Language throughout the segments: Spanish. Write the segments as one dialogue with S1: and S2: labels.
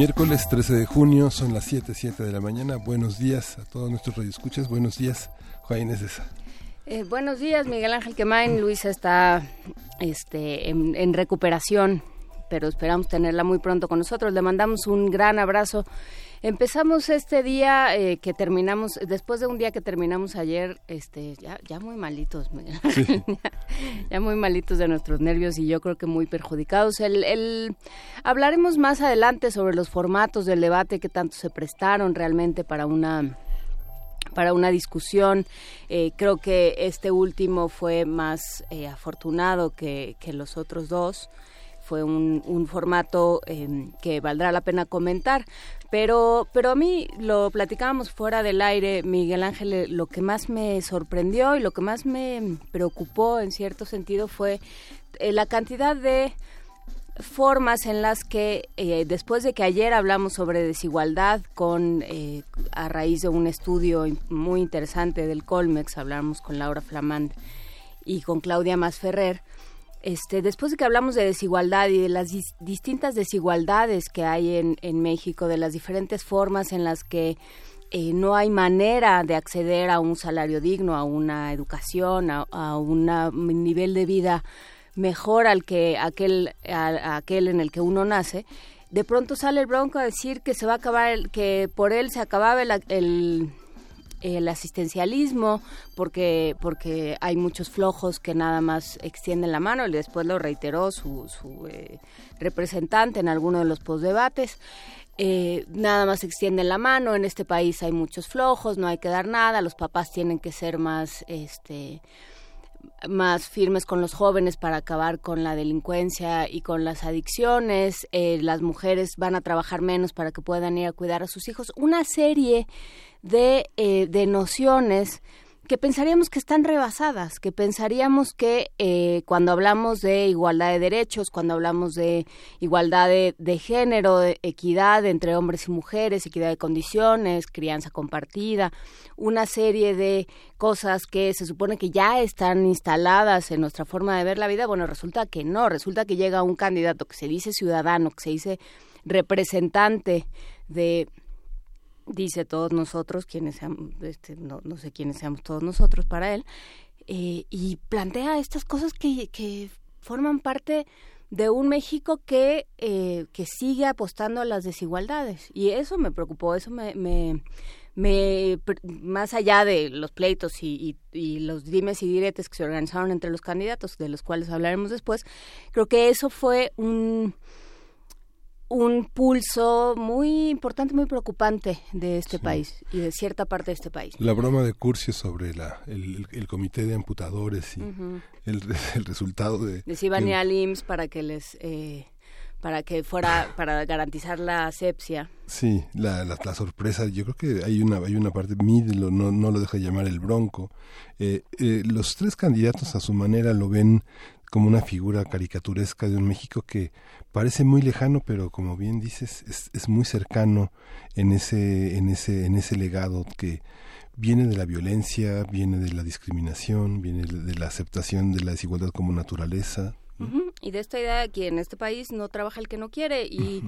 S1: Miércoles 13 de junio, son las 7, 7 de la mañana. Buenos días a todos nuestros radioescuchas. Buenos días, Juan
S2: eh, buenos días, Miguel Ángel Quemain. Luisa está este, en, recuperación, pero esperamos tenerla muy pronto con nosotros. Le mandamos un gran abrazo. Empezamos este día eh, que terminamos, después de un día que terminamos ayer, este, ya, ya muy malitos, ya, muy malitos de nuestros nervios y yo creo que muy perjudicados. El, el, hablaremos más adelante sobre los formatos del debate que tanto se prestaron realmente para una para una discusión. Eh, creo que este último fue más eh, afortunado que, que, los otros dos. Fue un, un formato em, que valdrá la pena comentar. Pero, pero a mí lo platicábamos fuera del aire, Miguel Ángel, eh, lo que más me sorprendió y lo que más me preocupó en cierto sentido fue la cantidad de formas en las que eh, después de que ayer hablamos sobre desigualdad con eh, a raíz de un estudio muy interesante del Colmex hablamos con Laura Flamand y con Claudia Masferrer este después de que hablamos de desigualdad y de las distintas desigualdades que hay en, en, México de las diferentes formas en las que eh, no hay manera de acceder a un salario digno a una educación a, un nivel de vida mejor al que aquel, aquel en el que uno nace, de pronto sale el Bronco a decir que se va a acabar, el, que por él se acababa el, el, asistencialismo, porque, porque hay muchos flojos que nada más extienden la mano, y después lo reiteró su, su eh, representante en alguno de los postdebates. Eh, nada más extienden la mano, en este país hay muchos flojos, no hay que dar nada, los papás tienen que ser más, este, más firmes con los jóvenes para acabar con la delincuencia y con las adicciones, eh, las mujeres van a trabajar menos para que puedan ir a cuidar a sus hijos, una serie de, eh, de nociones que pensaríamos que están rebasadas, que pensaríamos que eh, cuando hablamos de igualdad de derechos, cuando hablamos de igualdad de, género, de equidad entre hombres y mujeres, equidad de condiciones, crianza compartida, una serie de cosas que se supone que ya están instaladas en nuestra forma de ver la vida, bueno, resulta que no, resulta que llega un candidato que se dice ciudadano, que se dice representante de dice todos nosotros, quienes seamos, este, no, no, sé quiénes seamos todos nosotros para él, eh, y plantea estas cosas que, que, forman parte de un México que, eh, que sigue apostando a las desigualdades. Y eso me preocupó, eso me, me, me más allá de los pleitos y, y, los dimes y diretes que se organizaron entre los candidatos, de los cuales hablaremos después, creo que eso fue un un pulso muy importante, muy preocupante de este país y de cierta parte de este país.
S1: La broma de Curcio sobre la, el, comité de amputadores y el, resultado de...
S2: Les iban a al IMSS para que les... Eh, para que fuera para garantizar la asepsia.
S1: Sí, la, la, sorpresa, yo creo que hay una hay una parte, Mid no, no lo deja llamar el bronco. Eh, eh, los tres candidatos a su manera lo ven como una figura caricaturesca de un México que parece muy lejano, pero como bien dices, es, es muy cercano en ese, en ese, en ese legado que viene de la violencia, viene de la discriminación, viene de la aceptación de la desigualdad como naturaleza.
S2: Y de esta idea de que en este país no trabaja el que no quiere y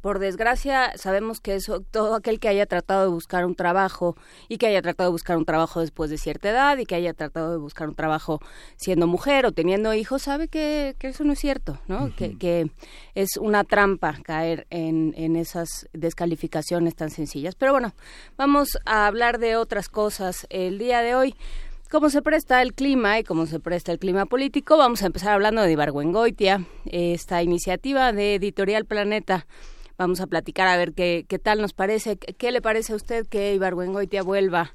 S2: por desgracia, sabemos que eso, todo aquel que haya tratado de buscar un trabajo y que haya tratado de buscar un trabajo después de cierta edad y que haya tratado de buscar un trabajo siendo mujer o teniendo hijos, sabe que, que eso no es cierto, ¿no? que, que, es una trampa caer en, en esas descalificaciones tan sencillas. Pero bueno, vamos a hablar de otras cosas el día de hoy. Cómo se presta el clima y cómo se presta el clima político, vamos a empezar hablando de Ibargüengoitia, esta iniciativa de Editorial Planeta Vamos a platicar a ver qué, qué tal nos parece. ¿Qué le parece a usted que Ibargüengoitia vuelva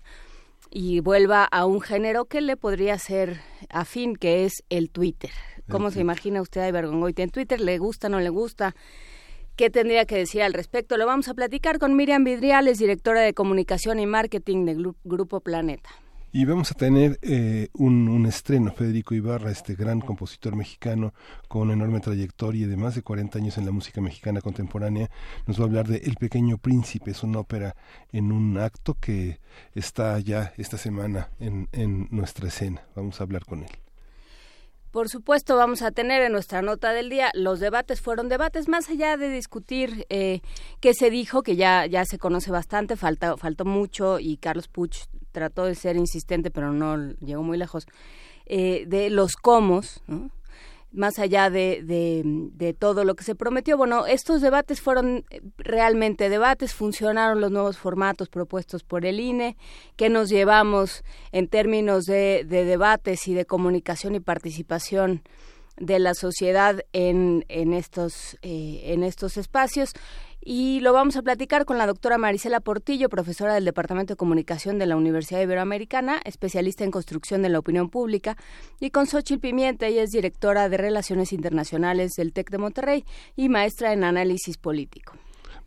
S2: y vuelva a un género que le podría ser afín, que es el Twitter. ¿Cómo se imagina usted a en Twitter? ¿Le gusta, no le gusta? ¿Qué tendría que decir al respecto? Lo vamos a platicar con Miriam Vidriales, directora de Comunicación y Marketing de Grupo Planeta.
S1: Y vamos a tener eh, un, estreno, Federico Ibarra, este gran compositor mexicano con enorme trayectoria de más de 40 años en la música mexicana contemporánea, nos va a hablar de El Pequeño Príncipe, es una ópera en un acto que está ya esta semana en, en nuestra escena. Vamos a hablar con él.
S2: Por supuesto, vamos a tener en nuestra nota del día los debates. Fueron debates más allá de discutir eh, qué se dijo, que ya, ya se conoce bastante, falta, faltó mucho y Carlos Puch trató de ser insistente, pero no llegó muy lejos, eh, de los comos, ¿no? más allá de, de, todo lo que se prometió. Bueno, estos debates fueron eh, realmente debates, funcionaron los nuevos formatos propuestos por el INE, que nos llevamos en términos de, de debates y de comunicación y participación de la sociedad en, en, estos, eh, en estos espacios y lo vamos a platicar con la doctora Marisela Portillo, profesora del Departamento de Comunicación de la Universidad Iberoamericana, especialista en construcción de la opinión pública, y con Xochitl Pimienta, ella es directora de Relaciones Internacionales del TEC de Monterrey y maestra en análisis político.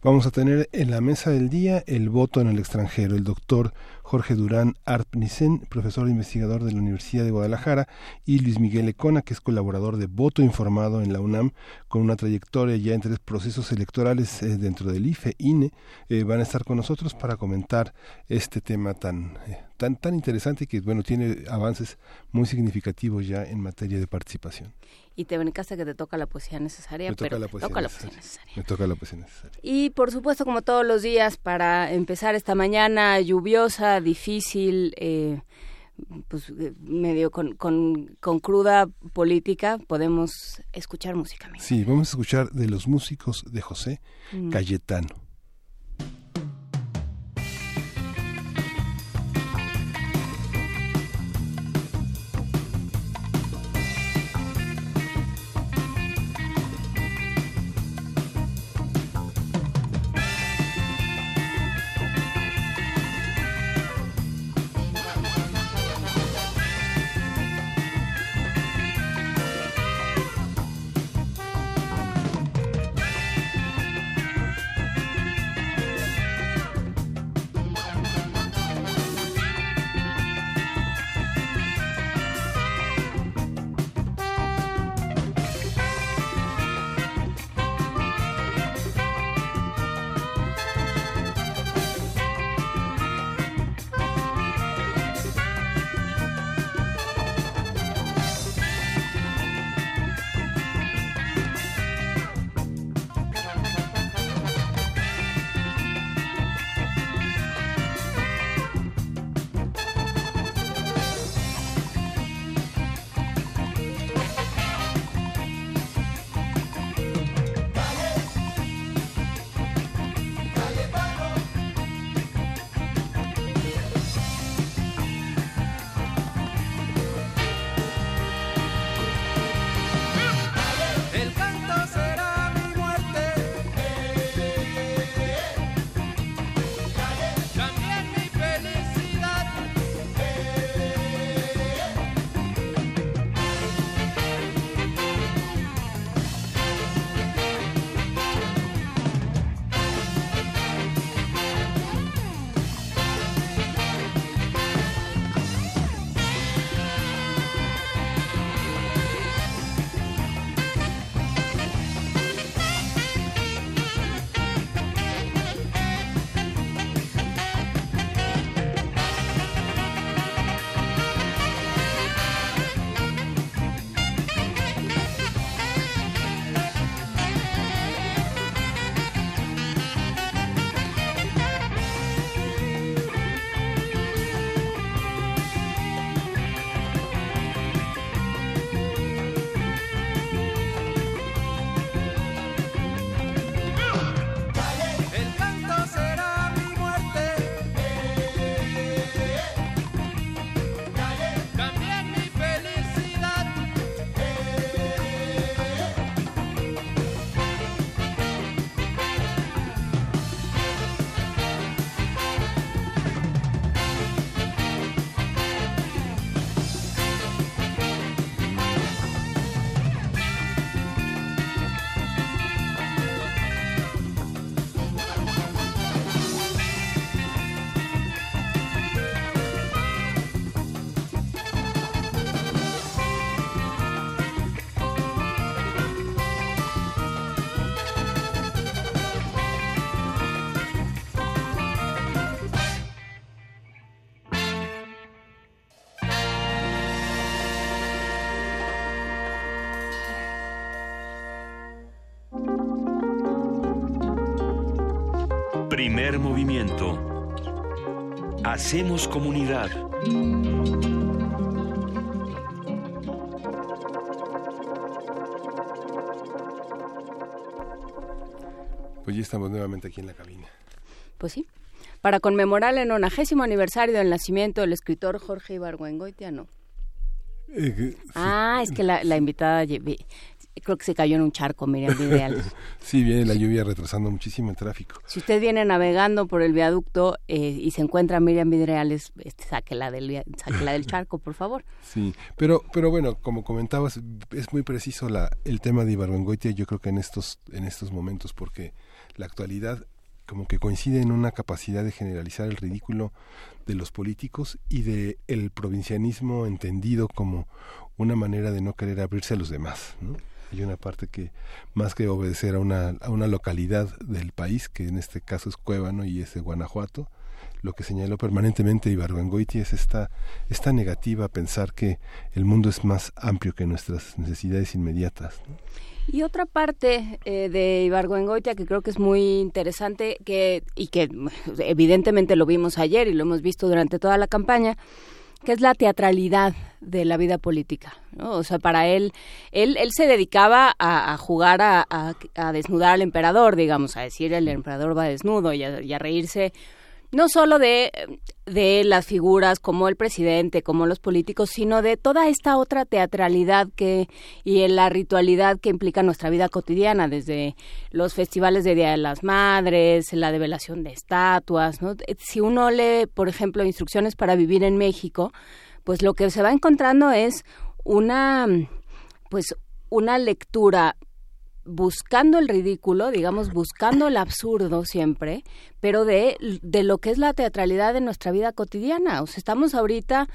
S1: Vamos a tener en la mesa del día el voto en el extranjero. El doctor Jorge Durán Arpnicen, profesor e investigador de la Universidad de Guadalajara, y Luis Miguel Econa, que es colaborador de Voto Informado en la UNAM, con una trayectoria ya en tres procesos electorales eh, dentro del IFE, INE, eh, van a estar con nosotros para comentar este tema tan, eh, tan, tan interesante que bueno tiene avances muy significativos ya en materia de participación
S2: y te brincaste que te toca la poesía necesaria,
S1: Me
S2: pero
S1: la poesía
S2: toca
S1: necesaria.
S2: la poesía necesaria.
S1: Me toca la poesía necesaria.
S2: Y por supuesto, como todos los días, para empezar esta mañana lluviosa, difícil, eh, pues eh, medio con, con, con, cruda política, podemos escuchar música.
S1: Sí, vamos a escuchar de los músicos de José mm. Cayetano.
S3: Hacemos comunidad.
S1: Pues ya estamos nuevamente aquí en la cabina.
S2: Pues sí. Para conmemorar el 90 aniversario del nacimiento del escritor Jorge Ibargüengoitia, ¿no?
S1: Eh,
S2: Ah, es que la, la invitada creo que se cayó en un charco, Miriam Vidal.
S1: sí, viene la lluvia retrasando muchísimo el tráfico.
S2: Si usted viene navegando por el viaducto eh, y se encuentra a Miriam Vidreales, este, sáquela, del, sáquela del charco, por favor.
S1: Sí, pero, pero bueno, como comentabas, es muy preciso la, el tema de Ibargüengoitia, yo creo que en estos, en estos momentos, porque la actualidad como que coincide en una capacidad de generalizar el ridículo de los políticos y de el provincianismo entendido como una manera de no querer abrirse a los demás, ¿no? Hay una parte que más que obedecer a una, a una localidad del país, que en este caso es Cuébano y es de Guanajuato, lo que señaló permanentemente Ibargüengoitia es esta, esta negativa a pensar que el mundo es más amplio que nuestras necesidades inmediatas.
S2: Y otra parte eh, de Ibargüengoitia que creo que es muy interesante que y que evidentemente lo vimos ayer y lo hemos visto durante toda la campaña, que es la teatralidad de la vida política. ¿no? O sea, para él, él, él se dedicaba a, jugar a, a- desnudar al emperador, digamos, a decir el emperador va desnudo y a reírse no solo de, de las figuras como el presidente, como los políticos, sino de toda esta otra teatralidad que y la ritualidad que implica nuestra vida cotidiana, desde los festivales de Día de las Madres, la develación de estatuas. ¿no? Si uno lee, por ejemplo, instrucciones para vivir en México, pues lo que se va encontrando es una, pues una lectura buscando el ridículo, digamos, buscando el absurdo siempre, pero de, de lo que es la teatralidad de nuestra vida cotidiana. O sea, estamos ahorita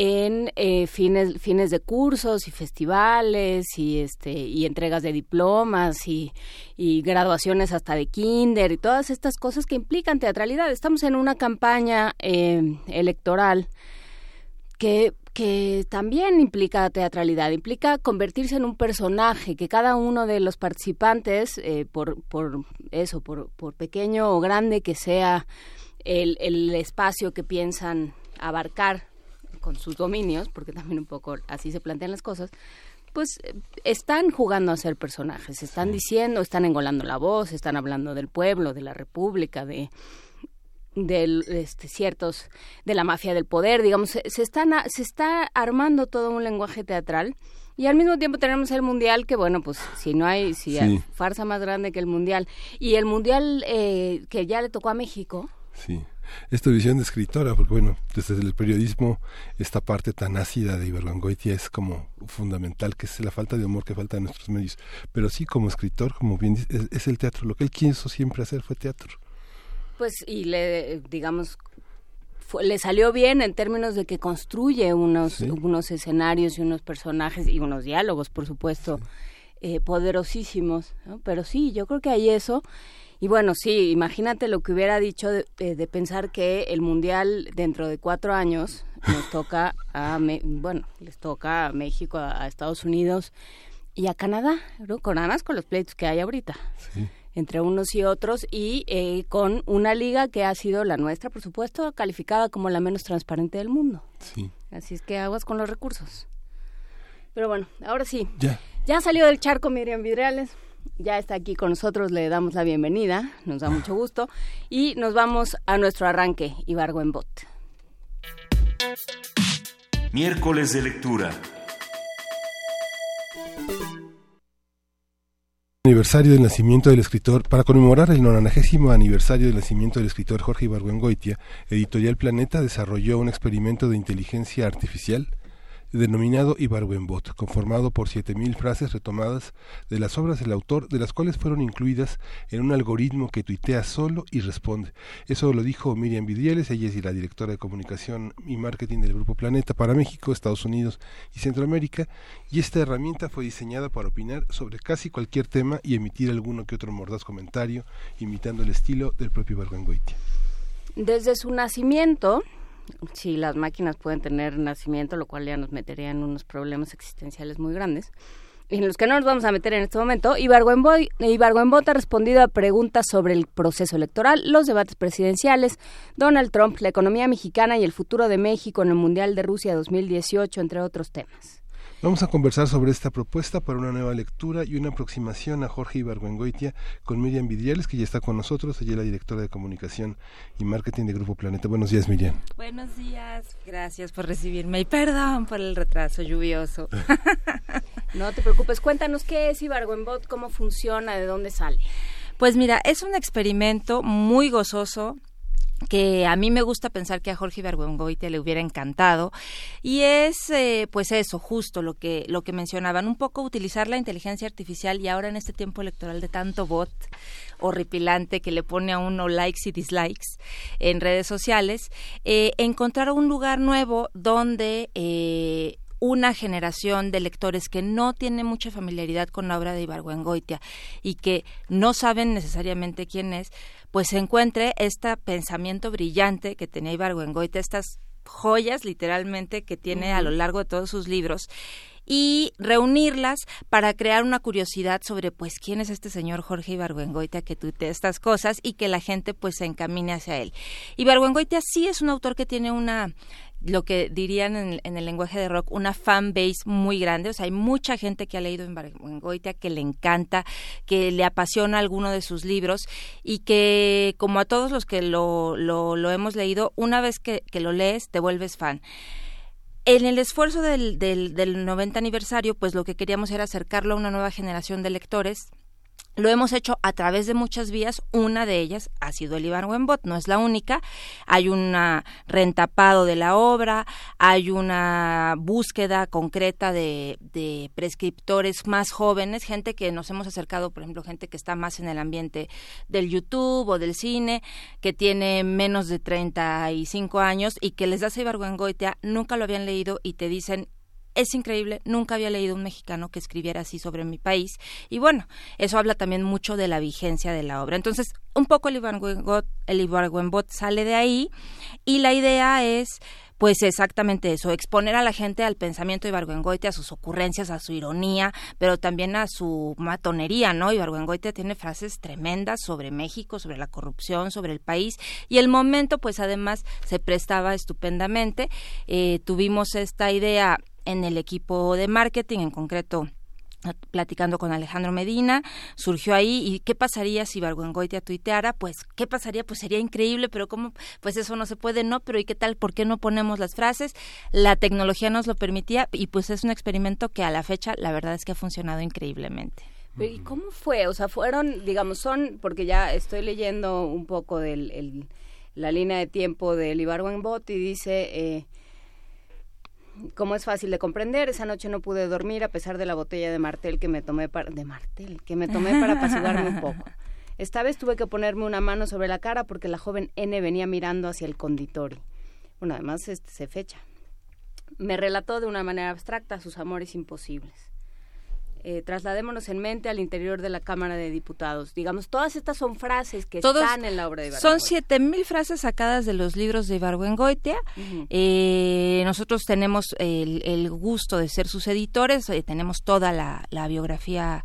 S2: en eh, fines fines de cursos y festivales y este y entregas de diplomas y, graduaciones hasta de kinder y todas estas cosas que implican teatralidad. Estamos en una campaña eh, electoral que, que también implica teatralidad, implica convertirse en un personaje, que cada uno de los participantes, eh, por, por eso, por, por pequeño o grande que sea el, el espacio que piensan abarcar con sus dominios, porque también un poco así se plantean las cosas, pues eh, están jugando a ser personajes, están diciendo, están engolando la voz, están hablando del pueblo, de la república, de del este, ciertos de la mafia del poder digamos se, se están se está armando todo un lenguaje teatral y al mismo tiempo tenemos el mundial que bueno pues si no hay si
S1: Sí.
S2: hay farsa más grande que el mundial y el mundial eh, que ya le tocó a México
S1: Sí, esta visión de escritora, porque bueno, desde el periodismo esta parte tan ácida de Ibargüengoitia es como fundamental, que es la falta de humor que falta en nuestros medios. Pero sí, como escritor, como bien dice, es, es el teatro. Lo que él quiso siempre hacer fue teatro.
S2: Pues y le digamos fue- le salió bien en términos de que construye unos
S1: Sí.
S2: unos escenarios y unos personajes y unos diálogos por supuesto eh, poderosísimos ¿no? pero sí yo creo que hay eso y bueno sí imagínate lo que hubiera dicho de, eh, de pensar que el mundial dentro de cuatro años nos toca a Me- bueno les toca a México a, a Estados Unidos y a Canadá ¿no? con además con los pleitos que hay ahorita
S1: Sí.
S2: Entre unos y otros y eh, con una liga que ha sido la nuestra, por supuesto, calificada como la menos transparente del mundo.
S1: Sí,
S2: Así es que aguas con los recursos. Pero bueno, ahora sí,
S1: ya.
S2: ya salió del charco Miriam Vidreales, ya está aquí con nosotros, le damos la bienvenida, nos da mucho gusto y nos vamos a nuestro arranque, Ibargo en Bot.
S3: Miércoles de lectura.
S1: Aniversario del nacimiento del escritor, para conmemorar el 90 aniversario del nacimiento del escritor Jorge Ibargüengoitia, Editorial Planeta desarrolló un experimento de inteligencia artificial denominado Ibargüenbot, conformado por 7.000 frases retomadas de las obras del autor, de las cuales fueron incluidas en un algoritmo que tuitea solo y responde. Eso lo dijo Miriam Vidrieles, ella es la directora de comunicación y marketing del Grupo Planeta para México, Estados Unidos y Centroamérica, y esta herramienta fue diseñada para opinar sobre casi cualquier tema y emitir alguno que otro mordaz comentario, imitando el estilo del propio Ibargüengoitia.
S2: Desde su nacimiento, si las máquinas pueden tener nacimiento, lo cual ya nos metería en unos problemas existenciales muy grandes, en los que no nos vamos a meter en este momento, Ibargüenbot ha respondido a preguntas sobre el proceso electoral, los debates presidenciales, Donald Trump, la economía mexicana y el futuro de México en el Mundial de Rusia 2018, entre otros temas.
S1: Vamos a conversar sobre esta propuesta para una nueva lectura y una aproximación a Jorge Ibargüengoitia con Miriam Vidriales, que ya está con nosotros, ella es la directora de comunicación y marketing de Grupo Planeta. Buenos días, Miriam.
S4: Buenos días, gracias por recibirme y perdón por el retraso lluvioso.
S2: no te preocupes, cuéntanos qué es Ibargüenbot, cómo funciona, de dónde sale.
S4: Pues mira, es un experimento muy gozoso que a mí me gusta pensar que a Jorge Ibargüengoite le hubiera encantado. Y es eh, pues eso justo lo que lo que mencionaban un poco utilizar la inteligencia artificial y ahora en este tiempo electoral de tanto bot horripilante que le pone a uno likes y dislikes en redes sociales eh, encontrar un lugar nuevo donde eh, una generación de lectores que no tiene mucha familiaridad con la obra de Ibargüengoitia y que no saben necesariamente quién es, pues se encuentre este pensamiento brillante que tenía Ibargüengoitia, estas joyas literalmente que tiene a lo largo de todos sus libros y reunirlas para crear una curiosidad sobre pues quién es este señor Jorge Ibargüengoitia que tuitea estas cosas y que la gente pues se encamine hacia él. Ibargüengoitia sí es un autor que tiene una lo que dirían en, el lenguaje de rock, una fan base muy grande. O sea, hay mucha gente que ha leído en Goitia que le encanta, que le apasiona alguno de sus libros y que, como a todos los que lo, lo, hemos leído, una vez que, que lo lees, te vuelves fan. En el esfuerzo del, del, del 90 aniversario, pues lo que queríamos era acercarlo a una nueva generación de lectores lo hemos hecho a través de muchas vías. Una de ellas ha sido el Ibargüenbot, no es la única. Hay un rentapado de la obra, hay una búsqueda concreta de, de, prescriptores más jóvenes, gente que nos hemos acercado, por ejemplo, gente que está más en el ambiente del YouTube o del cine, que tiene menos de 35 años y que les das a Ibargüengoitia, nunca lo habían leído y te dicen es increíble, nunca había leído un mexicano que escribiera así sobre mi país y bueno, eso habla también mucho de la vigencia de la obra. Entonces, un poco el Ibargüenbot, el sale de ahí y la idea es pues exactamente eso, exponer a la gente al pensamiento de Ibargüengoite, a sus ocurrencias, a su ironía, pero también a su matonería, ¿no? Ibargüengoite tiene frases tremendas sobre México, sobre la corrupción, sobre el país, y el momento, pues además, se prestaba estupendamente. Eh, tuvimos esta idea en el equipo de marketing, en concreto platicando con Alejandro Medina, surgió ahí y qué pasaría si Barguengoitia tuiteara, pues qué pasaría, pues sería increíble, pero cómo, pues eso no se puede, no, pero ¿y qué tal? ¿Por qué no ponemos las frases? La tecnología nos lo permitía y pues es un experimento que a la fecha la verdad es que ha funcionado increíblemente.
S2: ¿Y cómo fue? O sea, fueron, digamos, son, porque ya estoy leyendo un poco de la línea de tiempo del Ibargüenbot y dice... Eh, como es fácil de comprender, esa noche no pude dormir a pesar de la botella de martel que me tomé para de martel, que me tomé para apaciguarme un poco. Esta vez tuve que ponerme una mano sobre la cara porque la joven N venía mirando hacia el conditorio. Bueno, además este se fecha. Me relató de una manera abstracta sus amores imposibles eh, trasladémonos en mente al interior de la Cámara de Diputados. Digamos, todas estas son frases que están en la obra de
S4: Son siete mil frases sacadas de los libros de Ibargüengoitia. eh, nosotros tenemos el, gusto de ser sus editores, eh, tenemos toda la, la biografía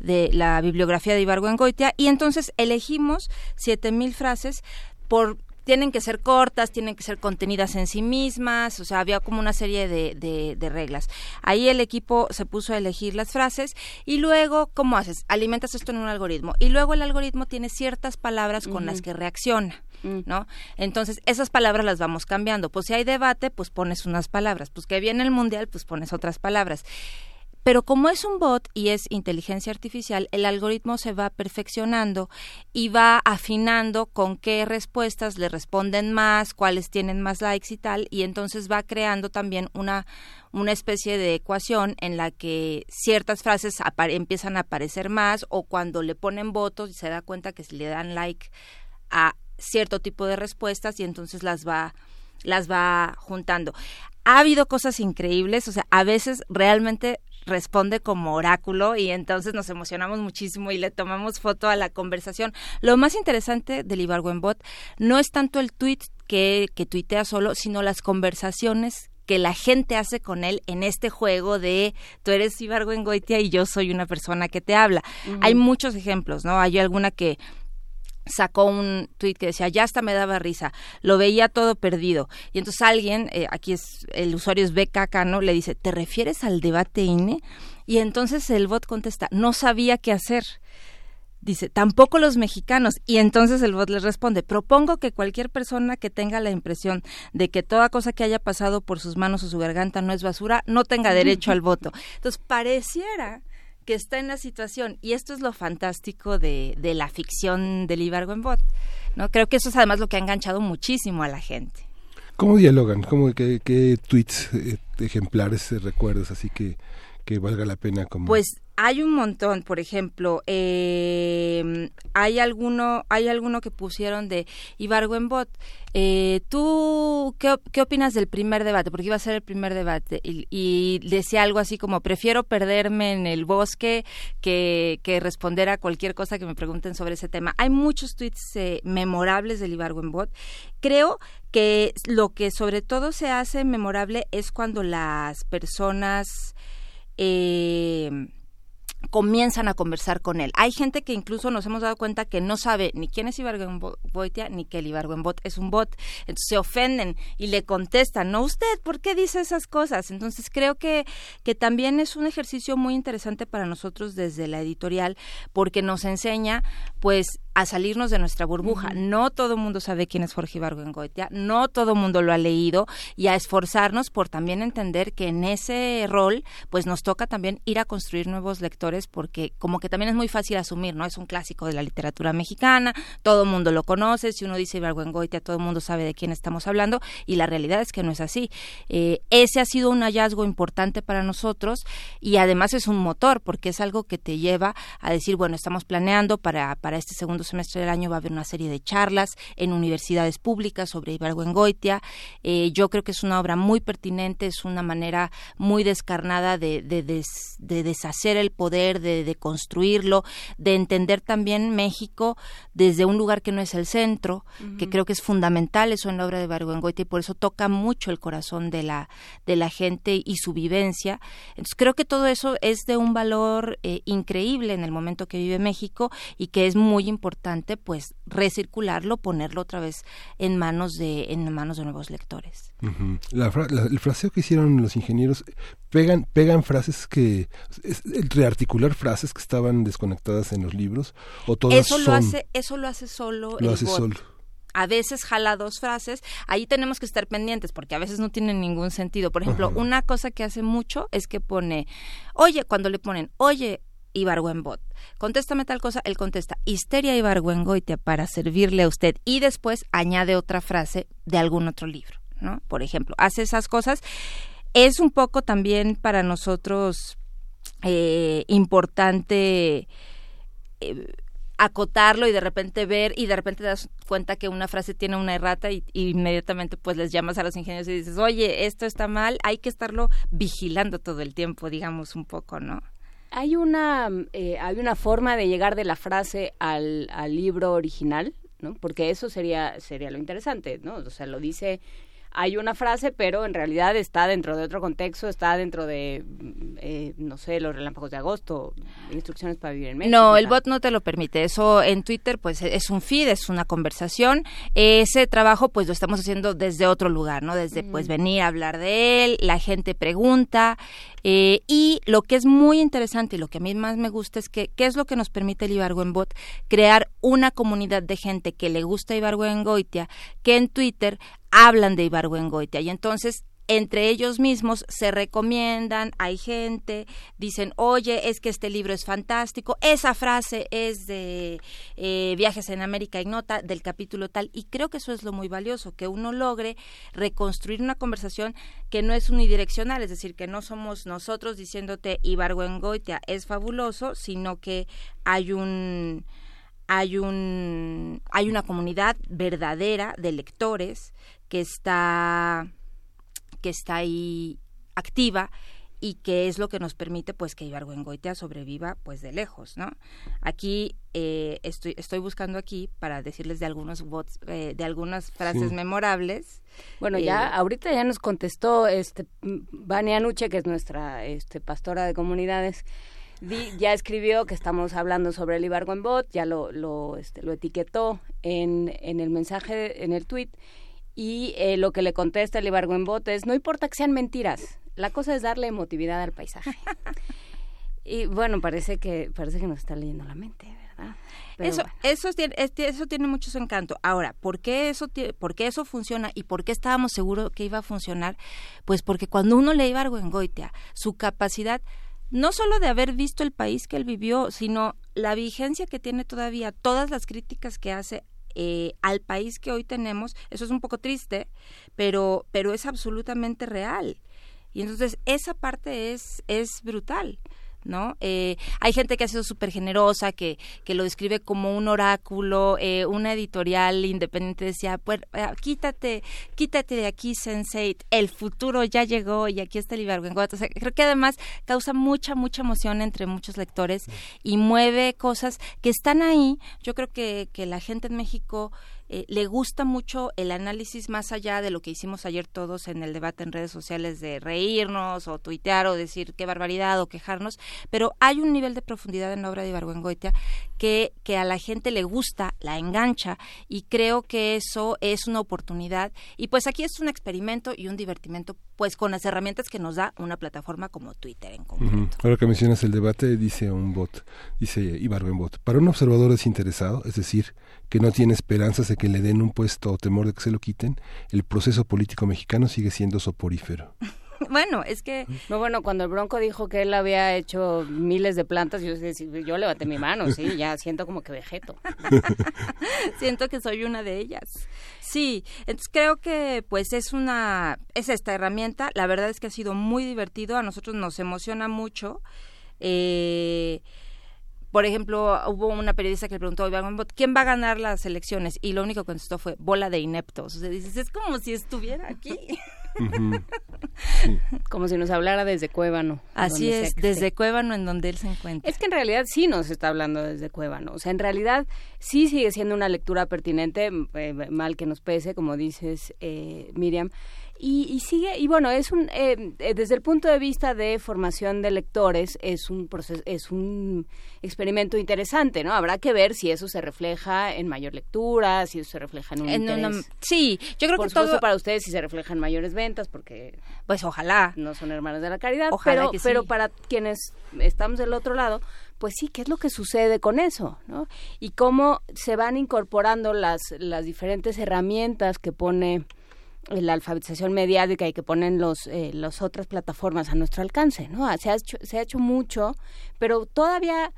S4: de la bibliografía de Ibargüengoitia y entonces elegimos siete mil frases por tienen que ser cortas, tienen que ser contenidas en sí mismas, o sea, había como una serie de, de, reglas. Ahí el equipo se puso a elegir las frases y luego, ¿cómo haces? Alimentas esto en un algoritmo y luego el algoritmo tiene ciertas palabras con las que reacciona. Mm. ¿No? Entonces, esas palabras las vamos cambiando. Pues si hay debate, pues pones unas palabras. Pues que viene el mundial, pues pones otras palabras. Pero como es un bot y es inteligencia artificial, el algoritmo se va perfeccionando y va afinando con qué respuestas le responden más, cuáles tienen más likes y tal, y entonces va creando también una, una especie de ecuación en la que ciertas frases empiezan a aparecer más o cuando le ponen votos se da cuenta que se le dan like a cierto tipo de respuestas y entonces las va las va juntando. Ha habido cosas increíbles, o sea, a veces realmente responde como oráculo y entonces nos emocionamos muchísimo y le tomamos foto a la conversación. Lo más interesante del Ibargüenbot no es tanto el tweet que, que tuitea solo, sino las conversaciones que la gente hace con él en este juego de tú eres Ibargüengoitia y yo soy una persona que te habla. Hay muchos ejemplos, ¿no? Hay alguna que sacó un tweet que decía, ya hasta me daba risa, lo veía todo perdido. Y entonces alguien, eh, aquí es, el usuario es BKK, ¿no? Le dice, ¿te refieres al debate INE? Y entonces el bot contesta, no sabía qué hacer. Dice, tampoco los mexicanos. Y entonces el bot le responde, propongo que cualquier persona que tenga la impresión de que toda cosa que haya pasado por sus manos o su garganta no es basura, no tenga derecho al voto. Entonces pareciera que está en la situación y esto es lo fantástico de, de la ficción del Ibargüenbot, ¿no? Creo que eso es además lo que ha enganchado muchísimo a la gente.
S1: ¿Cómo dialogan? ¿Cómo, qué, qué tweets eh, ejemplares eh, recuerdas así que, que valga la pena como
S4: pues hay un montón, por ejemplo, eh, hay alguno, hay alguno que pusieron de Ibargüenbot. Eh, ¿Tú qué, opinas del primer debate? Porque iba a ser el primer debate y, y, decía algo así como prefiero perderme en el bosque que, que, responder a cualquier cosa que me pregunten sobre ese tema. Hay muchos tweets eh, memorables del Ibargüenbot. Creo que lo que sobre todo se hace memorable es cuando las personas eh, comienzan a conversar con él. Hay gente que incluso nos hemos dado cuenta que no sabe ni quién es Ibargüengoitia ni que el Ibargüenbot es un bot. Entonces se ofenden y le contestan, no usted, ¿por qué dice esas cosas? Entonces creo que, que también es un ejercicio muy interesante para nosotros desde la editorial porque nos enseña pues a salirnos de nuestra burbuja. No todo el mundo sabe quién es Jorge Ibargüengoitia, no todo el mundo lo ha leído y a esforzarnos por también entender que en ese rol pues nos toca también ir a construir nuevos lectores porque como que también es muy fácil asumir, ¿no? Es un clásico de la literatura mexicana, todo el mundo lo conoce, si uno dice Ibargüengoitia todo el mundo sabe de quién estamos hablando y la realidad es que no es así. Eh, ese ha sido un hallazgo importante para nosotros y además es un motor porque es algo que te lleva a decir, bueno, estamos planeando para, para este segundo semestre del año va a haber una serie de charlas en universidades públicas sobre Ibargüengoitia. Eh, yo creo que es una obra muy pertinente, es una manera muy descarnada de, de, de deshacer el poder, de, construirlo, de entender también México desde un lugar que no es el centro, que creo que es fundamental eso en la obra de Ibargüengoitia y por eso toca mucho el corazón de la, de la gente y su vivencia. Entonces creo que todo eso es de un valor eh, increíble en el momento que vive México y que es muy importante pues recircularlo, ponerlo otra vez en manos de, en manos de nuevos lectores.
S1: el fraseo que hicieron los ingenieros pegan, pegan frases que es, rearticular frases que estaban desconectadas en los libros o todas
S4: eso lo hace eso lo hace solo
S1: lo hace solo
S4: a veces jala dos frases, ahí tenemos que estar pendientes porque a veces no tienen ningún sentido. Por ejemplo, una cosa que hace mucho es que pone, oye, cuando le ponen, oye, Ibargüenbot. Contéstame tal cosa, él contesta, Histeria Ibargüengoitia para servirle a usted y después añade otra frase de algún otro libro, ¿no? Por ejemplo, hace esas cosas. Es un poco también para nosotros eh, importante eh, acotarlo y de repente ver y de repente te das cuenta que una frase tiene una errata y, y, inmediatamente pues les llamas a los ingenieros y dices, oye, esto está mal, hay que estarlo vigilando todo el tiempo, digamos un poco, ¿no?
S2: Hay una, eh, hay una forma de llegar de la frase al, al libro original, ¿no? Porque eso sería, sería lo interesante, ¿no? O sea, lo dice hay una frase, pero en realidad está dentro de otro contexto, está dentro de, eh, no sé, los relámpagos de agosto, instrucciones para vivir en México.
S4: No, el bot no te lo permite. Eso en Twitter, pues es un feed, es una conversación. Ese trabajo, pues lo estamos haciendo desde otro lugar, ¿no? Desde, pues, venir a hablar de él, la gente pregunta. Eh, y lo que es muy interesante y lo que a mí más me gusta es que, ¿qué es lo que nos permite el Bot? Crear una comunidad de gente que le gusta Goitia, que en Twitter hablan de Ibargüengoitia. Y entonces entre ellos mismos se recomiendan, hay gente, dicen, oye, es que este libro es fantástico, esa frase es de eh, Viajes en América Ignota, del capítulo tal, y creo que eso es lo muy valioso, que uno logre reconstruir una conversación que no es unidireccional, es decir, que no somos nosotros diciéndote Ibargüengoitia es fabuloso, sino que hay un hay un hay una comunidad verdadera de lectores que está que está ahí activa y que es lo que nos permite pues que Ibargüengoitia sobreviva pues de lejos, ¿no? Aquí eh, estoy, estoy buscando aquí para decirles de algunos bots, eh, de algunas frases memorables.
S2: Bueno, ya eh, ahorita ya nos contestó este Vania Nuche, que es nuestra este, pastora de comunidades, ya escribió que estamos hablando sobre el Ibargüenbot, ya lo, lo, este, lo etiquetó en, en el mensaje, en el tweet, y lo que le contesta el Ibargüenbot es, no importa que sean mentiras, la cosa es darle emotividad al paisaje. y bueno, parece que parece que nos está leyendo la mente, ¿verdad?
S4: eso, eso, tiene, eso tiene mucho su encanto. Ahora, ¿por qué, eso, ¿por qué eso funciona y por qué estábamos seguros que iba a funcionar? Pues porque cuando uno le iba a Argüengoitia, su capacidad no solo de haber visto el país que él vivió, sino la vigencia que tiene todavía, todas las críticas que hace eh, al país que hoy tenemos, eso es un poco triste, pero, pero es absolutamente real. Y entonces esa parte es, es brutal. ¿No? Eh, hay gente que ha sido súper generosa, que, que lo describe como un oráculo, eh, una editorial independiente decía, pues eh, quítate, quítate de aquí, Sensei, el futuro ya llegó y aquí está el Ibargüengoat. O sea, creo que además causa mucha, mucha emoción entre muchos lectores y mueve cosas que están ahí. Yo creo que, que la gente en México eh, le gusta mucho el análisis más allá de lo que hicimos ayer todos en el debate en redes sociales de reírnos o tuitear o decir qué barbaridad o quejarnos, pero hay un nivel de profundidad en la obra de Ibargüengoitia que, que a la gente le gusta, la engancha y creo que eso es una oportunidad. Y pues aquí es un experimento y un divertimento pues con las herramientas que nos da una plataforma como Twitter en concreto.
S1: Ahora que mencionas el debate, dice un bot, dice Ibargüenbot, para un observador desinteresado, es decir, que no tiene esperanzas de que le den un puesto o temor de que se lo quiten, el proceso político mexicano sigue siendo soporífero.
S4: Bueno, es que...
S2: No, bueno, cuando el Bronco dijo que él había hecho miles de plantas, yo, yo levanté mi mano, sí, ya siento como que vegeto.
S4: siento que soy una de ellas. Sí, entonces creo que pues es una, es esta herramienta, la verdad es que ha sido muy divertido, a nosotros nos emociona mucho. Eh, por ejemplo, hubo una periodista que le preguntó, ¿quién va a ganar las elecciones? Y lo único que contestó fue, bola de ineptos. O sea, dices, es como si estuviera aquí.
S2: Como si nos hablara desde Cuébano.
S4: Así es, desde Cuébano en donde él se encuentra.
S2: Es que en realidad sí nos está hablando desde Cuébano. O sea, en realidad sí sigue siendo una lectura pertinente, eh, mal que nos pese, como dices, eh, Miriam. Y, sigue, y bueno, es un, eh, eh, desde el punto de vista de formación de lectores, es un proceso, es un experimento interesante, ¿no? Habrá que ver si eso se refleja en mayor lectura, si eso se refleja en un interés.
S4: sí, yo creo
S2: Por
S4: que todo
S2: para ustedes si se refleja en mayores ventas, porque
S4: pues ojalá
S2: no son hermanos de la caridad, pero, pero para quienes estamos del otro lado, pues sí, ¿qué es lo que sucede con eso? ¿no? Y cómo se van incorporando las, las diferentes herramientas que pone la alfabetización mediática y que ponen los eh, las otras plataformas a nuestro alcance, ¿no? Se ha hecho, se ha hecho mucho, pero todavía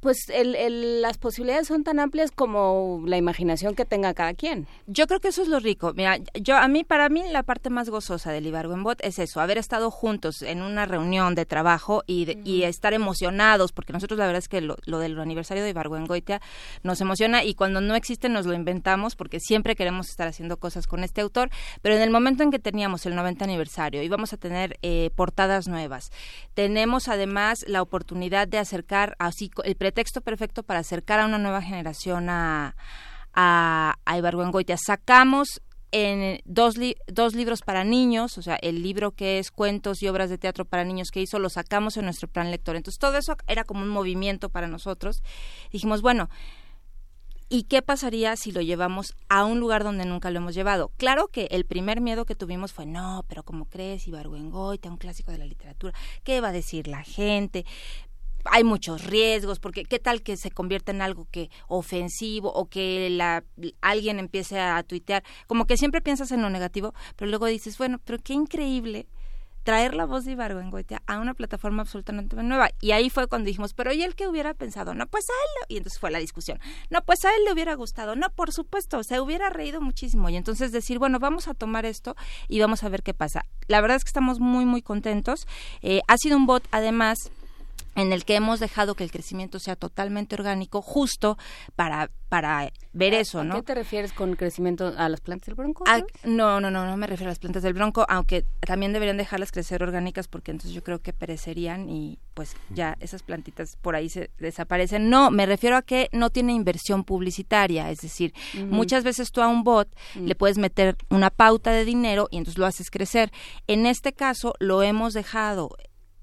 S2: pues el, las posibilidades son tan amplias como la imaginación que tenga cada quien.
S4: Yo creo que eso es lo rico. Mira, yo a mí para mí la parte más gozosa del Ibargüenbot es eso, haber estado juntos en una reunión de trabajo y, y estar emocionados, porque nosotros la verdad es que lo, del aniversario de Ibargüengoitia nos emociona y cuando no existe nos lo inventamos porque siempre queremos estar haciendo cosas con este autor, pero en el momento en que teníamos el 90 aniversario íbamos a tener eh, portadas nuevas. Tenemos además la oportunidad de acercar así el pretexto perfecto para acercar a una nueva generación a, a, a. Sacamos en dos, dos libros para niños, o sea, el libro que es cuentos y obras de teatro para niños que hizo, lo sacamos en nuestro plan lector. Entonces, todo eso era como un movimiento para nosotros. Dijimos, bueno, ¿Y qué pasaría si lo llevamos a un lugar donde nunca lo hemos llevado? Claro que el primer miedo que tuvimos fue, no, pero como crees, Ibargüengoitia, un clásico de la literatura, ¿qué va a decir la gente? Hay muchos riesgos, porque qué tal que se convierta en algo que ofensivo o que la, alguien empiece a tuitear, como que siempre piensas en lo negativo, pero luego dices, bueno, pero qué increíble traer la voz de Ibargüengoitia a una plataforma absolutamente nueva. Y ahí fue cuando dijimos, pero ¿y él qué hubiera pensado? No, pues a él, y entonces fue la discusión, no, pues a él le hubiera gustado, no, por supuesto, se hubiera reído muchísimo. Y entonces decir, bueno, vamos a tomar esto y vamos a ver qué pasa. La verdad es que estamos muy, muy contentos. Eh, ha sido un bot, además, en el que hemos dejado que el crecimiento sea totalmente orgánico justo para para ver eso, ¿no?
S2: ¿A qué te refieres con crecimiento a las plantas del bronco?
S4: no, no, no, no me refiero a las plantas del bronco, aunque también deberían dejarlas crecer orgánicas porque entonces yo creo que perecerían y pues ya esas plantitas por ahí se desaparecen. No, me refiero a que no tiene inversión publicitaria, es decir, muchas veces tú a un bot mm. le puedes meter una pauta de dinero y entonces lo haces crecer. En este caso lo hemos dejado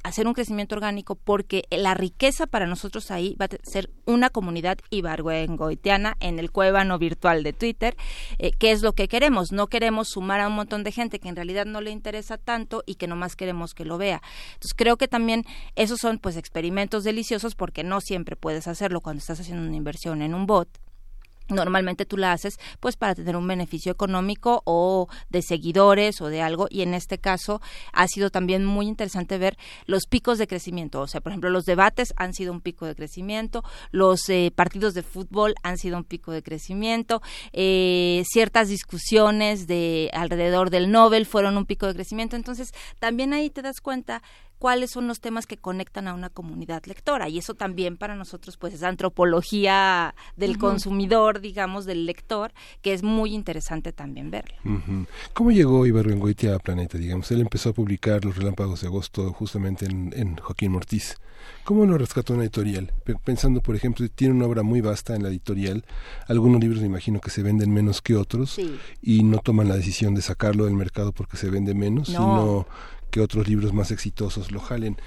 S4: hacer un crecimiento orgánico porque la riqueza para nosotros ahí va a ser una comunidad ibargüengoitiana en el cuevano virtual de Twitter, eh, que es lo que queremos. No queremos sumar a un montón de gente que en realidad no le interesa tanto y que nomás queremos que lo vea. Entonces creo que también esos son pues experimentos deliciosos porque no siempre puedes hacerlo cuando estás haciendo una inversión en un bot normalmente tú la haces pues para tener un beneficio económico o de seguidores o de algo. Y en este caso ha sido también muy interesante ver los picos de crecimiento. O sea por ejemplo los debates han sido un pico de crecimiento los eh, partidos de fútbol han sido un pico de crecimiento eh, ciertas discusiones de alrededor del Nobel fueron un pico de crecimiento. Entonces también ahí te das cuenta cuáles son los temas que conectan a una comunidad lectora. Y eso también para nosotros pues es antropología del consumidor digamos del lector que es muy interesante también verlo.
S1: ¿Cómo llegó Ibargüengoitia a Planeta digamos él empezó a publicar los relámpagos de agosto justamente en, Joaquín Mortiz ¿Cómo lo rescató una editorial? Pensando, por ejemplo, tiene una obra muy vasta en la editorial, algunos libros me imagino que se venden menos que otros y no toman la decisión de sacarlo del mercado porque se vende menos, sino que otros libros más exitosos lo jalen.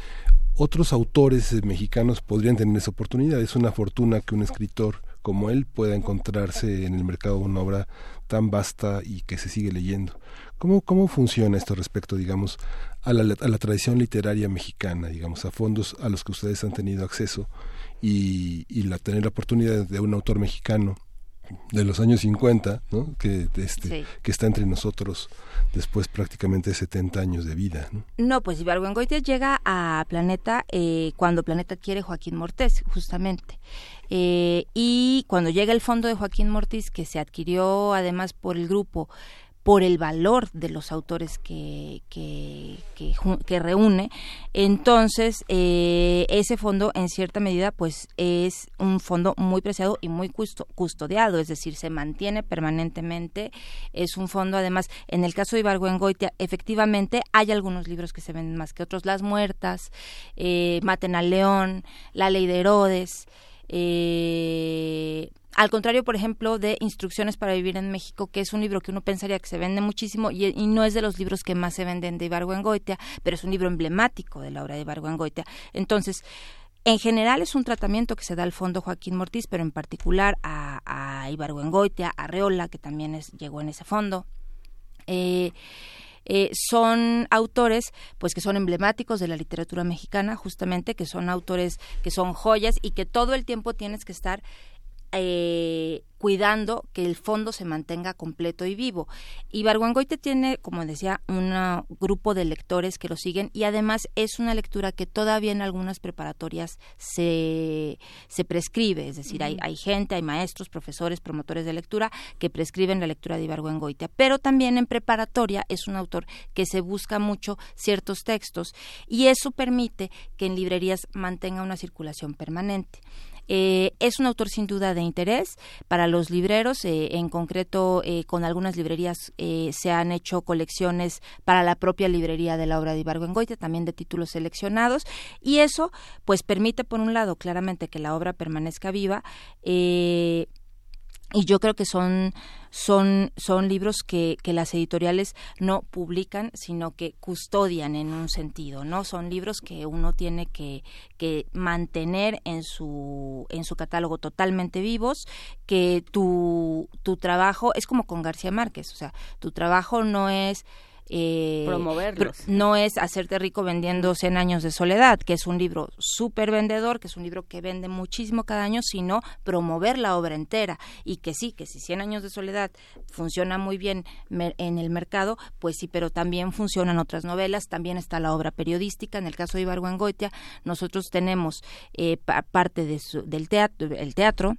S1: Otros autores eh, mexicanos podrían tener esa oportunidad. Es una fortuna que un escritor como él pueda encontrarse en el mercado una obra tan vasta y que se sigue leyendo. ¿Cómo, cómo funciona esto respecto, digamos, a la, tradición literaria mexicana, digamos, a fondos a los que ustedes han tenido acceso y, y la, tener la oportunidad de un autor mexicano de los años 50, ¿no? que, este, que está entre nosotros después prácticamente de 70 años de vida. No,
S4: no pues Ibargüengoitia llega a Planeta eh, cuando Planeta quiere Joaquín Mortés, justamente. Eh, y cuando llega el fondo de Joaquín Mortés, que se adquirió además por el grupo por el valor de los autores que, que, que, reúne. Entonces, eh, ese fondo, en cierta medida, pues es un fondo muy preciado y muy custodiado, es decir, se mantiene permanentemente. Es un fondo, además, en el caso de Ibargüengoitia, efectivamente hay algunos libros que se venden más que otros. Las Muertas, eh, Maten al León, La Ley de Herodes. Eh, al contrario, por ejemplo, de Instrucciones para Vivir en México, que es un libro que uno pensaría que se vende muchísimo y, no es de los libros que más se venden de Ibargüengoitia, pero es un libro emblemático de la obra de Ibargüengoitia. Entonces, en general es un tratamiento que se da al fondo Joaquín Mortiz, pero en particular a, a Ibargüengoitia, a Reola, que también es, llegó en ese fondo. Eh, eh, son autores pues que son emblemáticos de la literatura mexicana justamente que son autores que son joyas y que todo el tiempo tienes que estar eh, cuidando que el fondo se mantenga completo y vivo. Y Barguangoite tiene, como decía, un grupo de lectores que lo siguen y además es una lectura que todavía en algunas preparatorias se, se prescribe, es decir, hay, hay gente, hay maestros, profesores, promotores de lectura que prescriben la lectura de Ibargüengoitia, pero también en preparatoria es un autor que se busca mucho ciertos textos y eso permite que en librerías mantenga una circulación permanente. Eh, es un autor sin duda de interés para los libreros, eh, en concreto eh, con algunas librerías se han hecho colecciones para la propia librería de la obra de Ibargüengoitia, también de títulos seleccionados, y eso pues permite por un lado claramente que la obra permanezca viva, y yo creo que son son son libros que, que las editoriales no publican sino que custodian en un sentido no son libros que uno tiene que, que mantener en su en su catálogo totalmente vivos que tu tu trabajo es como con García Márquez o sea tu trabajo no es
S2: eh, promoverlos.
S4: No es hacerte rico vendiendo 100 años de soledad, que es un libro súper vendedor, que es un libro que vende muchísimo cada año, sino promover la obra entera. Y que sí, que si 100 años de soledad funciona muy bien en el mercado, pues sí, pero también funcionan otras novelas, también está la obra periodística. En el caso de Ibargüengoitia, nosotros tenemos eh, parte de del teatro, el teatro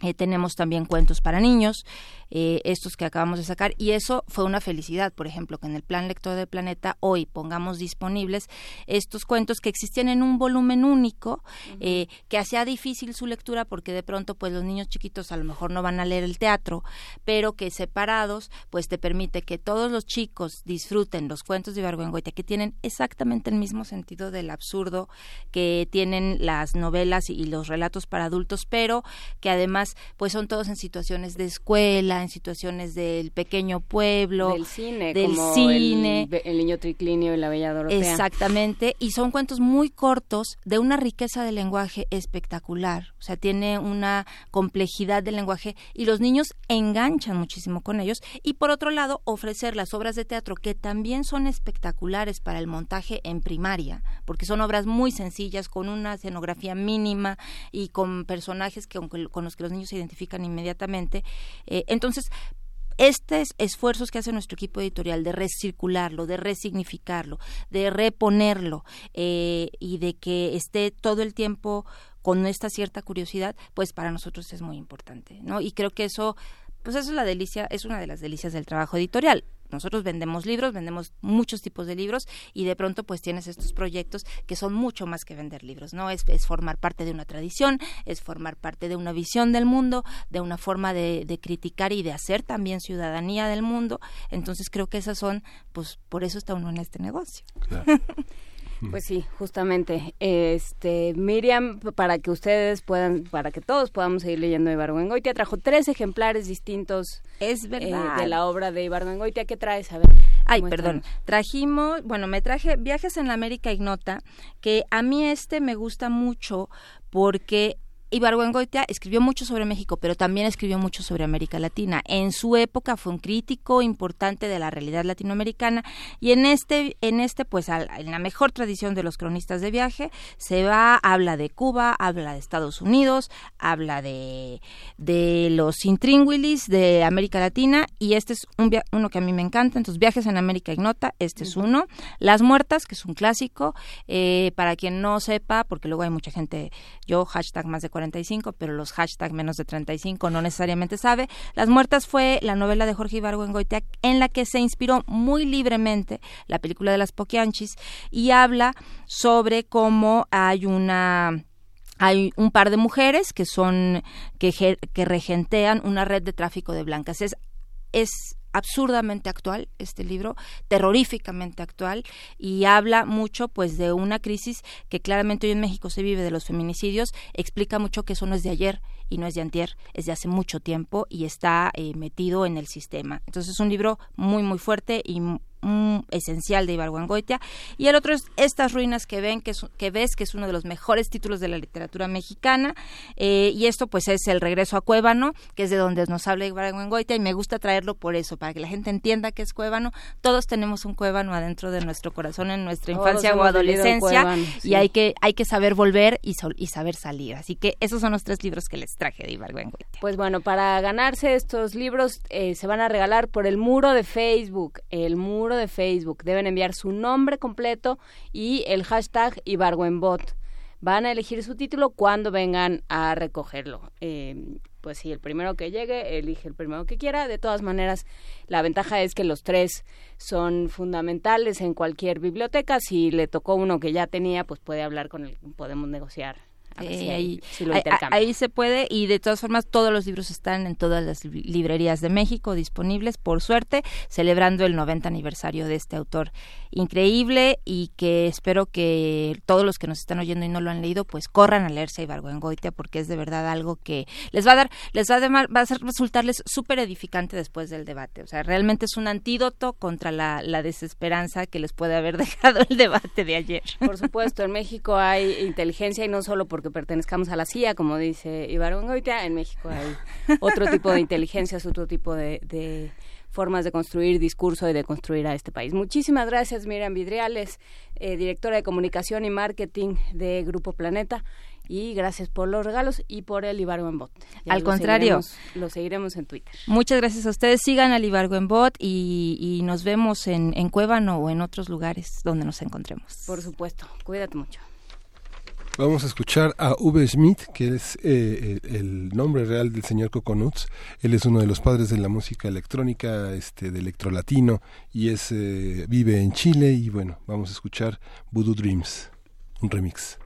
S4: Eh, tenemos también cuentos para niños, eh, estos que acabamos de sacar, y eso fue una felicidad, por ejemplo, que en el Plan Lector del Planeta hoy pongamos disponibles estos cuentos que existían en un volumen único, eh, que hacía difícil su lectura porque de pronto pues los niños chiquitos a lo mejor no van a leer el teatro, pero que separados pues te permite que todos los chicos disfruten los cuentos de Ibargüengoitia, que tienen exactamente el mismo sentido del absurdo que tienen las novelas y los relatos para adultos, pero que además pues son todos en situaciones de escuela, en situaciones del pequeño pueblo,
S2: del cine,
S4: del
S2: como
S4: cine.
S2: El, el, niño triclinio y la bella Dorotea.
S4: Exactamente, y son cuentos muy cortos de una riqueza de lenguaje espectacular, o sea, tiene una complejidad del lenguaje y los niños enganchan muchísimo con ellos y por otro lado ofrecer las obras de teatro que también son espectaculares para el montaje en primaria, porque son obras muy sencillas con una escenografía mínima y con personajes que con los que los niños se identifican inmediatamente. Eh, entonces, estos esfuerzos que hace nuestro equipo editorial de recircularlo, de resignificarlo, de reponerlo eh, y de que esté todo el tiempo con esta cierta curiosidad, pues para nosotros es muy importante, ¿no? Y creo que eso pues eso es la delicia, es una de las delicias del trabajo editorial. Nosotros vendemos libros, vendemos muchos tipos de libros y de pronto pues tienes estos proyectos que son mucho más que vender libros, ¿no? Es, es formar parte de una tradición, es formar parte de una visión del mundo, de una forma de, de criticar y de hacer también ciudadanía del mundo. Entonces creo que esas son, pues por eso está uno en este negocio. Claro.
S2: Pues sí, justamente. Este, Miriam, para que ustedes puedan, para que todos podamos seguir leyendo Ibargüengoitia, trajo tres ejemplares distintos
S4: es
S2: eh,
S4: verdad.
S2: de la obra de Ibargüengoitia. ¿Qué traes? A ver.
S4: Ay, perdón. Trajimos, bueno, me traje Viajes en la América Ignota, que a mí este me gusta mucho porque Ibargüengoitia escribió mucho sobre México, pero también escribió mucho sobre América Latina. En su época fue un crítico importante de la realidad latinoamericana y en este, en este, pues, en la mejor tradición de los cronistas de viaje, se va, habla de Cuba, habla de Estados Unidos, habla de, de los intrínguilis de América Latina y este es un uno que a mí me encanta. Entonces, Viajes en América Ignota, este es uno. Las Muertas, que es un clásico, eh, para quien no sepa, porque luego hay mucha gente, yo hashtag más de 45, pero los hashtag menos de 35 no necesariamente sabe. Las Muertas fue la novela de Jorge Ibargüengoitia en la que se inspiró muy libremente la película de las Poquianchis y habla sobre cómo hay una hay un par de mujeres que son que, regentean una red de tráfico de blancas. Es absurdamente actual este libro, terroríficamente actual y habla mucho pues de una crisis que claramente hoy en México se vive de los feminicidios, explica mucho que eso no es de ayer y no es de antier, es de hace mucho tiempo y está eh, metido en el sistema. Entonces es un libro muy muy fuerte y esencial de Ibargüengoitia. Y el otro es Estas ruinas que ven que, que ves que es uno de los mejores títulos de la literatura mexicana. Eh, y esto pues es el regreso a Cuébano que es de donde nos habla Ibargüengoitia y me gusta traerlo por eso para que la gente entienda que es Cuébano. Todos tenemos un Cuébano adentro de nuestro corazón en nuestra infancia o adolescencia y hay que hay que saber volver y, y, saber salir. Así que esos son los tres libros que les traje de Ibargüengoitia.
S2: Pues bueno para ganarse estos libros eh, se van a regalar por el muro de Facebook el muro de Facebook. Deben enviar su nombre completo y el hashtag Ibarwenbot. Van a elegir su título cuando vengan a recogerlo. Eh, pues si el primero que llegue, elige el primero que quiera. De todas maneras, la ventaja es que los tres son fundamentales en cualquier biblioteca. Si le tocó uno que ya tenía, pues puede hablar con él, podemos negociar
S4: ahí, ahí, se puede y de todas formas todos los libros están en todas las librerías de México disponibles, por suerte, celebrando el 90 aniversario de este autor increíble y que espero que todos los que nos están oyendo y no lo han leído, pues corran a leerse Ibargüengoitia porque es de verdad algo que les va a dar, les va a, va a resultarles súper edificante después del debate. O sea, realmente es un antídoto contra la, la desesperanza que les puede haber dejado el debate de ayer.
S2: Por supuesto, en México hay inteligencia y no solo porque pertenezcamos a la CIA, como dice Ibargüengoitia, en México hay otro tipo de inteligencias, otro tipo de formas de construir discurso y de construir a este país. Muchísimas gracias, Miriam Vidriales, eh, directora de comunicación y marketing de Grupo Planeta. Y gracias por los regalos y por el Ibargo en Bot.
S4: Al contrario.
S2: lo seguiremos en Twitter.
S4: Muchas gracias a ustedes. Sigan al Ibargo en Bot y, y nos vemos en, en Cuébano o en otros lugares donde nos encontremos.
S2: Por supuesto. Cuídate mucho.
S1: Vamos a escuchar a Uwe Schmidt, que es eh, el, nombre real del señor Coconuts. Él es uno de los padres de la música electrónica, este, de electrolatino, y es eh, vive en Chile. Y bueno, vamos a escuchar Voodoo Dreams, un remix.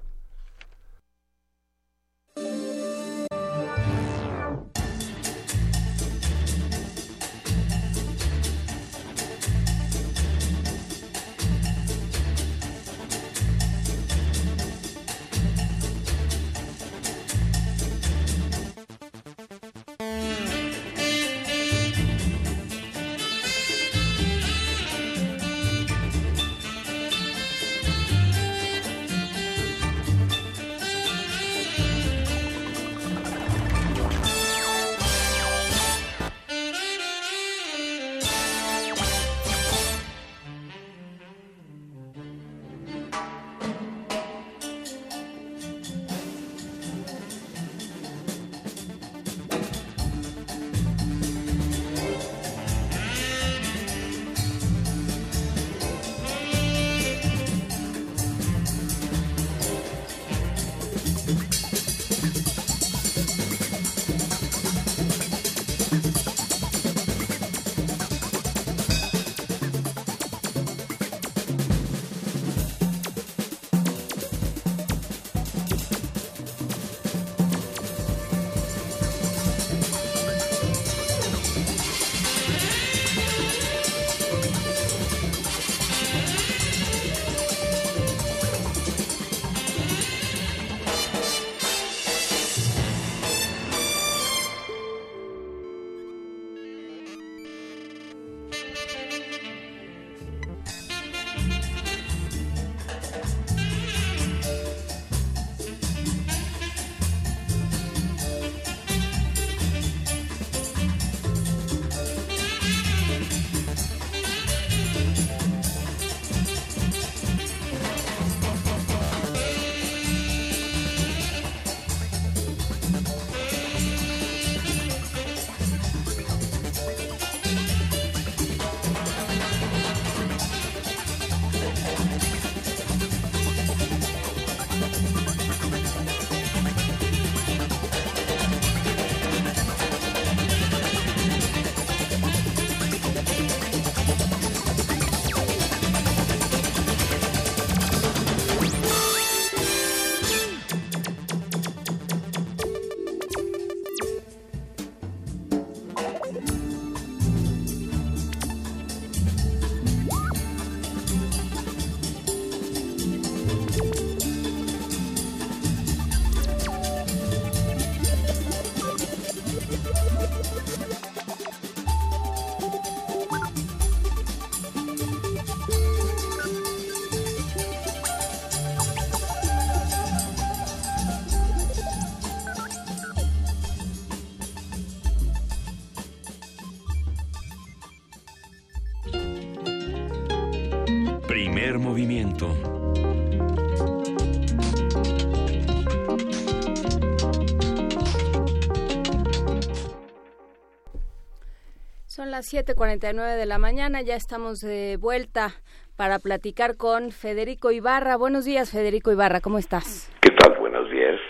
S2: Las 7:49 de la mañana, ya estamos de vuelta para platicar con Federico Ibarra. Buenos días, Federico Ibarra, ¿cómo estás?
S5: ¿Qué tal? Buenos días.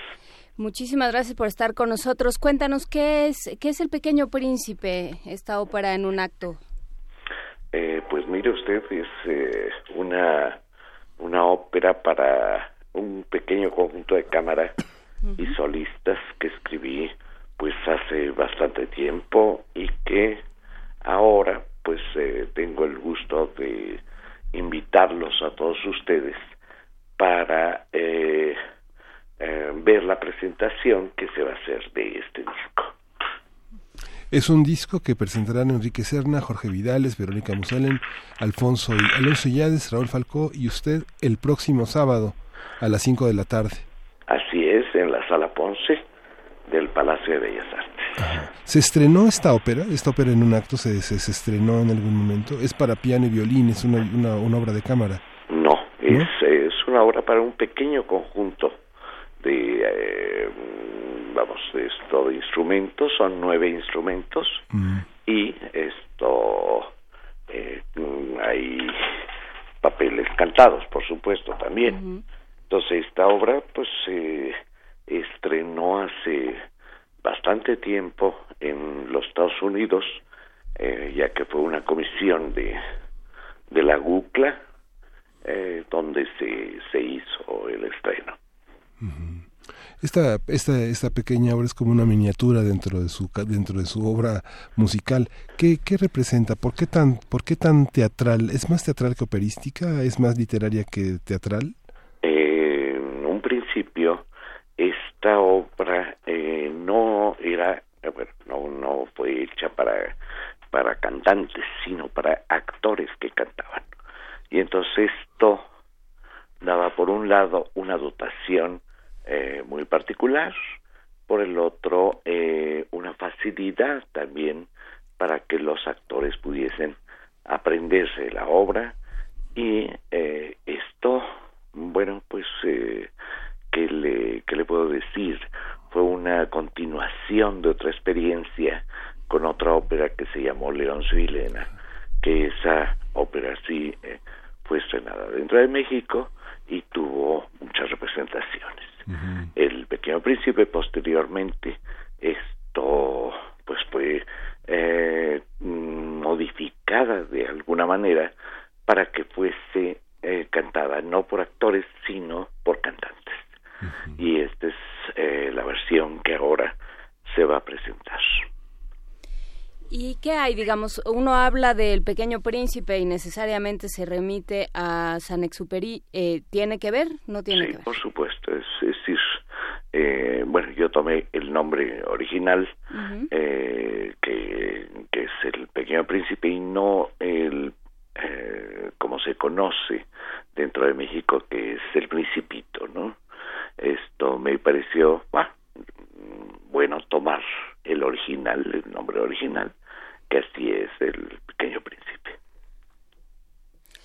S2: Muchísimas gracias por estar con nosotros. Cuéntanos qué es qué es El Pequeño Príncipe, esta ópera en un acto.
S5: Eh, pues mire usted, es eh, una una ópera para un pequeño conjunto de cámara y solistas que escribí pues hace bastante tiempo y que ahora pues eh, tengo el gusto de invitarlos a todos ustedes para eh, eh, ver la presentación que se va a hacer de este disco.
S1: Es un disco que presentarán Enrique Serna, Jorge Vidales, Verónica Musalen, Alfonso y Alonso Yades, Raúl Falcó y usted el próximo sábado a las 5 de la tarde.
S5: Así es, en la Sala Ponce del Palacio de Bellas Artes.
S1: ¿Se estrenó esta ópera? ¿Esta ópera en un acto se, se, estrenó en algún momento? ¿Es para piano y violín? ¿Es una, una, obra de cámara?
S5: No, Es, es una obra para un pequeño conjunto de, eh, vamos, esto de instrumentos, son nueve instrumentos mm. y esto, eh, hay papeles cantados, por supuesto, también. Entonces esta obra pues se estrenó hace bastante tiempo en los Estados Unidos, eh, ya que fue una comisión de, de la GUCLA, eh, donde se, se hizo el estreno.
S1: Esta, esta, esta pequeña obra es como una miniatura dentro de su, dentro de su obra musical. ¿Qué, qué representa? ¿Por qué, tan, ¿Por qué tan teatral? ¿Es más teatral que operística? ¿Es más literaria que teatral?
S5: Eh, en un principio, esta obra eh, no era, eh, bueno, no, no fue hecha para, para cantantes, sino para actores que cantaban. Y entonces esto daba por un lado una dotación eh, muy particular, por el otro una facilidad también para que los actores pudiesen aprenderse la obra y eh, esto, bueno, pues, ¿qué, le, ¿qué le puedo decir? Fue una continuación de otra experiencia con otra ópera que se llamó León Vilena, que esa ópera sí eh, fue estrenada dentro de México y tuvo muchas representaciones. El Pequeño Príncipe posteriormente esto pues fue eh, modificada de alguna manera para que fuese eh, cantada no por actores sino por cantantes y esta es eh, la versión que ahora se va a presentar.
S2: ¿Y qué hay? Digamos, uno habla del Pequeño Príncipe y necesariamente se remite a San Exupéry. Eh, ¿Tiene que ver? ¿No tiene
S5: sí,
S2: que ver?
S5: por supuesto. Es, es decir, eh, bueno, yo tomé el nombre original, eh, que, que es el Pequeño Príncipe y no el eh, como se conoce dentro de México, que es el Principito, ¿no? Esto me pareció, bueno, tomar el original, el nombre original, que así es el Pequeño Príncipe.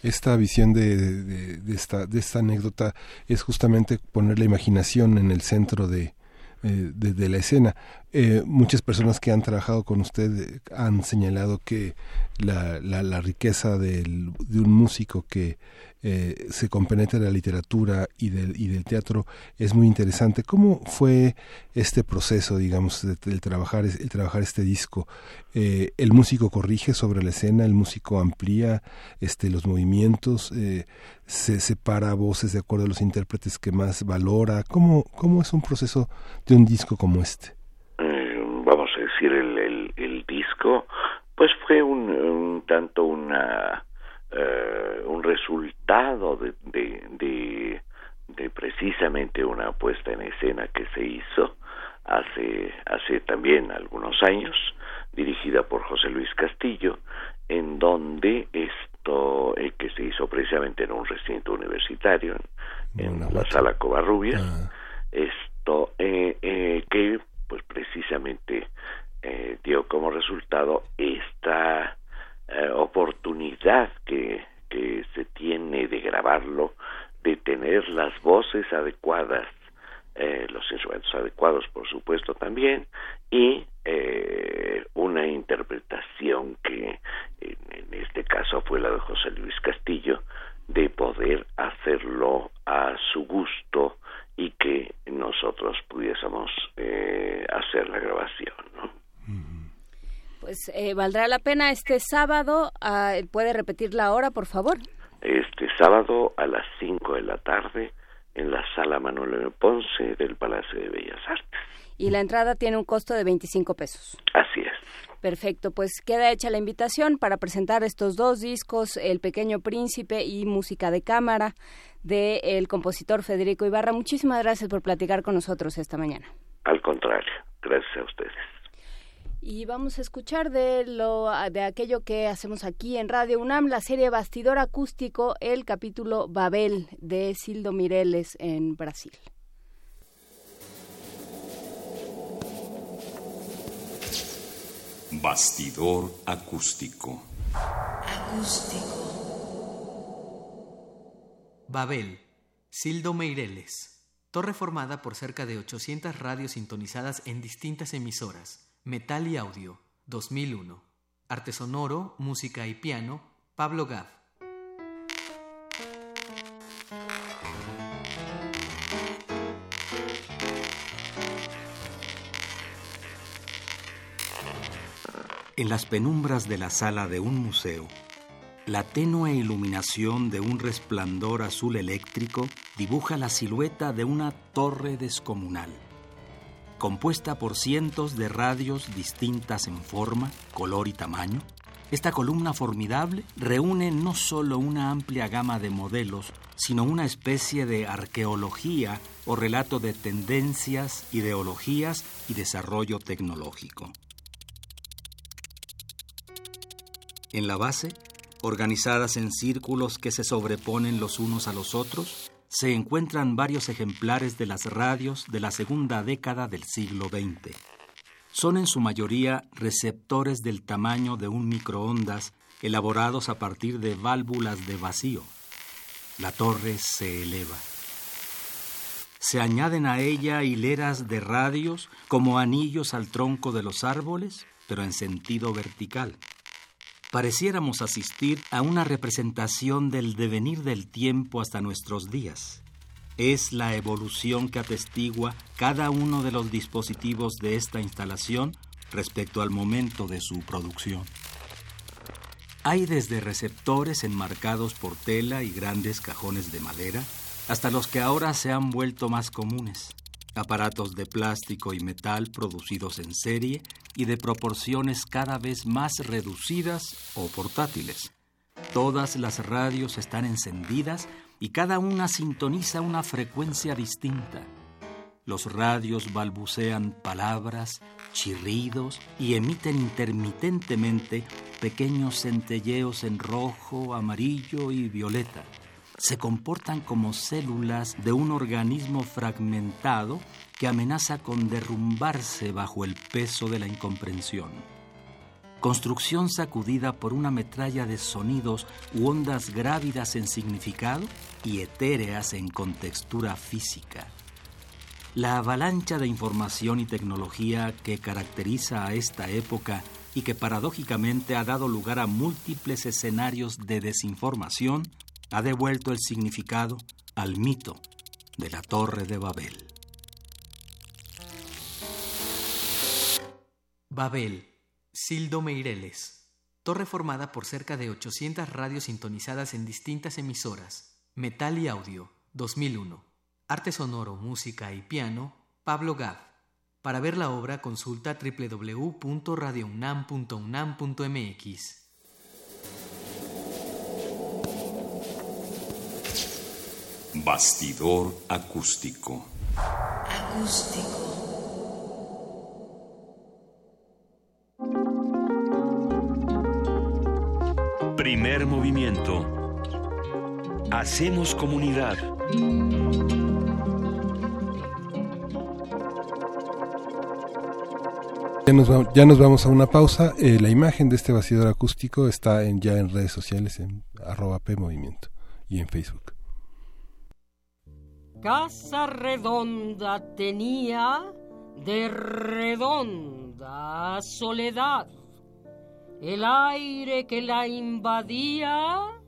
S1: Esta visión de, esta, de esta anécdota es justamente poner la imaginación en el centro de, eh, la escena. Eh, muchas personas que han trabajado con usted eh, han señalado que la, la, la riqueza del, de un músico que eh, se compenetra de la literatura y del, y del teatro es muy interesante. ¿Cómo fue este proceso, digamos, de, trabajar, el trabajar este disco? Eh, ¿El músico corrige sobre la escena? ¿El músico amplía este, los movimientos? Eh, ¿Se separa voces de acuerdo a los intérpretes que más valora? ¿Cómo, cómo es un proceso de un disco como este?
S5: eh, vamos a decir, el, el, el disco, pues fue un, un tanto una eh, un resultado de, de, de, de precisamente una puesta en escena que se hizo hace hace también algunos años dirigida por José Luis Castillo en donde esto eh, que se hizo precisamente en un recinto universitario en, la sala Covarrubias
S1: Ah,
S5: esto eh, eh, que pues precisamente eh, dio como resultado esta eh, oportunidad que, que se tiene de grabarlo, de tener las voces adecuadas, eh, los instrumentos adecuados por supuesto también, y eh, una interpretación que en, en este caso fue la de José Luis Castillo, de poder hacerlo a su gusto y que nosotros pudiésemos eh, hacer la grabación. ¿no?
S2: Pues eh, valdrá la pena este sábado. ah, ¿Puede repetir la hora, por favor?
S5: Este sábado a las 5 de la tarde en la sala Manuel M. Ponce del Palacio de Bellas Artes.
S2: Y la entrada tiene un costo de 25 pesos.
S5: Así es.
S2: Perfecto, pues queda hecha la invitación para presentar estos dos discos, El Pequeño Príncipe y Música de Cámara, del compositor Federico Ibarra. Muchísimas gracias por platicar con nosotros esta mañana.
S5: Al contrario, gracias a ustedes.
S2: Y vamos a escuchar de lo de aquello que hacemos aquí en Radio UNAM, la serie Bastidor Acústico, el capítulo Babel de Sildo Mireles en Brasil.
S3: Bastidor acústico.
S6: Babel, Sildo Meireles. Torre formada por cerca de 800 radios sintonizadas en distintas emisoras. Metal y Audio, 2001. Arte sonoro, música y piano, Pablo Gav.
S7: En las penumbras de la sala de un museo, la tenue iluminación de un resplandor azul eléctrico dibuja la silueta de una torre descomunal compuesta por cientos de radios distintas en forma, color y tamaño. Esta columna formidable reúne no solo una amplia gama de modelos, sino una especie de arqueología o relato de tendencias, ideologías y desarrollo tecnológico. En la base, organizadas en círculos que se sobreponen los unos a los otros, se encuentran varios ejemplares de las radios de la segunda década del siglo XX. Son en su mayoría receptores del tamaño de un microondas elaborados a partir de válvulas de vacío. La torre se eleva. Se añaden a ella hileras de radios como anillos al tronco de los árboles, pero en sentido vertical pareciéramos asistir a una representación del devenir del tiempo hasta nuestros días. Es la evolución que atestigua cada uno de los dispositivos de esta instalación respecto al momento de su producción. Hay desde receptores enmarcados por tela y grandes cajones de madera, hasta los que ahora se han vuelto más comunes, aparatos de plástico y metal producidos en serie y de proporciones cada vez más reducidas o portátiles. Todas las radios están encendidas y cada una sintoniza una frecuencia distinta. Los radios balbucean palabras, chirridos y emiten intermitentemente pequeños centelleos en rojo, amarillo y violeta se comportan como células de un organismo fragmentado que amenaza con derrumbarse bajo el peso de la incomprensión. Construcción sacudida por una metralla de sonidos u ondas grávidas en significado y etéreas en contextura física. La avalancha de información y tecnología que caracteriza a esta época y que paradójicamente ha dado lugar a múltiples escenarios de desinformación ha devuelto el significado al mito de la Torre de Babel.
S6: Babel, Sildo Meireles. Torre formada por cerca de 800 radios sintonizadas en distintas emisoras. Metal y Audio, 2001. Arte sonoro, música y piano, Pablo Gav. Para ver la obra consulta www.radiounam.unam.mx.
S3: Bastidor acústico.
S8: Acústico.
S9: Primer movimiento. Hacemos comunidad.
S1: Ya nos, va- ya nos vamos a una pausa. Eh, la imagen de este bastidor acústico está en, ya en redes sociales, en arroba P Movimiento y en Facebook.
S10: Casa redonda tenía de redonda soledad. El aire que la invadía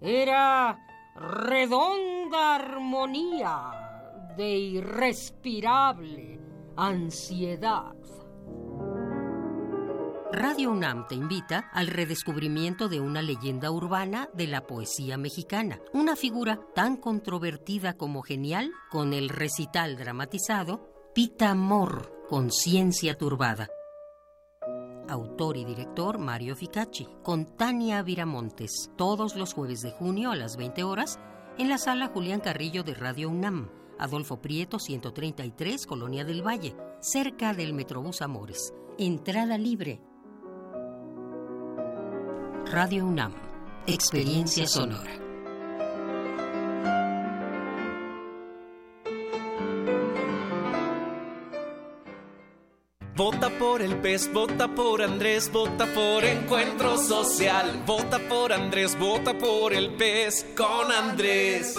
S10: era redonda armonía de irrespirable ansiedad.
S11: Radio UNAM te invita al redescubrimiento de una leyenda urbana de la poesía mexicana, una figura tan controvertida como genial con el recital dramatizado Pita Amor, Conciencia Turbada. Autor y director Mario Ficacci, con Tania Viramontes, todos los jueves de junio a las 20 horas en la sala Julián Carrillo de Radio UNAM, Adolfo Prieto 133, Colonia del Valle, cerca del Metrobús Amores. Entrada libre. Radio UNAM. Experiencia sonora.
S12: Vota por el PES, vota por Andrés, vota por Encuentro Social. Vota por Andrés, vota por el PES con Andrés.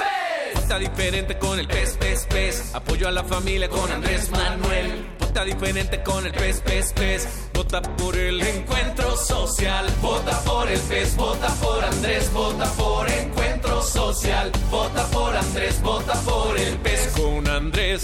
S12: Vota diferente con el PES, PES, PES. Apoyo a la familia con Andrés Manuel. Diferente con el PES, PES, PES. Vota por el Encuentro Social. Vota por el PES, vota por Andrés, vota por Encuentro Social. Vota por Andrés, vota por el PES con Andrés.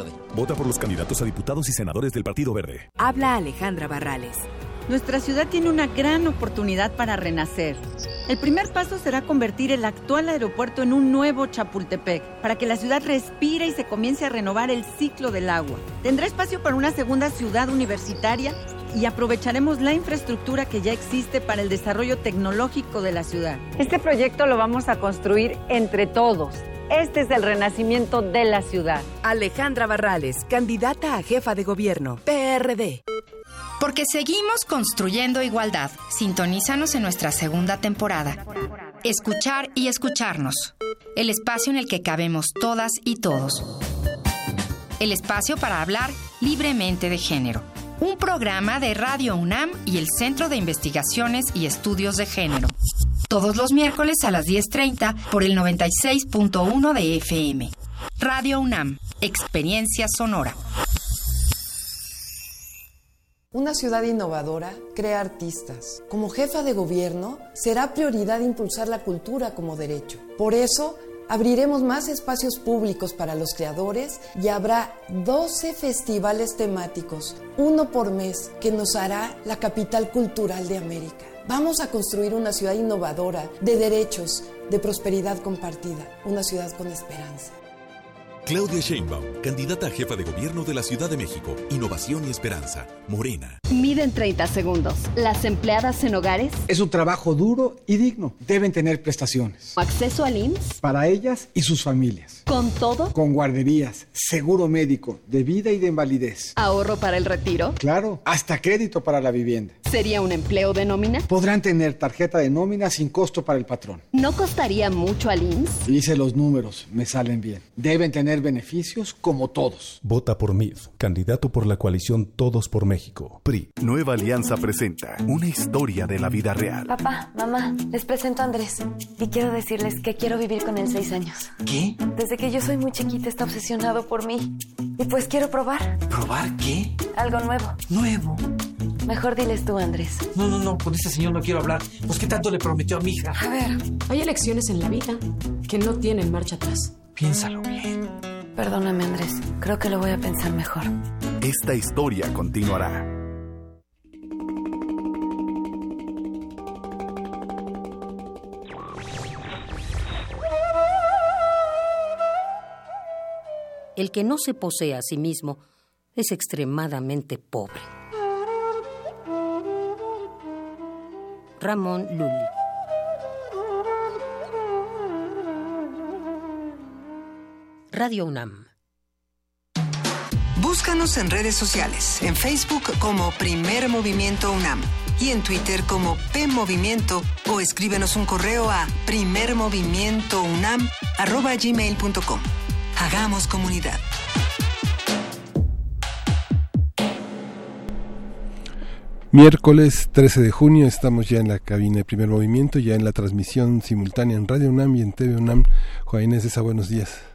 S13: Vota por los candidatos a diputados y senadores del Partido Verde.
S14: Habla Alejandra Barrales. Nuestra ciudad tiene una gran oportunidad para renacer. El primer paso será convertir el actual aeropuerto en un nuevo Chapultepec, para que la ciudad respire y se comience a renovar el ciclo del agua. Tendrá espacio para una segunda ciudad universitaria y aprovecharemos la infraestructura que ya existe para el desarrollo tecnológico de la ciudad.
S15: Este proyecto lo vamos a construir entre todos. Este es el renacimiento de la ciudad.
S14: Alejandra Barrales, candidata a jefa de gobierno, PRD.
S16: Porque seguimos construyendo igualdad. Sintonízanos en nuestra segunda temporada. Escuchar y escucharnos. El espacio en el que cabemos todas y todos. El espacio para hablar libremente de género. Un programa de Radio UNAM y el Centro de Investigaciones y Estudios de Género. Todos los miércoles a las 10.30 por el 96.1 de FM. Radio UNAM, Experiencia Sonora.
S17: Una ciudad innovadora crea artistas. Como jefa de gobierno, será prioridad impulsar la cultura como derecho. Por eso, abriremos más espacios públicos para los creadores y habrá 12 festivales temáticos, uno por mes, que nos hará la capital cultural de América. Vamos a construir una ciudad innovadora, de derechos, de prosperidad compartida, una ciudad con esperanza.
S13: Claudia Sheinbaum, candidata a jefa de gobierno de la Ciudad de México. Innovación y esperanza. Morena.
S18: Miden 30 segundos. Las empleadas en hogares.
S19: Es un trabajo duro y digno. Deben tener prestaciones.
S18: Acceso al IMSS.
S19: Para ellas y sus familias.
S18: ¿Con todo?
S19: Con guarderías, seguro médico, de vida y de invalidez.
S18: ¿Ahorro para el retiro?
S19: Claro, hasta crédito para la vivienda.
S18: ¿Sería un empleo de nómina?
S19: Podrán tener tarjeta de nómina sin costo para el patrón.
S18: ¿No costaría mucho al IMSS?
S19: Hice los números, me salen bien. Deben tener beneficios como todos.
S13: Vota por MID, candidato por la coalición Todos por México. PRI. Nueva Alianza presenta una historia de la vida real.
S20: Papá, mamá, les presento a Andrés. Y quiero decirles que quiero vivir con él seis años.
S21: ¿Qué?
S20: Desde que yo soy muy chiquita está obsesionado por mí. Y pues quiero probar.
S21: ¿Probar qué?
S20: Algo nuevo.
S21: ¿Nuevo?
S20: Mejor diles tú, Andrés.
S21: No, no, no, con ese señor no quiero hablar. Pues qué tanto le prometió a mi hija.
S20: A ver,
S22: hay elecciones en la vida que no tienen marcha atrás.
S21: Piénsalo bien.
S20: Perdóname, Andrés. Creo que lo voy a pensar mejor.
S13: Esta historia continuará.
S11: El que no se posee a sí mismo es extremadamente pobre. Ramón Lully. Radio UNAM.
S23: Búscanos en redes sociales, en Facebook como Primer Movimiento UNAM y en Twitter como P Movimiento o escríbenos un correo a primermovimientounam@gmail.com. Hagamos comunidad.
S1: Miércoles 13 de junio estamos ya en la cabina de primer movimiento, ya en la transmisión simultánea en Radio UNAM y en TV UNAM. Juan Inés Esa, buenos días.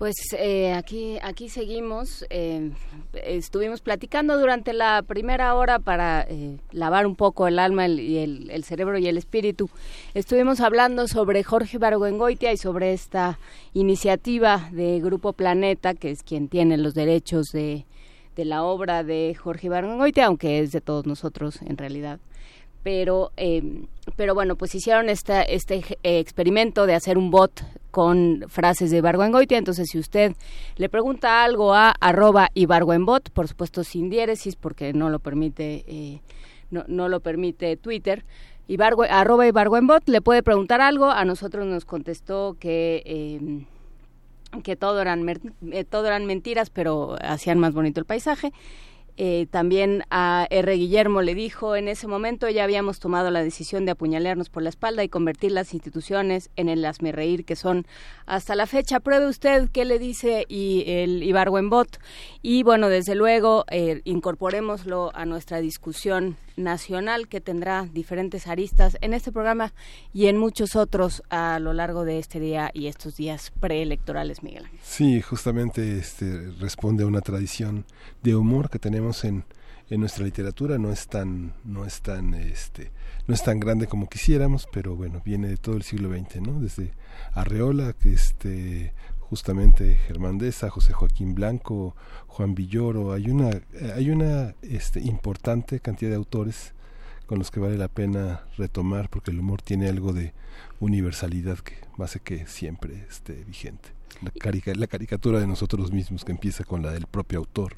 S2: Pues eh, aquí, aquí seguimos. Eh, estuvimos platicando durante la primera hora para eh, lavar un poco el alma y el, el, cerebro y el espíritu. Estuvimos hablando sobre Jorge Barguengoitia y sobre esta iniciativa de Grupo Planeta, que es quien tiene los derechos de, de la obra de Jorge Barguengoitia, aunque es de todos nosotros en realidad pero eh, pero bueno pues hicieron esta, este eh, experimento de hacer un bot con frases de Barguengoitia. Entonces si usted le pregunta algo a arroba Ibargüenbot por supuesto sin diéresis porque no lo permite eh, no, no lo permite Twitter Ibargüe, arroba Ibargüenbot le puede preguntar algo. A nosotros nos contestó que eh, que todo eran todo eran mentiras pero hacían más bonito el paisaje Eh, también a R. Guillermo le dijo, en ese momento ya habíamos tomado la decisión de apuñalarnos por la espalda y convertir las instituciones en el reír que son hasta la fecha. Pruebe usted qué le dice y el Ibargüenbot. Y bueno, desde luego, eh, incorporémoslo a nuestra discusión nacional que tendrá diferentes aristas en este programa y en muchos otros a lo largo de este día y estos días preelectorales, Miguel.
S1: Sí, justamente este responde a una tradición de humor que tenemos en, en nuestra literatura no es tan no es tan este no es tan grande como quisiéramos pero bueno viene de todo el siglo XX no desde Arreola que este justamente Germán Deza, José Joaquín Blanco, Juan Villoro, hay una, hay una este, importante cantidad de autores con los que vale la pena retomar porque el humor tiene algo de universalidad que hace que siempre esté vigente. La, la caricatura de nosotros mismos que empieza con la del propio autor.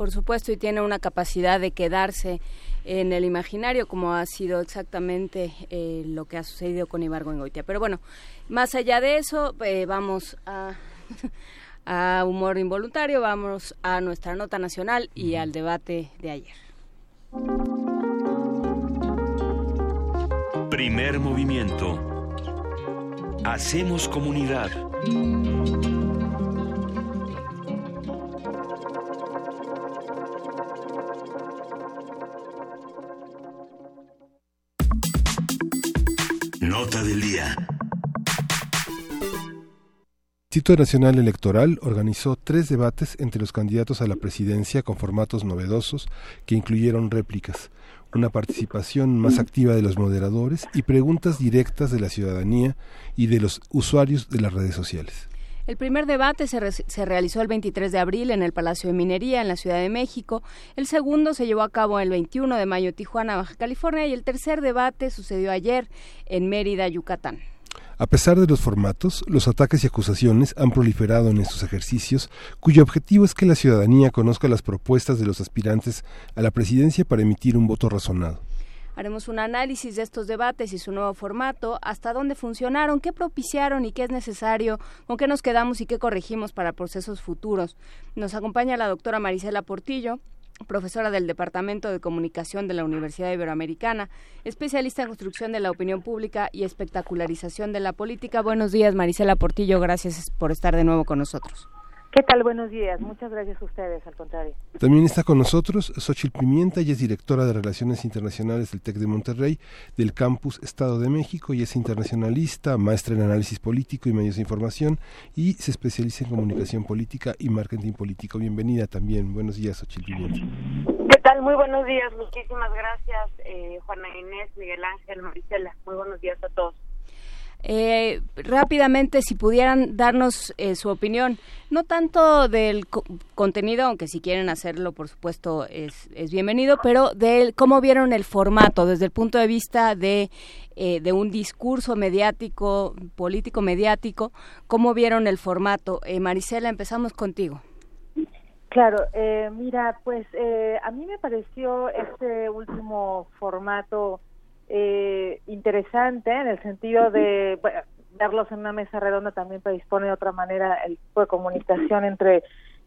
S2: Por supuesto, y tiene una capacidad de quedarse en el imaginario, como ha sido exactamente eh, lo que ha sucedido con Ibargüengoitia. Pero bueno, más allá de eso, eh, vamos a, a humor involuntario, vamos a nuestra nota nacional y al debate de ayer.
S3: Primer movimiento. Hacemos comunidad. Nota del día.
S1: El Instituto Nacional Electoral organizó tres debates entre los candidatos a la presidencia con formatos novedosos que incluyeron réplicas, una participación más activa de los moderadores y preguntas directas de la ciudadanía y de los usuarios de las redes sociales.
S2: El primer debate se, realizó el 23 de abril en el Palacio de Minería en la Ciudad de México. El segundo se llevó a cabo el 21 de mayo en Tijuana, Baja California. Y el tercer debate sucedió ayer en Mérida, Yucatán.
S1: A pesar de los formatos, los ataques y acusaciones han proliferado en estos ejercicios, cuyo objetivo es que la ciudadanía conozca las propuestas de los aspirantes a la presidencia para emitir un voto razonado.
S2: Haremos un análisis de estos debates y su nuevo formato, hasta dónde funcionaron, qué propiciaron y qué es necesario, con qué nos quedamos y qué corregimos para procesos futuros. Nos acompaña la doctora Marisela Portillo, profesora del Departamento de Comunicación de la Universidad Iberoamericana, especialista en construcción de la opinión pública y espectacularización de la política. Buenos días, Marisela Portillo, gracias por estar de nuevo con nosotros.
S24: ¿Qué tal? Buenos días. Muchas gracias a ustedes, al contrario.
S1: También está con nosotros Xochil Pimienta, y es directora de Relaciones Internacionales del TEC de Monterrey, del Campus Estado de México, y es internacionalista, maestra en análisis político y medios de información, y se especializa en comunicación política y marketing político. Bienvenida también. Buenos días, Xochil Pimienta.
S24: ¿Qué tal? Muy buenos días. Muchísimas gracias, eh, Juana Inés, Miguel Ángel, Marisela. Muy buenos días a todos.
S2: Eh, rápidamente, si pudieran darnos eh, su opinión, no tanto del contenido, aunque si quieren hacerlo, por supuesto, es, es, bienvenido, pero de cómo vieron el formato desde el punto de vista de, eh, de un discurso mediático, político mediático, cómo vieron el formato. Eh, Marisela, empezamos contigo.
S24: Claro, eh, mira, pues eh, a mí me pareció este último formato eh, interesante en el sentido de verlos en una mesa redonda también predispone de otra manera el tipo de comunicación entre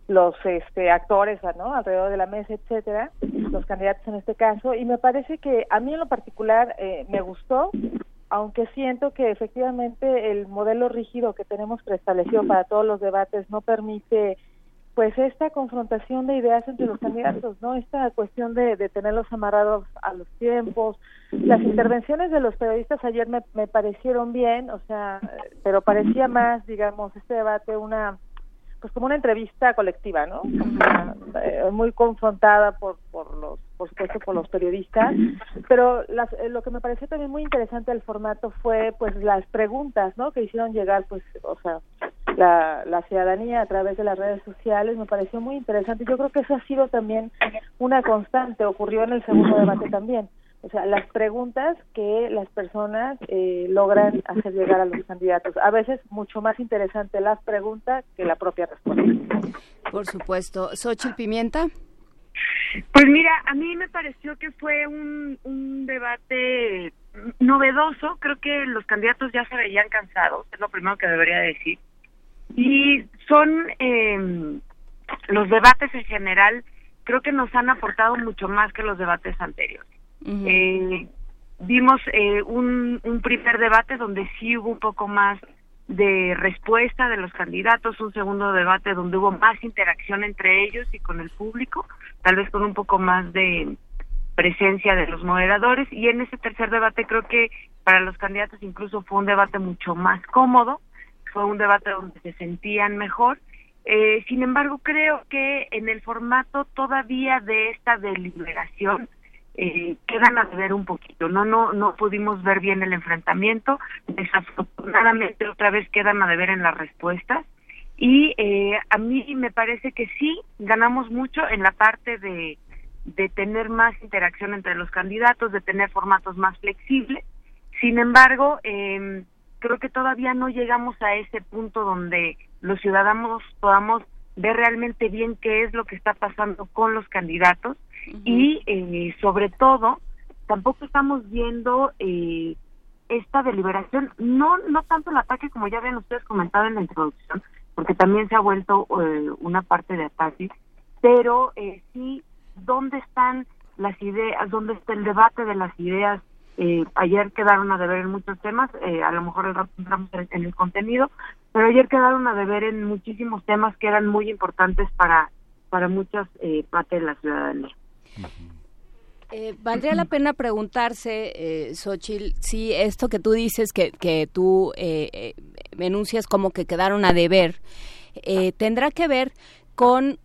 S24: los este, actores ¿no? alrededor de la mesa, etcétera, los candidatos en este caso, y me parece que a mí en lo particular eh, me gustó, aunque siento que efectivamente el modelo rígido que tenemos preestablecido para todos los debates no permite pues esta confrontación de ideas entre los candidatos, ¿no? Esta cuestión de, de tenerlos amarrados a los tiempos. Las intervenciones de los periodistas ayer me, me parecieron bien, o sea, pero parecía más, digamos, este debate una pues como una entrevista colectiva, ¿no? Eh, muy confrontada por, por los, por supuesto, por los periodistas, pero las, eh, lo que me pareció también muy interesante del formato fue, pues, las preguntas, ¿no? Que hicieron llegar, pues, o sea, la, la ciudadanía a través de las redes sociales, me pareció muy interesante. Yo creo que eso ha sido también una constante, ocurrió en el segundo debate también o sea, las preguntas que las personas eh, logran hacer llegar a los candidatos. A veces mucho más interesante las preguntas que la propia respuesta.
S2: Por supuesto. Xochitl Pimienta.
S25: Pues mira, a mí me pareció que fue un, un debate novedoso. Creo que los candidatos ya se veían cansados, es lo primero que debería decir. Y son eh, los debates en general creo que nos han aportado mucho más que los debates anteriores. Eh, vimos eh, un, primer debate donde sí hubo un poco más de respuesta de los candidatos, un segundo debate donde hubo más interacción entre ellos y con el público, tal vez con un poco más de presencia de los moderadores y en ese tercer debate creo que para los candidatos incluso fue un debate mucho más cómodo, fue un debate donde se sentían mejor. Eh, sin embargo, creo que en el formato todavía de esta deliberación eh, quedan a ver un poquito, no no no pudimos ver bien el enfrentamiento, desafortunadamente otra vez quedan a deber en las respuestas y eh, a mí me parece que sí ganamos mucho en la parte de de tener más interacción entre los candidatos, de tener formatos más flexibles. Sin embargo, eh, creo que todavía no llegamos a ese punto donde los ciudadanos podamos ver realmente bien qué es lo que está pasando con los candidatos y eh, sobre todo tampoco estamos viendo eh, esta deliberación no no tanto el ataque como ya habían ustedes comentado en la introducción porque también se ha vuelto eh, una parte de ataque pero eh, sí dónde están las ideas dónde está el debate de las ideas eh, ayer quedaron a deber en muchos temas, eh, a lo mejor el rato entramos en, el contenido, pero ayer quedaron a deber en muchísimos temas que eran muy importantes para, para muchas eh, partes de la ciudadanía.
S2: Eh, valdría la pena preguntarse, eh, Xochitl, si esto que tú dices, que, que tú eh, eh, enuncias como que quedaron a deber, eh, tendrá que ver con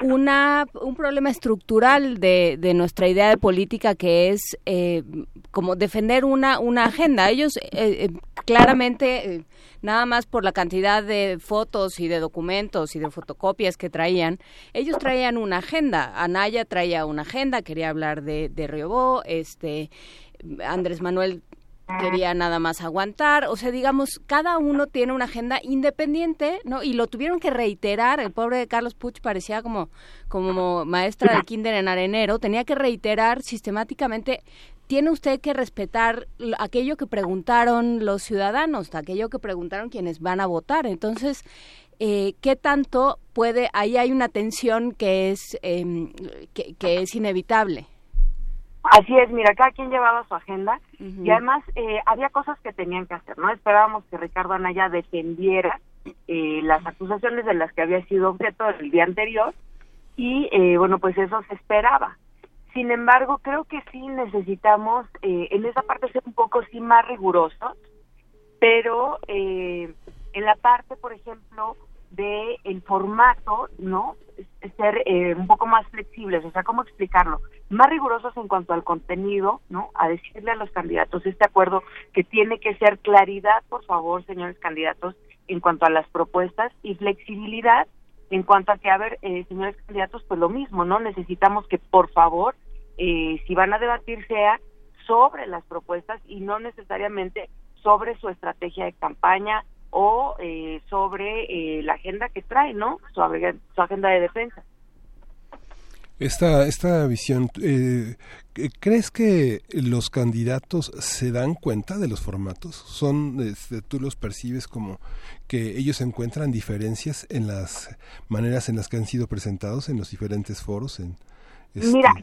S2: una, un problema estructural de, de nuestra idea de política que es eh, como defender una, una agenda. Ellos eh, eh, claramente, eh, nada más por la cantidad de fotos y de documentos y de fotocopias que traían, ellos traían una agenda. Anaya traía una agenda, quería hablar de, de Riobó, este, Andrés Manuel quería nada más aguantar, o sea, digamos, cada uno tiene una agenda independiente, ¿no? Y lo tuvieron que reiterar, el pobre de Carlos Puch parecía como, como maestra de kinder en arenero, tenía que reiterar sistemáticamente, tiene usted que respetar aquello que preguntaron los ciudadanos, aquello que preguntaron quienes van a votar, entonces... Eh, ¿Qué tanto puede? Ahí hay una tensión que es que, que es inevitable.
S25: Así es, mira, cada quien llevaba su agenda y además eh, había cosas que tenían que hacer, ¿no? Esperábamos que Ricardo Anaya defendiera eh, las acusaciones de las que había sido objeto el día anterior y, eh, bueno, pues eso se esperaba. Sin embargo, creo que sí necesitamos eh, en esa parte ser un poco sí más rigurosos, pero eh, en la parte, por ejemplo, de el formato, ¿no? Ser eh, un poco más flexibles, o sea, ¿cómo explicarlo? Más rigurosos en cuanto al contenido, ¿no? A decirle a los candidatos este acuerdo que tiene que ser claridad, por favor, señores candidatos, en cuanto a las propuestas y flexibilidad en cuanto a que, a ver, eh, señores candidatos, pues lo mismo, ¿no? Necesitamos que, por favor, eh, si van a debatir, sea sobre las propuestas y no necesariamente sobre su estrategia de campaña o eh, sobre eh, la agenda que trae, ¿no? Su, ag- su agenda de defensa.
S1: Esta, esta visión, eh, ¿crees que los candidatos se dan cuenta de los formatos? ¿Son, este, tú los percibes como que ellos encuentran diferencias en las maneras en las que han sido presentados en los diferentes foros? En, este,
S25: Mira,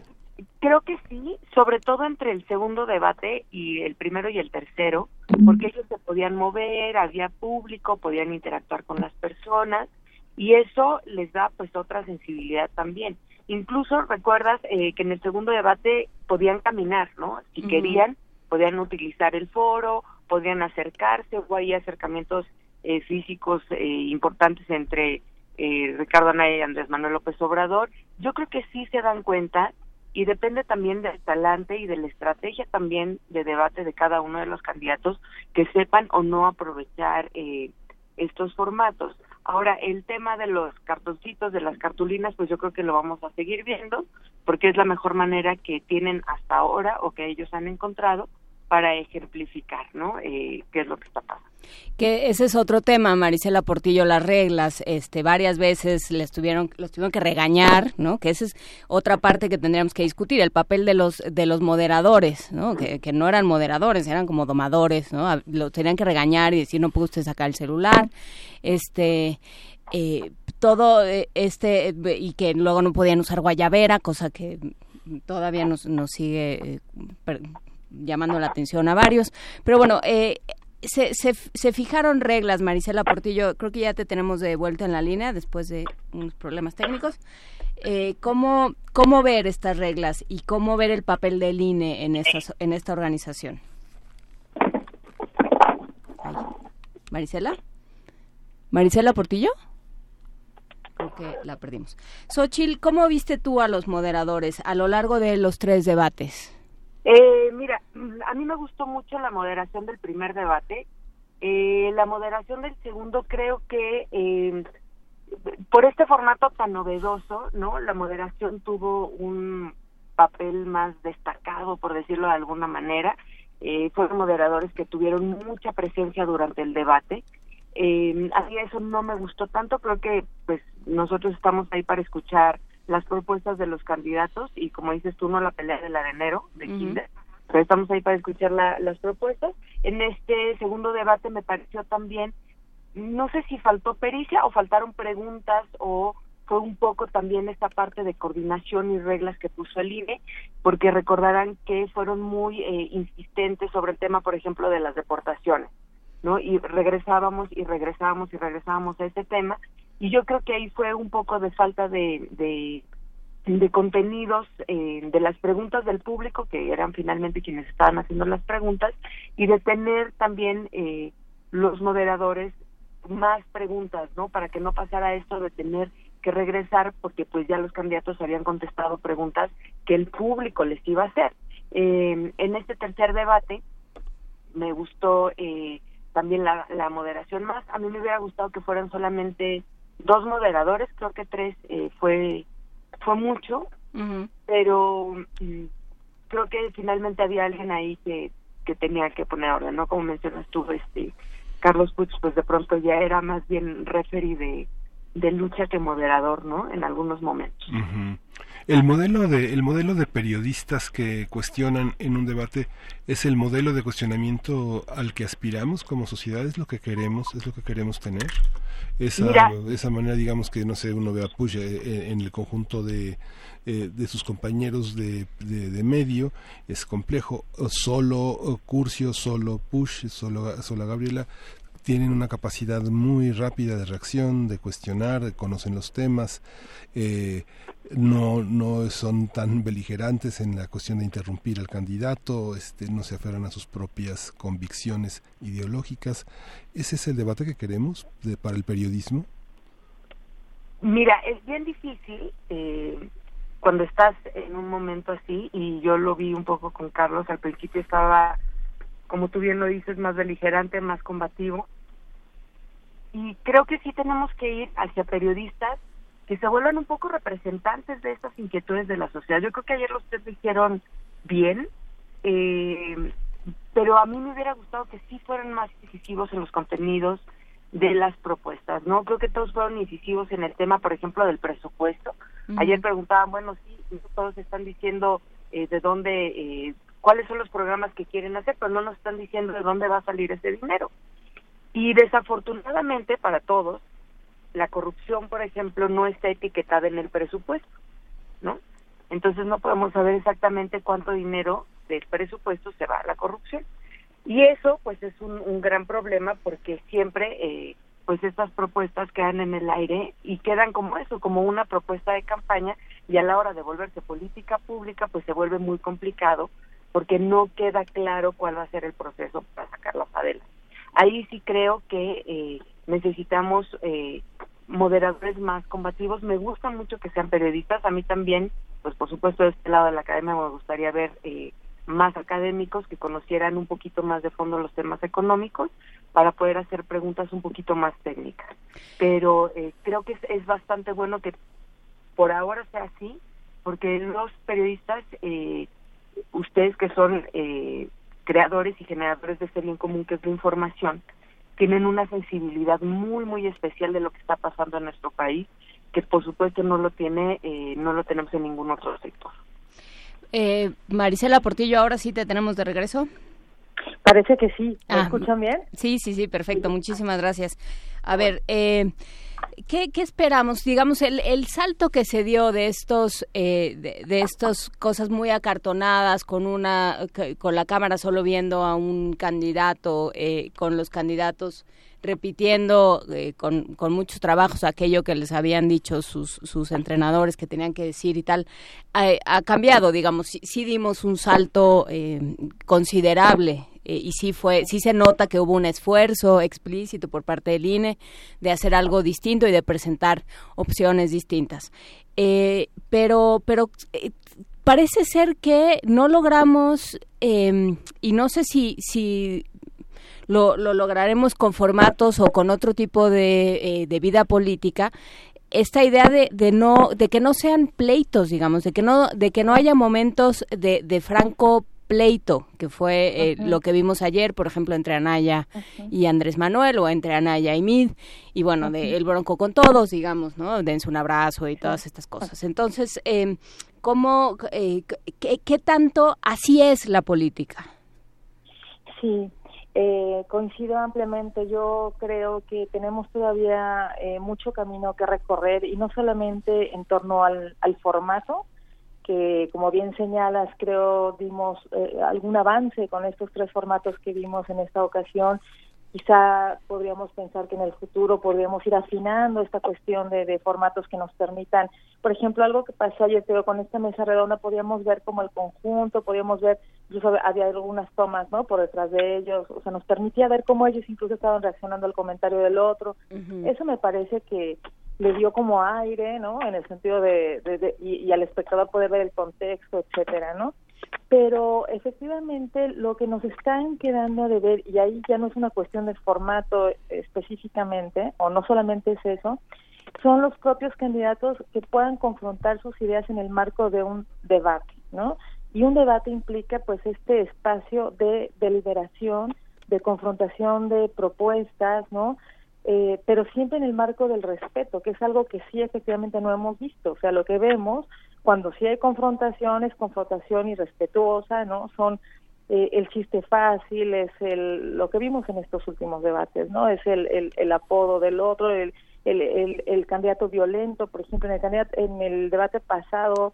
S25: creo que sí, sobre todo entre el segundo debate y el primero y el tercero, porque ellos se podían mover, había público, podían interactuar con las personas y eso les da pues otra sensibilidad también. Incluso recuerdas eh, que en el segundo debate podían caminar, ¿no? Si querían, podían utilizar el foro, podían acercarse, hubo ahí acercamientos eh, físicos eh, importantes entre eh, Ricardo Anaya y Andrés Manuel López Obrador. Yo creo que sí se dan cuenta y depende también del talante y de la estrategia también de debate de cada uno de los candidatos que sepan o no aprovechar eh, estos formatos. Ahora, el tema de los cartoncitos, de las cartulinas, pues yo creo que lo vamos a seguir viendo, porque es la mejor manera que tienen hasta ahora o que ellos han encontrado para ejemplificar, ¿no? Eh, ¿Qué es lo que está pasando?
S2: Que ese es otro tema, Marisela Portillo, las reglas, este, varias veces les tuvieron, los tuvieron que regañar, ¿no? Que esa es otra parte que tendríamos que discutir, el papel de los, de los moderadores, ¿no? Que, no eran moderadores, eran como domadores, ¿no? Los tenían que regañar y decir, no puede usted sacar el celular, este, eh, todo eh, este y que luego no podían usar guayabera, cosa que todavía nos, nos sigue llamando la atención a varios. Pero bueno, se, se, se, fijaron reglas, Marisela Portillo, creo que ya te tenemos de vuelta en la línea después de unos problemas técnicos. Eh, ¿cómo, ¿Cómo ver estas reglas y cómo ver el papel del INE en, estas, en esta organización? Marisela. Marisela Portillo. Creo que la perdimos. Xochil, ¿cómo viste tú a los moderadores a lo largo de los tres debates?
S25: Eh, mira, a mí me gustó mucho la moderación del primer debate. Eh, la moderación del segundo creo que eh, por este formato tan novedoso, ¿no? La moderación tuvo un papel más destacado, por decirlo de alguna manera. Eh, fueron moderadores que tuvieron mucha presencia durante el debate. Eh, a mí eso no me gustó tanto, creo que pues nosotros estamos ahí para escuchar las propuestas de los candidatos y como dices tú, no la pelea del arenero de Kinder, pero estamos ahí para escuchar las propuestas. En este segundo debate me pareció también, no sé si faltó pericia o faltaron preguntas o fue un poco también esta parte de coordinación y reglas que puso el INE, porque recordarán que fueron muy eh, insistentes sobre el tema, por ejemplo, de las deportaciones, ¿no? Y regresábamos y regresábamos y regresábamos a ese tema y yo creo que ahí fue un poco de falta de, de, contenidos eh, de las preguntas del público, que eran finalmente quienes estaban haciendo las preguntas, y de tener también eh, los moderadores más preguntas, ¿no? Para que no pasara esto de tener que regresar porque pues ya los candidatos habían contestado preguntas que el público les iba a hacer. Eh, en este tercer debate me gustó eh, también la, la moderación más. A mí me hubiera gustado que fueran solamente dos moderadores, creo que tres eh, fue fue mucho, pero mm, creo que finalmente había alguien ahí que, que tenía que poner orden, ¿no? Como mencionas tú, este Carlos Puig, pues de pronto ya era más bien referee de, de lucha que moderador, ¿no? En algunos momentos.
S1: El modelo de el modelo de periodistas que cuestionan en un debate es el modelo de cuestionamiento al que aspiramos como sociedad, es lo que queremos, es lo que queremos tener. Esa, esa manera, digamos que no sé, uno ve a Push eh, eh, en el conjunto de, eh, de sus compañeros de, de, medio, es complejo. Solo Curcio, solo Push, solo, solo Gabriela tienen una capacidad muy rápida de reacción, de cuestionar, conocen los temas, eh, no, no son tan beligerantes en la cuestión de interrumpir al candidato, este, no se aferran a sus propias convicciones ideológicas. ¿Ese es el debate que queremos para el periodismo?
S25: Mira, es bien difícil eh, cuando estás en un momento así, y yo lo vi un poco con Carlos, al principio estaba como tú bien lo dices, más beligerante, más combativo. Y creo que sí tenemos que ir hacia periodistas que se vuelvan un poco representantes de estas inquietudes de la sociedad. Yo creo que ayer los tres lo hicieron bien, eh, pero a mí me hubiera gustado que sí fueran más incisivos en los contenidos de las propuestas, ¿no? Creo que todos fueron incisivos en el tema, por ejemplo, del presupuesto. Ayer preguntaban, bueno, sí, todos están diciendo eh, de dónde eh, cuáles son los programas que quieren hacer, pero no nos están diciendo de dónde va a salir ese dinero. Y desafortunadamente para todos, la corrupción, por ejemplo, no está etiquetada en el presupuesto, ¿no? Entonces no podemos saber exactamente cuánto dinero del presupuesto se va a la corrupción. Y eso, pues, es un, un gran problema porque siempre, eh, pues, estas propuestas quedan en el aire y quedan como eso, como una propuesta de campaña y a la hora de volverse política pública, pues se vuelve muy complicado porque no queda claro cuál va a ser el proceso para sacarlas adelante. Ahí sí creo que eh, necesitamos eh, moderadores más combativos. Me gusta mucho que sean periodistas. A mí también, pues por supuesto, de este lado de la academia me gustaría ver eh, más académicos que conocieran un poquito más de fondo los temas económicos para poder hacer preguntas un poquito más técnicas. Pero eh, creo que es, es bastante bueno que por ahora sea así, porque los periodistas eh, ustedes que son eh, creadores y generadores de este bien común que es la información, tienen una sensibilidad muy, muy especial de lo que está pasando en nuestro país, que por supuesto no lo tiene, eh, no lo tenemos en ningún otro sector.
S2: Eh, Marisela Portillo, ahora sí te tenemos de regreso.
S24: Parece que sí. ¿Me
S2: Ah,
S24: escuchan bien?
S2: Sí, sí, sí, perfecto. Muchísimas gracias. A ver, eh, ¿Qué, esperamos? Digamos, el, el, salto que se dio de estos, eh, de, estas cosas muy acartonadas, con una, con la cámara solo viendo a un candidato, eh, con los candidatos repitiendo eh, con, con, muchos trabajos aquello que les habían dicho sus, sus entrenadores que tenían que decir y tal, ha, cambiado, digamos, sí, dimos un salto considerable eh, y sí fue sí se nota que hubo un esfuerzo explícito por parte del INE de hacer algo distinto y de presentar opciones distintas. Eh, pero pero eh, parece ser que no logramos em, y no sé si si lo, lo, lograremos con formatos o con otro tipo de, de vida política esta idea de, de, no de que no sean pleitos digamos de que no de que no haya momentos de, de franco pleito, que fue eh, lo que vimos ayer, por ejemplo, entre Anaya y Andrés Manuel, o entre Anaya y Mid, y bueno, de el bronco con todos, digamos, ¿no? Dense un abrazo y todas estas cosas. Entonces, eh, ¿cómo, eh, qué, tanto así es la política?
S24: Sí, eh, coincido ampliamente. Yo creo que tenemos todavía mucho camino que recorrer y no solamente en torno al, al formato, que como bien señalas, creo dimos eh, algún avance con estos tres formatos que vimos en esta ocasión. Quizá podríamos pensar que en el futuro podríamos ir afinando esta cuestión de, formatos que nos permitan, por ejemplo, algo que pasó ayer, pero con esta mesa redonda podíamos ver como el conjunto, podíamos ver, incluso había algunas tomas, ¿no? Por detrás de ellos, o sea, nos permitía ver cómo ellos incluso estaban reaccionando al comentario del otro. Eso me parece que le dio como aire, ¿no? En el sentido de, de, y, al espectador poder ver el contexto, etcétera, ¿no? Pero efectivamente lo que nos están quedando de ver, y ahí ya no es una cuestión de formato específicamente, o no solamente es eso, son los propios candidatos que puedan confrontar sus ideas en el marco de un debate, ¿no? Y un debate implica pues este espacio de deliberación, de confrontación de propuestas, ¿no? Eh, pero siempre en el marco del respeto, que es algo que sí efectivamente no hemos visto. O sea, lo que vemos cuando sí hay confrontación es confrontación irrespetuosa, ¿no? Son eh, el chiste fácil, es el, lo que vimos en estos últimos debates, ¿no? Es el, el, el apodo del otro, el, el, el, candidato violento, por ejemplo, en el, candidato, en el debate pasado,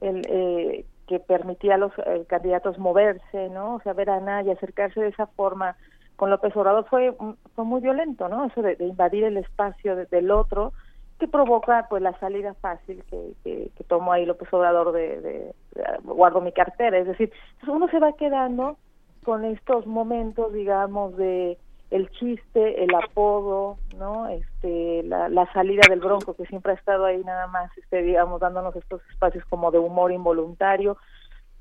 S24: el, eh, que permitía a los candidatos moverse, ¿no? O sea, ver a nadie, acercarse de esa forma con López Obrador fue, fue muy violento, ¿no? Eso de, invadir el espacio del otro, que provoca pues la salida fácil que, que, tomó ahí López Obrador de, guardo mi cartera. Es decir, uno se va quedando con estos momentos, digamos, de el chiste, el apodo, ¿no? Este, la, la salida del bronco que siempre ha estado ahí nada más, este, digamos, dándonos estos espacios como de humor involuntario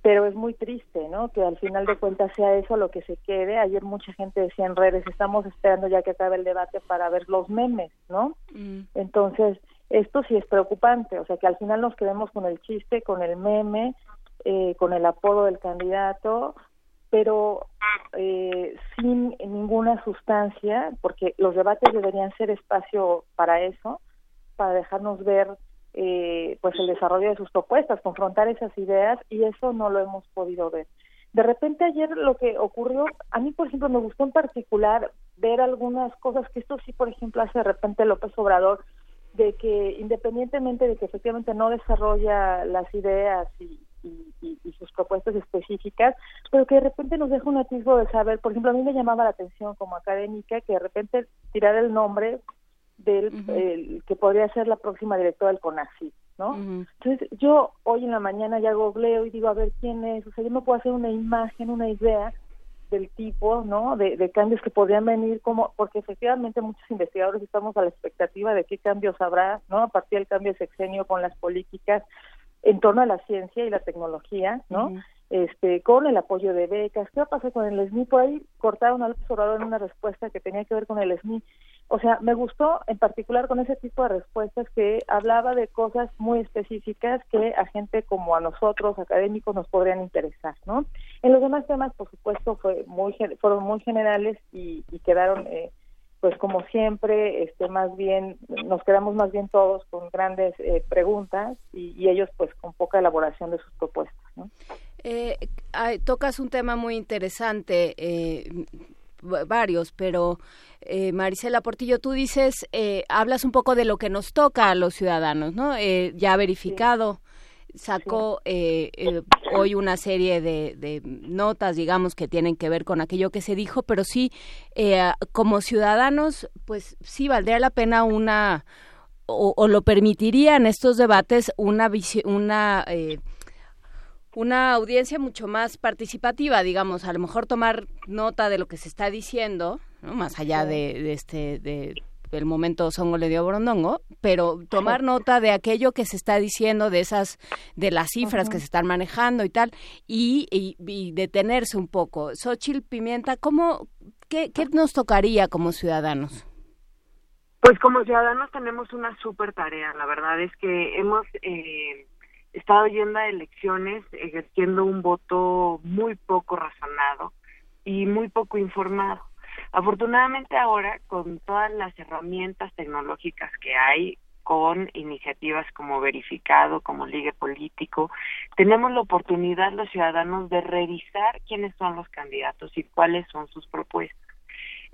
S24: pero es muy triste, ¿no? Que al final de cuentas sea eso lo que se quede. Ayer mucha gente decía en redes, estamos esperando ya que acabe el debate para ver los memes, ¿no? Mm. Entonces, esto sí es preocupante, o sea, que al final nos quedemos con el chiste, con el meme, eh, con el apodo del candidato, pero eh, sin ninguna sustancia, porque los debates deberían ser espacio para eso, para dejarnos ver eh, pues el desarrollo de sus propuestas, confrontar esas ideas y eso no lo hemos podido ver. De repente ayer lo que ocurrió, a mí por ejemplo me gustó en particular ver algunas cosas que esto sí por ejemplo hace de repente López Obrador, de que independientemente de que efectivamente no desarrolla las ideas y, sus propuestas específicas, pero que de repente nos deja un atisbo de saber, por ejemplo, a mí me llamaba la atención como académica que de repente tirar el nombre del que podría ser la próxima directora del CONACYT, ¿no? Entonces, yo hoy en la mañana ya googleo y digo, a ver quién es, o sea, yo me puedo hacer una imagen, una idea del tipo, ¿no? De, de cambios que podrían venir como, porque efectivamente muchos investigadores estamos a la expectativa de qué cambios habrá, ¿no? A partir del cambio de sexenio con las políticas en torno a la ciencia y la tecnología, ¿no? Este, con el apoyo de becas, ¿qué va a pasar con el SNI? Por ahí cortaron al observador en una respuesta que tenía que ver con el SNI o sea, me gustó en particular con ese tipo de respuestas que hablaba de cosas muy específicas que a gente como a nosotros, académicos, nos podrían interesar, ¿no? En los demás temas, por supuesto, fue muy, fueron muy generales y, quedaron, eh, pues como siempre, este, más bien, nos quedamos más bien todos con grandes eh, preguntas y, ellos pues con poca elaboración de sus propuestas, ¿no?
S2: Eh, tocas un tema muy interesante. Eh, varios, pero eh, Marisela Portillo, tú dices, eh, hablas un poco de lo que nos toca a los ciudadanos, ¿no? Eh, ya verificado. Sacó eh, eh, hoy una serie de, de, notas, digamos, que tienen que ver con aquello que se dijo, pero sí, eh, como ciudadanos, pues sí valdría la pena una, o, o lo permitirían estos debates, una, una una audiencia mucho más participativa, digamos, a lo mejor tomar nota de lo que se está diciendo, ¿no? más allá de, de este de el momento Songo le dio Borondongo, pero tomar nota de aquello que se está diciendo, de esas, de las cifras uh -huh. que se están manejando y tal, y, y, y detenerse un poco. Xochitl Pimienta, ¿cómo, qué, qué nos tocaría como ciudadanos?
S25: Pues como ciudadanos tenemos una súper tarea, la verdad es que hemos eh, estado yendo a elecciones ejerciendo un voto muy poco razonado y muy poco informado. Afortunadamente ahora, con todas las herramientas tecnológicas que hay, con iniciativas como Verificado, como Ligue Político, tenemos la oportunidad los ciudadanos de revisar quiénes son los candidatos y cuáles son sus propuestas.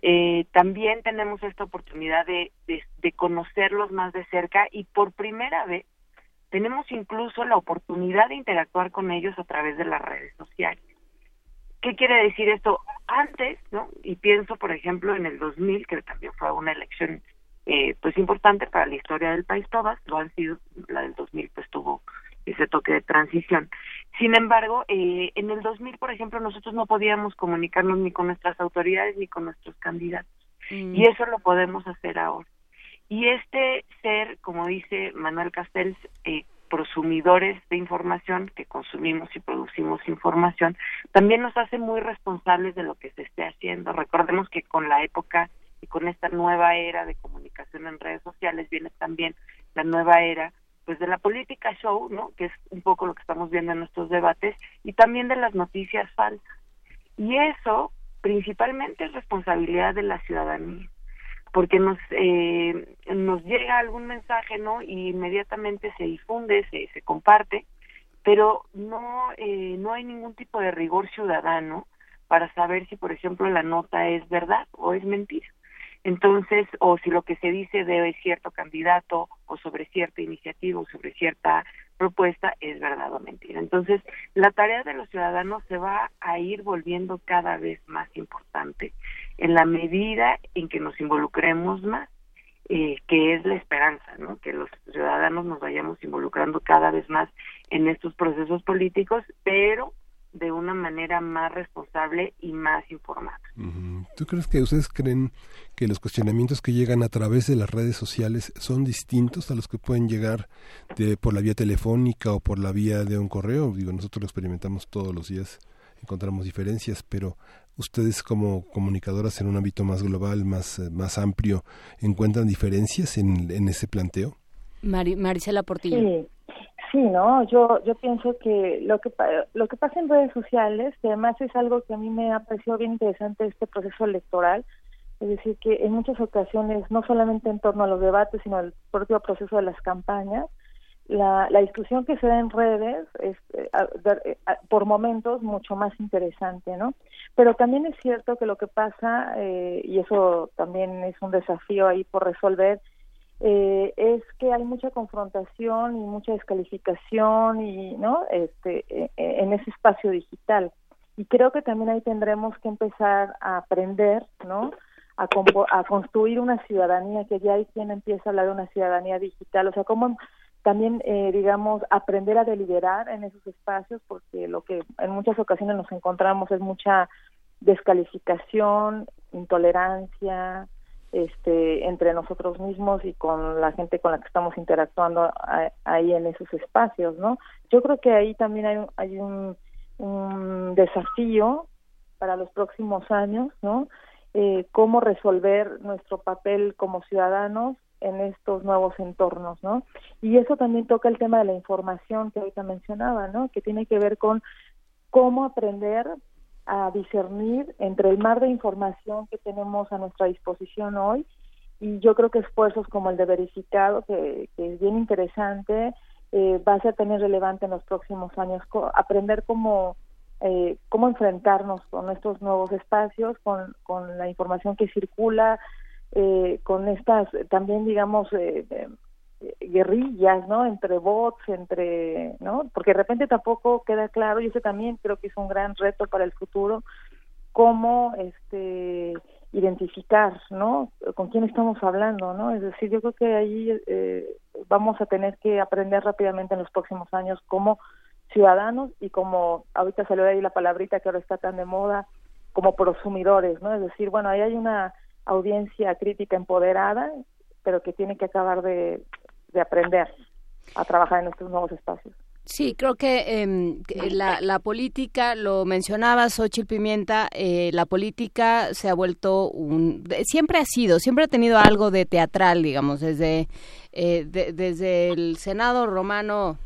S25: Eh, también tenemos esta oportunidad de, de, de conocerlos más de cerca y por primera vez tenemos incluso la oportunidad de interactuar con ellos a través de las redes sociales. ¿Qué quiere decir esto? Antes, ¿no? Y pienso, por ejemplo, en el 2000, que también fue una elección eh, pues importante para la historia del país, todas lo han sido, la del 2000 pues tuvo ese toque de transición. Sin embargo, eh, en el 2000, por ejemplo, nosotros no podíamos comunicarnos ni con nuestras autoridades ni con nuestros candidatos. Mm. Y eso lo podemos hacer ahora. Y este ser, como dice Manuel Castells, eh, prosumidores de información, que consumimos y producimos información, también nos hace muy responsables de lo que se esté haciendo. Recordemos que con la época y con esta nueva era de comunicación en redes sociales viene también la nueva era pues de la política show, ¿no? Que es un poco lo que estamos viendo en nuestros debates y también de las noticias falsas. Y eso principalmente es responsabilidad de la ciudadanía porque nos eh, nos llega algún mensaje no y inmediatamente se difunde se, se comparte pero no eh, no hay ningún tipo de rigor ciudadano para saber si por ejemplo la nota es verdad o es mentira. Entonces o si lo que se dice de cierto candidato o sobre cierta iniciativa o sobre cierta propuesta es verdad o mentira. Entonces la tarea de los ciudadanos se va a ir volviendo cada vez más importante en la medida en que nos involucremos más eh, que es la esperanza, ¿no? Que los ciudadanos nos vayamos involucrando cada vez más en estos procesos políticos, pero de una manera más responsable y más informada.
S1: ¿Tú crees que ustedes creen que los cuestionamientos que llegan a través de las redes sociales son distintos a los que pueden llegar de, por la vía telefónica o por la vía de un correo? Digo, nosotros lo experimentamos todos los días, encontramos diferencias, pero ustedes como comunicadoras en un ámbito más global, más, más amplio, ¿encuentran diferencias en, en ese planteo?
S2: Mari, Marisela Portillo.
S24: Sí. Sí, no, yo yo pienso que lo que lo que pasa en redes sociales, que además es algo que a mí me ha parecido bien interesante este proceso electoral, es decir, que en muchas ocasiones no solamente en torno a los debates, sino al propio proceso de las campañas, la, la discusión que se da en redes es eh, eh, por momentos mucho más interesante, ¿no? Pero también es cierto que lo que pasa, eh, y eso también es un desafío ahí por resolver, eh, es que hay mucha confrontación y mucha descalificación y no este eh, en ese espacio digital. Y creo que también ahí tendremos que empezar a aprender no a, a construir una ciudadanía que ya hay quien empieza a hablar de una ciudadanía digital o sea cómo también eh, digamos aprender a deliberar en esos espacios porque lo que en muchas ocasiones nos encontramos es mucha descalificación intolerancia este entre nosotros mismos y con la gente con la que estamos interactuando ahí en esos espacios no yo creo que ahí también hay hay un, un desafío para los próximos años no eh, cómo resolver nuestro papel como ciudadanos en estos nuevos entornos no y eso también toca el tema de la información que ahorita mencionaba no que tiene que ver con cómo aprender a discernir entre el mar de información que tenemos a nuestra disposición hoy y yo creo que esfuerzos como el de verificado, que, es bien interesante, eh, va a ser también relevante en los próximos años, aprender cómo, eh, cómo enfrentarnos con estos nuevos espacios, con, con la información que circula, eh, con estas también, digamos, eh, guerrillas, ¿no? Entre bots, entre, ¿no? Porque de repente tampoco queda claro, y eso también creo que es un gran reto para el futuro, cómo, este, identificar, ¿no? Con quién estamos hablando, ¿no? Es decir, yo creo que ahí eh, vamos a tener que aprender rápidamente en los próximos años como ciudadanos y como ahorita salió ahí la palabrita que ahora está tan de moda, como prosumidores, ¿no? Es decir, bueno, ahí hay una audiencia crítica empoderada, pero que tiene que acabar de, de aprender a trabajar en estos nuevos espacios.
S2: Sí, creo que em, la, la, política, lo mencionaba Xochitl Pimienta, eh, la política se ha vuelto un... Siempre ha sido, siempre ha tenido algo de teatral, digamos, desde, eh, desde el Senado romano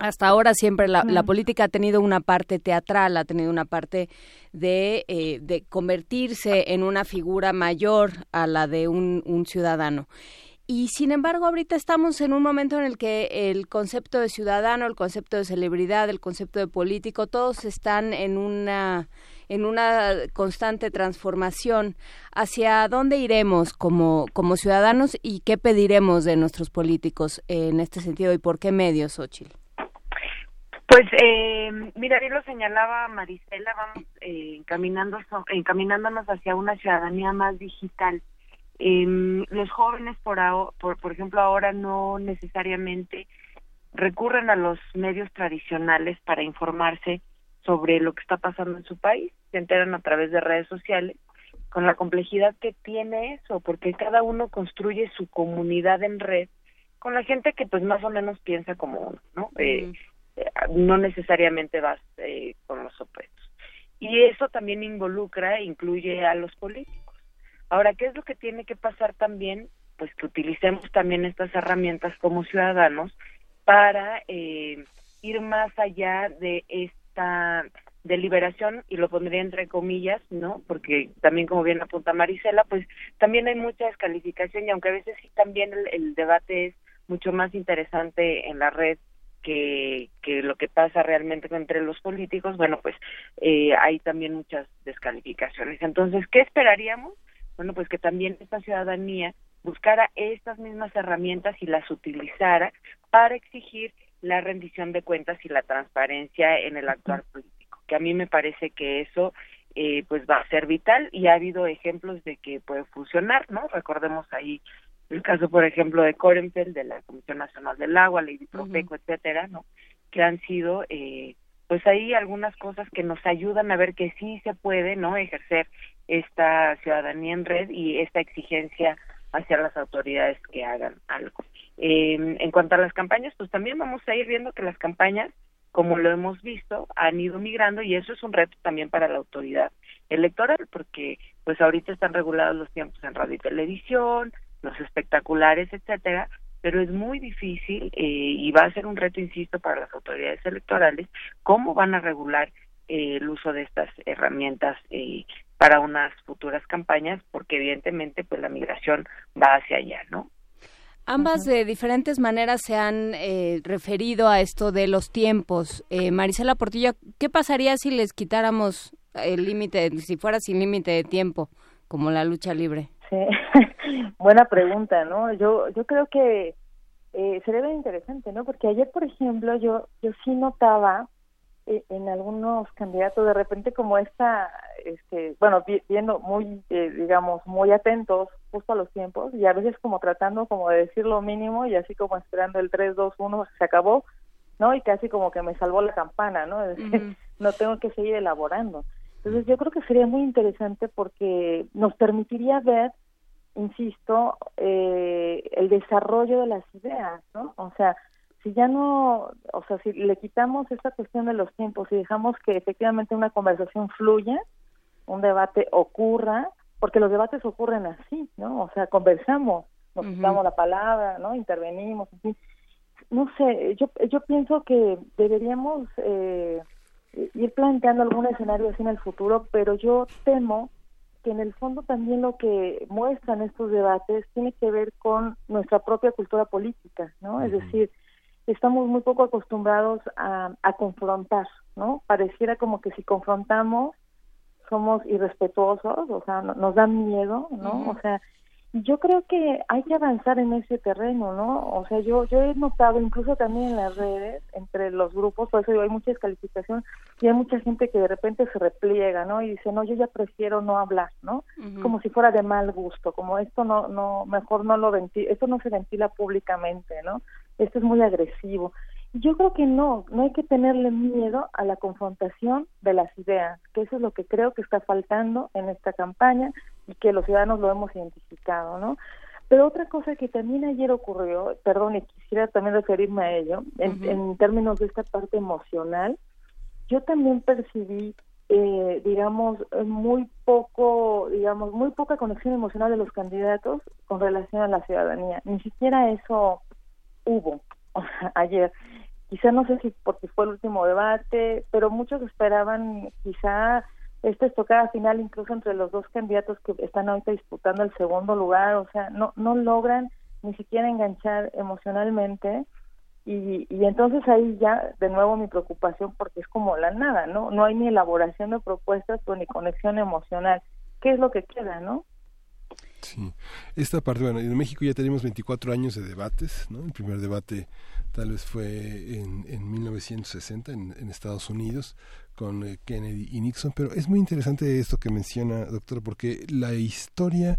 S2: hasta ahora siempre la, la, política ha tenido una parte teatral, ha tenido una parte de, eh, de convertirse en una figura mayor a la de un, un ciudadano. Y sin embargo, ahorita estamos en un momento en el que el concepto de ciudadano, el concepto de celebridad, el concepto de político, todos están en una en una constante transformación. ¿Hacia dónde iremos como, como ciudadanos y qué pediremos de nuestros políticos en este sentido y por qué medios, Ochil?
S25: Pues, eh, mira, bien lo señalaba Marisela, vamos eh, encaminándonos hacia una ciudadanía más digital. Eh, los jóvenes, por, por, por ejemplo, ahora no necesariamente recurren a los medios tradicionales para informarse sobre lo que está pasando en su país, se enteran a través de redes sociales, con la complejidad que tiene eso, porque cada uno construye su comunidad en red con la gente que pues más o menos piensa como uno, ¿no? Eh, eh, no necesariamente vas eh, con los opuestos. Y eso también involucra, incluye a los políticos Ahora, ¿qué es lo que tiene que pasar también? Pues que utilicemos también estas herramientas como ciudadanos para eh, ir más allá de esta deliberación, y lo pondría entre comillas, ¿no? Porque también, como bien apunta Marisela, pues también hay mucha descalificación y aunque a veces sí también el, debate es mucho más interesante en la red que, que lo que pasa realmente entre los políticos, bueno, pues eh, hay también muchas descalificaciones. Entonces, ¿qué esperaríamos? bueno, pues que también esta ciudadanía buscara estas mismas herramientas y las utilizara para exigir la rendición de cuentas y la transparencia en el actual político, que a mí me parece que eso eh, pues va a ser vital y ha habido ejemplos de que puede funcionar, ¿no? Recordemos ahí el caso, por ejemplo, de Corenfeld, de la Comisión Nacional del Agua, Lady Profeco, etcétera, ¿no? Que han sido eh, pues ahí algunas cosas que nos ayudan a ver que sí se puede, ¿no? Ejercer esta ciudadanía en red y esta exigencia hacia las autoridades que hagan algo. Eh, en cuanto a las campañas, pues también vamos a ir viendo que las campañas, como lo hemos visto, han ido migrando y eso es un reto también para la autoridad electoral, porque pues ahorita están regulados los tiempos en radio y televisión, los espectaculares, etcétera, pero es muy difícil eh, y va a ser un reto, insisto, para las autoridades electorales, cómo van a regular eh, el uso de estas herramientas eh, para unas futuras campañas, porque evidentemente pues la migración va hacia allá, ¿no?
S2: Ambas de diferentes maneras se han eh, referido a esto de los tiempos. Eh, Marisela Portillo, ¿qué pasaría si les quitáramos el límite, si fuera sin límite de tiempo, como la lucha libre?
S24: Sí, buena pregunta, ¿no? Yo, yo creo que eh, sería bien interesante, ¿no? Porque ayer, por ejemplo, yo, yo sí notaba eh, en algunos candidatos de repente como esta, este, bueno, viendo muy, eh, digamos, muy atentos justo a los tiempos y a veces como tratando como de decir lo mínimo y así como esperando el 3, 2, 1, se acabó, ¿no? Y casi como que me salvó la campana, ¿no? Es decir, no tengo que seguir elaborando. Entonces yo creo que sería muy interesante porque nos permitiría ver, insisto, eh, el desarrollo de las ideas, ¿no? O sea, si ya no, o sea, si le quitamos esta cuestión de los tiempos y dejamos que efectivamente una conversación fluya, un debate ocurra, porque los debates ocurren así, ¿no? O sea, conversamos, nos damos la palabra, ¿no? Intervenimos, en fin. No sé, yo, yo pienso que deberíamos eh, ir planteando algún escenario así en el futuro, pero yo temo que en el fondo también lo que muestran estos debates tiene que ver con nuestra propia cultura política, ¿no? Es decir, estamos muy poco acostumbrados a, a confrontar, ¿no? Pareciera como que si confrontamos somos irrespetuosos, o sea, nos da miedo, ¿no? O sea, yo creo que hay que avanzar en ese terreno, ¿no? O sea, yo yo he notado incluso también en las redes, entre los grupos, por eso digo, hay mucha descalificación y hay mucha gente que de repente se repliega, ¿no? Y dice, no, yo ya prefiero no hablar, ¿no? Como si fuera de mal gusto, como esto no, no, mejor no lo ventila, esto no se ventila públicamente, ¿no? Esto es muy agresivo. Yo creo que no, no hay que tenerle miedo a la confrontación de las ideas, que eso es lo que creo que está faltando en esta campaña y que los ciudadanos lo hemos identificado, ¿no? Pero otra cosa que también ayer ocurrió, perdón, y quisiera también referirme a ello, en, en términos de esta parte emocional, yo también percibí, eh, digamos, muy poco, digamos, muy poca conexión emocional de los candidatos con relación a la ciudadanía. Ni siquiera eso hubo ayer quizá no sé si porque fue el último debate, pero muchos esperaban quizá esta estocada final incluso entre los dos candidatos que están ahorita disputando el segundo lugar, o sea, no no logran ni siquiera enganchar emocionalmente y, y entonces ahí ya de nuevo mi preocupación porque es como la nada, ¿no? No hay ni elaboración de propuestas ni conexión emocional. ¿Qué es lo que queda, no?
S1: Sí, esta parte, bueno, en México ya tenemos 24 años de debates, ¿no? El primer debate tal vez fue en, en 1960 en, en, Estados Unidos con eh, Kennedy y Nixon, pero es muy interesante esto que menciona, doctor, porque la historia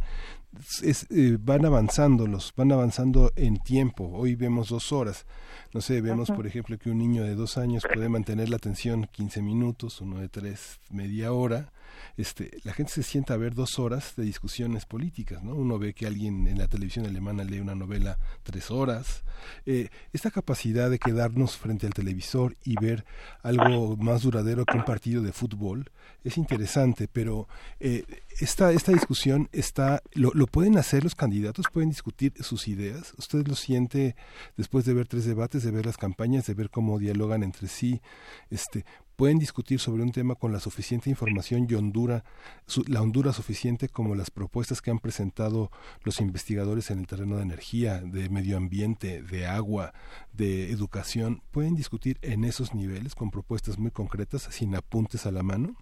S1: es, eh, van avanzando, los van avanzando en tiempo. Hoy vemos dos horas. No sé, vemos, por ejemplo, que un niño de dos años puede mantener la atención 15 minutos, uno de tres, media hora este, la gente se sienta a ver dos horas de discusiones políticas, ¿no? Uno ve que alguien en la televisión alemana lee una novela tres horas. Eh, esta capacidad de quedarnos frente al televisor y ver algo más duradero que un partido de fútbol es interesante, pero eh, esta, esta discusión está, lo, lo pueden hacer los candidatos, pueden discutir sus ideas. Usted lo siente después de ver tres debates, de ver las campañas, de ver cómo dialogan entre sí. Este, pueden discutir sobre un tema con la suficiente información y hondura, la hondura suficiente como las propuestas que han presentado los investigadores en el terreno de energía, de medio ambiente, de agua, de educación. ¿Pueden discutir en esos niveles con propuestas muy concretas, sin apuntes a la mano?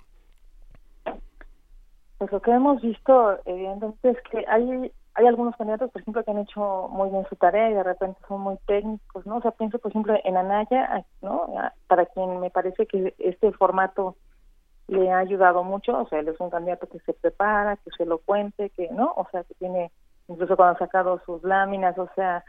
S24: Pues lo que hemos visto, evidentemente, es que hay hay algunos candidatos, por ejemplo, que han hecho muy bien su tarea y de repente son muy técnicos, ¿no? O sea, pienso, por ejemplo, en Anaya, ¿no? Para quien me parece que este formato le ha ayudado mucho, o sea, él es un candidato que se prepara, que se lo cuente, que, ¿no? O sea, que tiene, incluso cuando ha sacado sus láminas, o sea,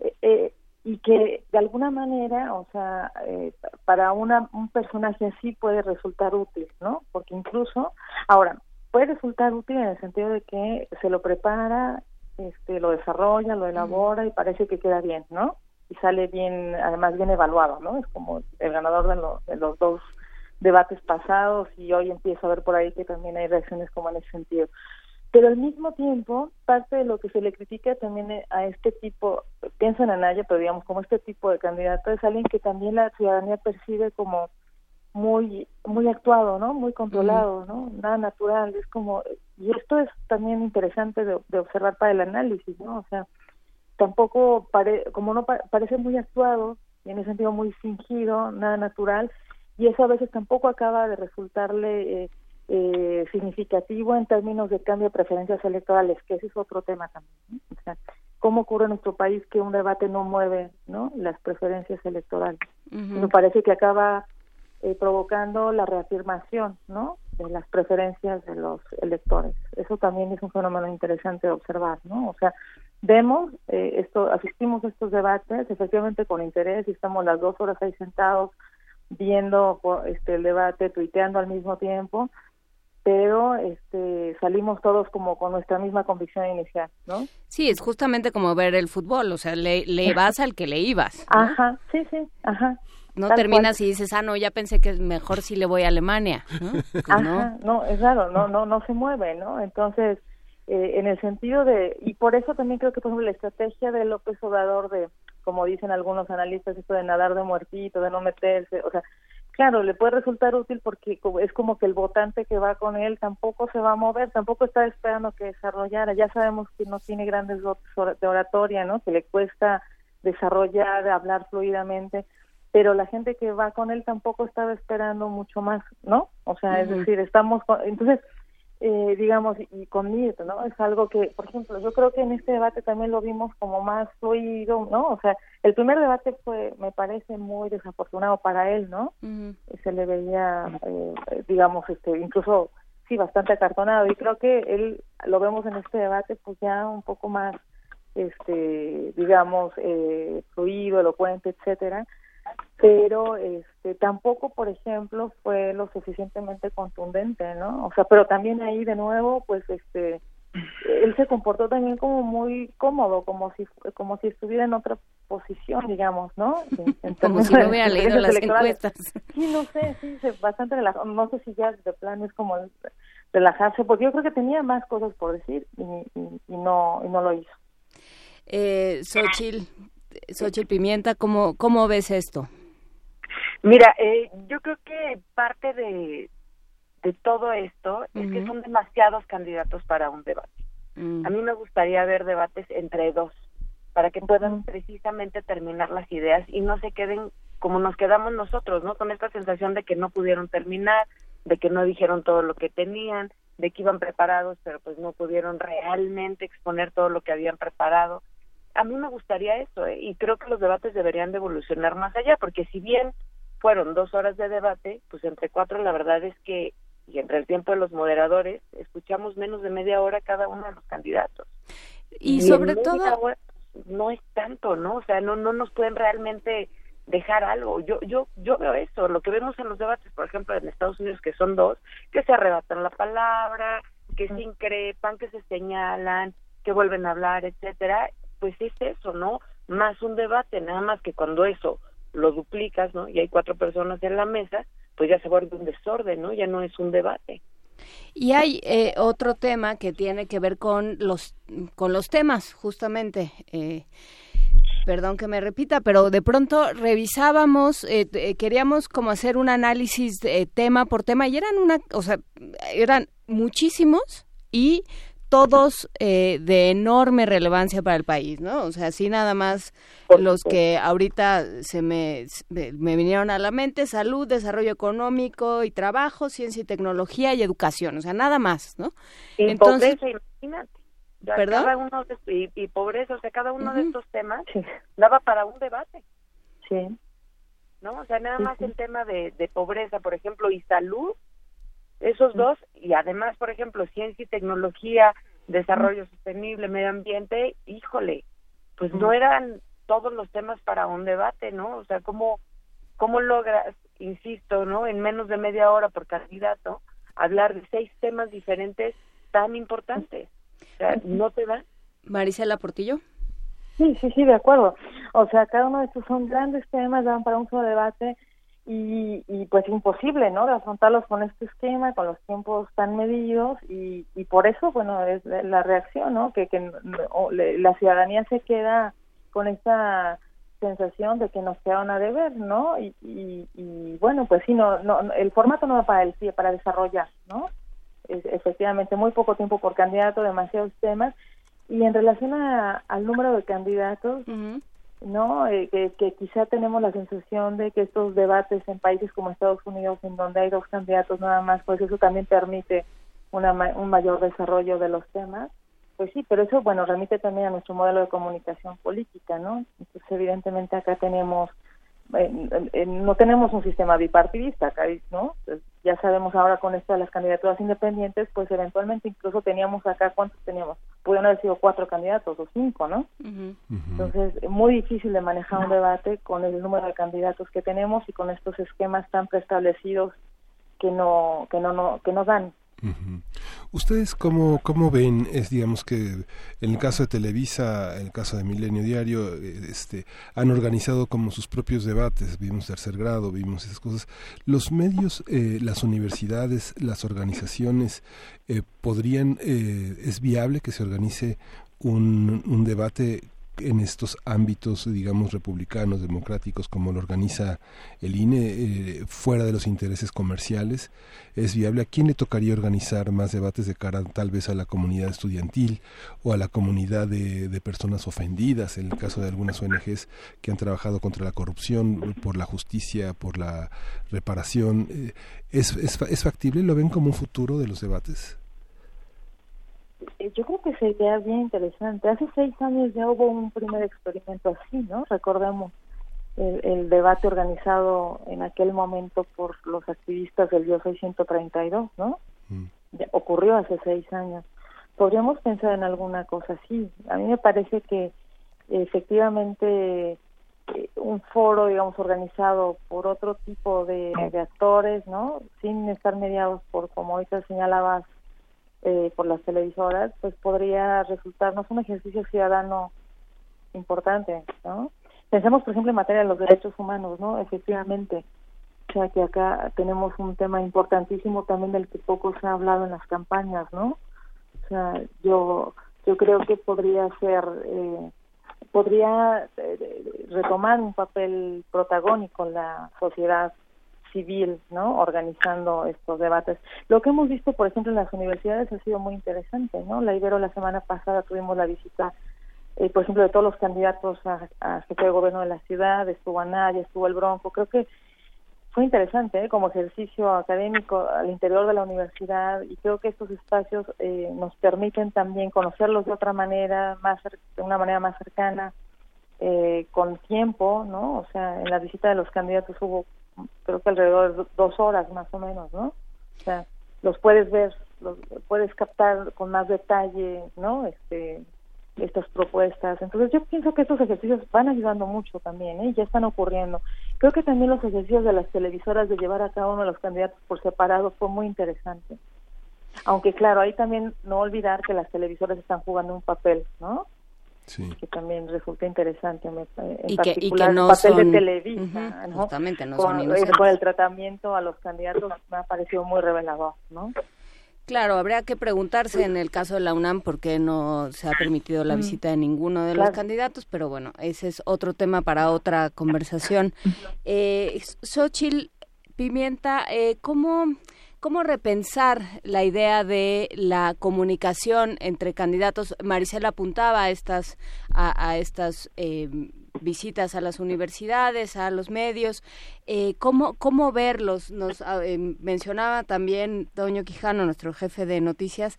S24: eh, eh, y que de alguna manera, o sea, eh, para una, un personaje así puede resultar útil, ¿no? Porque incluso, ahora, puede resultar útil en el sentido de que se lo prepara, este, lo desarrolla, lo elabora y parece que queda bien, ¿no? Y sale bien, además bien evaluado, ¿no? Es como el ganador de, de los dos debates pasados y hoy empiezo a ver por ahí que también hay reacciones como en ese sentido. Pero al mismo tiempo, parte de lo que se le critica también a este tipo, pienso en Anaya, pero digamos como este tipo de candidato, es alguien que también la ciudadanía percibe como muy muy actuado, ¿no? Muy controlado, ¿no? Nada natural, es como y esto es también interesante de, observar para el análisis, ¿no? O sea, tampoco pare, como no parece muy actuado y en ese sentido muy fingido, nada natural y eso a veces tampoco acaba de resultarle eh, eh, significativo en términos de cambio de preferencias electorales, que ese es otro tema también. O sea, cómo ocurre en nuestro país que un debate no mueve, ¿no? Las preferencias electorales. Me parece que acaba eh, provocando la reafirmación ¿no? de las preferencias de los electores. Eso también es un fenómeno interesante de observar, ¿no? O sea, vemos eh, esto, asistimos a estos debates efectivamente con interés y estamos las dos horas ahí sentados viendo este el debate, tuiteando al mismo tiempo, pero este salimos todos como con nuestra misma convicción inicial, ¿no?
S2: Sí, es justamente como ver el fútbol, o sea, le, le vas al que le ibas.
S24: Ajá, sí, sí, ajá
S2: no terminas y dices, ah, no, ya pensé que mejor si le voy a Alemania, ¿no?
S24: Pues Ajá, no. es raro, no, no, no se mueve, ¿no? Entonces, eh, en el sentido de, y por eso también creo que, por ejemplo, la estrategia de López Obrador de, como dicen algunos analistas, esto de nadar de muertito, de no meterse, o sea, claro, le puede resultar útil porque es como que el votante que va con él tampoco se va a mover, tampoco está esperando que desarrollara, ya sabemos que no tiene grandes dotes de oratoria, ¿no? Que le cuesta desarrollar, hablar fluidamente, pero la gente que va con él tampoco estaba esperando mucho más, ¿no? O sea, es decir, estamos, entonces, eh, digamos, y, con Mirta, ¿no? Es algo que, por ejemplo, yo creo que en este debate también lo vimos como más fluido, ¿no? O sea, el primer debate fue, me parece, muy desafortunado para él, ¿no? Se le veía, eh, digamos, este, incluso, sí, bastante acartonado, y creo que él, lo vemos en este debate, pues ya un poco más, este, digamos, eh, fluido, elocuente, etcétera, pero este tampoco por ejemplo fue lo suficientemente contundente no o sea pero también ahí de nuevo pues este él se comportó también como muy cómodo como si como si estuviera en otra posición digamos no
S2: como si no hubiera leído las encuestas.
S24: Sí no sé sí bastante relajado no sé si ya de plano es como relajarse porque yo creo que tenía más cosas por decir y, y, no y no lo hizo.
S2: Eh, Xochitl, Xochitl Pimienta, ¿cómo, ¿cómo ves esto?
S25: Mira, eh, yo creo que parte de, de todo esto es que son demasiados candidatos para un debate.
S2: Mm.
S25: A mí me gustaría ver debates entre dos, para que puedan precisamente terminar las ideas y no se queden como nos quedamos nosotros, ¿no? Con esta sensación de que no pudieron terminar, de que no dijeron todo lo que tenían, de que iban preparados, pero pues no pudieron realmente exponer todo lo que habían preparado. A mí me gustaría eso, ¿eh? y creo que los debates deberían de evolucionar más allá, porque si bien fueron dos horas de debate, pues entre cuatro la verdad es que, y entre el tiempo de los moderadores, escuchamos menos de media hora cada uno de los candidatos.
S2: Y, sobre todo...
S25: No es tanto, ¿no? O sea, no, no nos pueden realmente dejar algo. Yo, yo, yo veo eso, lo que vemos en los debates, por ejemplo, en Estados Unidos, que son dos, que se arrebatan la palabra, que se increpan, que se señalan, que vuelven a hablar, etcétera, pues es eso, ¿no? Más un debate, nada más que cuando eso lo duplicas, ¿no? Y hay cuatro personas en la mesa, pues ya se vuelve un desorden, ¿no? Ya no es un debate.
S2: Y hay eh, otro tema que tiene que ver con los con los temas, justamente. Eh, perdón que me repita, pero de pronto revisábamos, eh, eh queríamos como hacer un análisis tema por tema y eran una, o sea, eran muchísimos y todos eh, de enorme relevancia para el país, ¿no? O sea, así nada más los que ahorita se me, me vinieron a la mente, salud, desarrollo económico y trabajo, ciencia y tecnología y educación, o sea, nada más, ¿no?
S25: Y Entonces, pobreza, imagínate. ¿Perdón? Cada uno de, y, pobreza, o sea, cada uno de estos temas daba para un debate.
S24: Sí.
S25: ¿No? O sea, nada más el tema de, de pobreza, por ejemplo, y salud, esos dos, y además, por ejemplo, ciencia y tecnología, desarrollo sostenible, medio ambiente, híjole, pues no eran todos los temas para un debate, ¿no? O sea, ¿cómo, cómo logras, insisto, ¿no? En menos de media hora por candidato, hablar de seis temas diferentes tan importantes? O sea, ¿no te da?
S2: Marisela Portillo.
S24: Sí, sí, sí, de acuerdo. O sea, cada uno de estos son grandes temas, dan para un solo debate y, y pues imposible, ¿no? De afrontarlos con este esquema, con los tiempos tan medidos y, y por eso, bueno, es la reacción, ¿no? Que, que la ciudadanía se queda con esta sensación de que nos quedaron a deber, ¿no? Y, y, bueno, pues sí, no, no, el formato no va para el para desarrollar, ¿no? Efectivamente, muy poco tiempo por candidato, demasiados temas. Y en relación a, al número de candidatos, ¿no? Eh, que, quizá tenemos la sensación de que estos debates en países como Estados Unidos, en donde hay dos candidatos nada más, pues eso también permite una, un mayor desarrollo de los temas. Pues sí, pero eso, bueno, remite también a nuestro modelo de comunicación política, ¿no? Entonces, evidentemente acá tenemos no tenemos un sistema bipartidista, ¿no? Pues, ya sabemos ahora con esto de las candidaturas independientes, pues eventualmente incluso teníamos acá, ¿cuántos teníamos? Pudieron haber sido cuatro candidatos o cinco, ¿no? Entonces, muy difícil de manejar un debate con el número de candidatos que tenemos y con estos esquemas tan preestablecidos que no, que no, no que no dan.
S1: ¿Ustedes cómo, cómo ven, es digamos que en el caso de Televisa, en el caso de Milenio Diario, eh, este, han organizado como sus propios debates, vimos tercer grado, vimos esas cosas. Los medios, eh, las universidades, las organizaciones, eh, podrían, es viable que se organice un, un debate en estos ámbitos, digamos, republicanos, democráticos, como lo organiza el INE, eh, fuera de los intereses comerciales? ¿Es viable? ¿A quién le tocaría organizar más debates de cara tal vez a la comunidad estudiantil o a la comunidad de, de personas ofendidas, en el caso de algunas ONGs que han trabajado contra la corrupción, por la justicia, por la reparación? Eh, ¿Es, es, es factible? ¿Lo ven como un futuro de los debates?
S24: Eh, yo creo que sería bien interesante. Hace seis años ya hubo un primer experimento así, ¿no? Recordemos el, debate organizado en aquel momento por los activistas del Yo 632, ¿no? Mm. ocurrió hace seis años. Podríamos pensar en alguna cosa así. A mí me parece que efectivamente eh, un foro, digamos, organizado por otro tipo de, de actores, ¿no? Sin estar mediados por, como ahorita señalabas, eh, por las televisoras, pues podría resultarnos un ejercicio ciudadano importante, ¿no? Pensemos, por ejemplo, en materia de los derechos humanos, ¿no? Efectivamente, o sea que acá tenemos un tema importantísimo también del que poco se ha hablado en las campañas, ¿no? O sea, yo yo creo que podría ser eh, podría eh, retomar un papel protagónico en la sociedad civil, ¿no? Organizando estos debates. Lo que hemos visto, por ejemplo, en las universidades ha sido muy interesante, ¿no? La Ibero la semana pasada tuvimos la visita, eh, por ejemplo, de todos los candidatos a, jefe de gobierno de la ciudad, estuvo Anaya, estuvo el Bronco, creo que fue interesante ¿eh? como ejercicio académico al interior de la universidad y creo que estos espacios eh, nos permiten también conocerlos de otra manera, más de una manera más cercana, eh, con tiempo, ¿no? O sea, en la visita de los candidatos hubo creo que alrededor de dos horas más o menos, ¿no? O sea, los puedes ver, los puedes captar con más detalle, ¿no? Este, estas propuestas. Entonces yo pienso que estos ejercicios van ayudando mucho también, ¿eh? ya están ocurriendo. Creo que también los ejercicios de las televisoras de llevar a cada uno de los candidatos por separado fue muy interesante. Aunque claro, ahí también no olvidar que las televisoras están jugando un papel, ¿no? Que también resulta interesante en y particular que, no el papel de Televisa
S2: justamente no
S24: con,
S2: son
S24: con el tratamiento a los candidatos me ha parecido muy revelador ¿no?
S2: Claro, habría que preguntarse en el caso de la UNAM por qué no se ha permitido la visita de ninguno de los candidatos, pero bueno, ese es otro tema para otra conversación. Eh, Xochitl Pimienta, eh, ¿cómo, ¿Cómo repensar la idea de la comunicación entre candidatos? Maricela apuntaba a estas, a, estas eh, visitas a las universidades, a los medios. Eh, ¿cómo, ¿Cómo verlos? Nos ah, eh, mencionaba también Doño Quijano, nuestro jefe de noticias,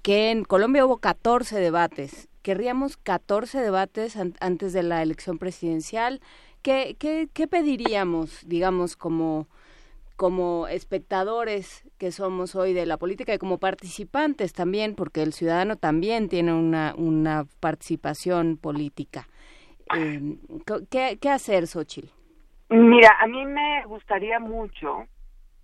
S2: que en Colombia hubo 14 debates. Querríamos 14 debates antes de la elección presidencial. ¿Qué, qué, qué pediríamos, digamos, como como espectadores que somos hoy de la política y como participantes también, porque el ciudadano también tiene una, una participación política. Eh, ¿qué, ¿Qué hacer, Xochitl?
S25: Mira, a mí me gustaría mucho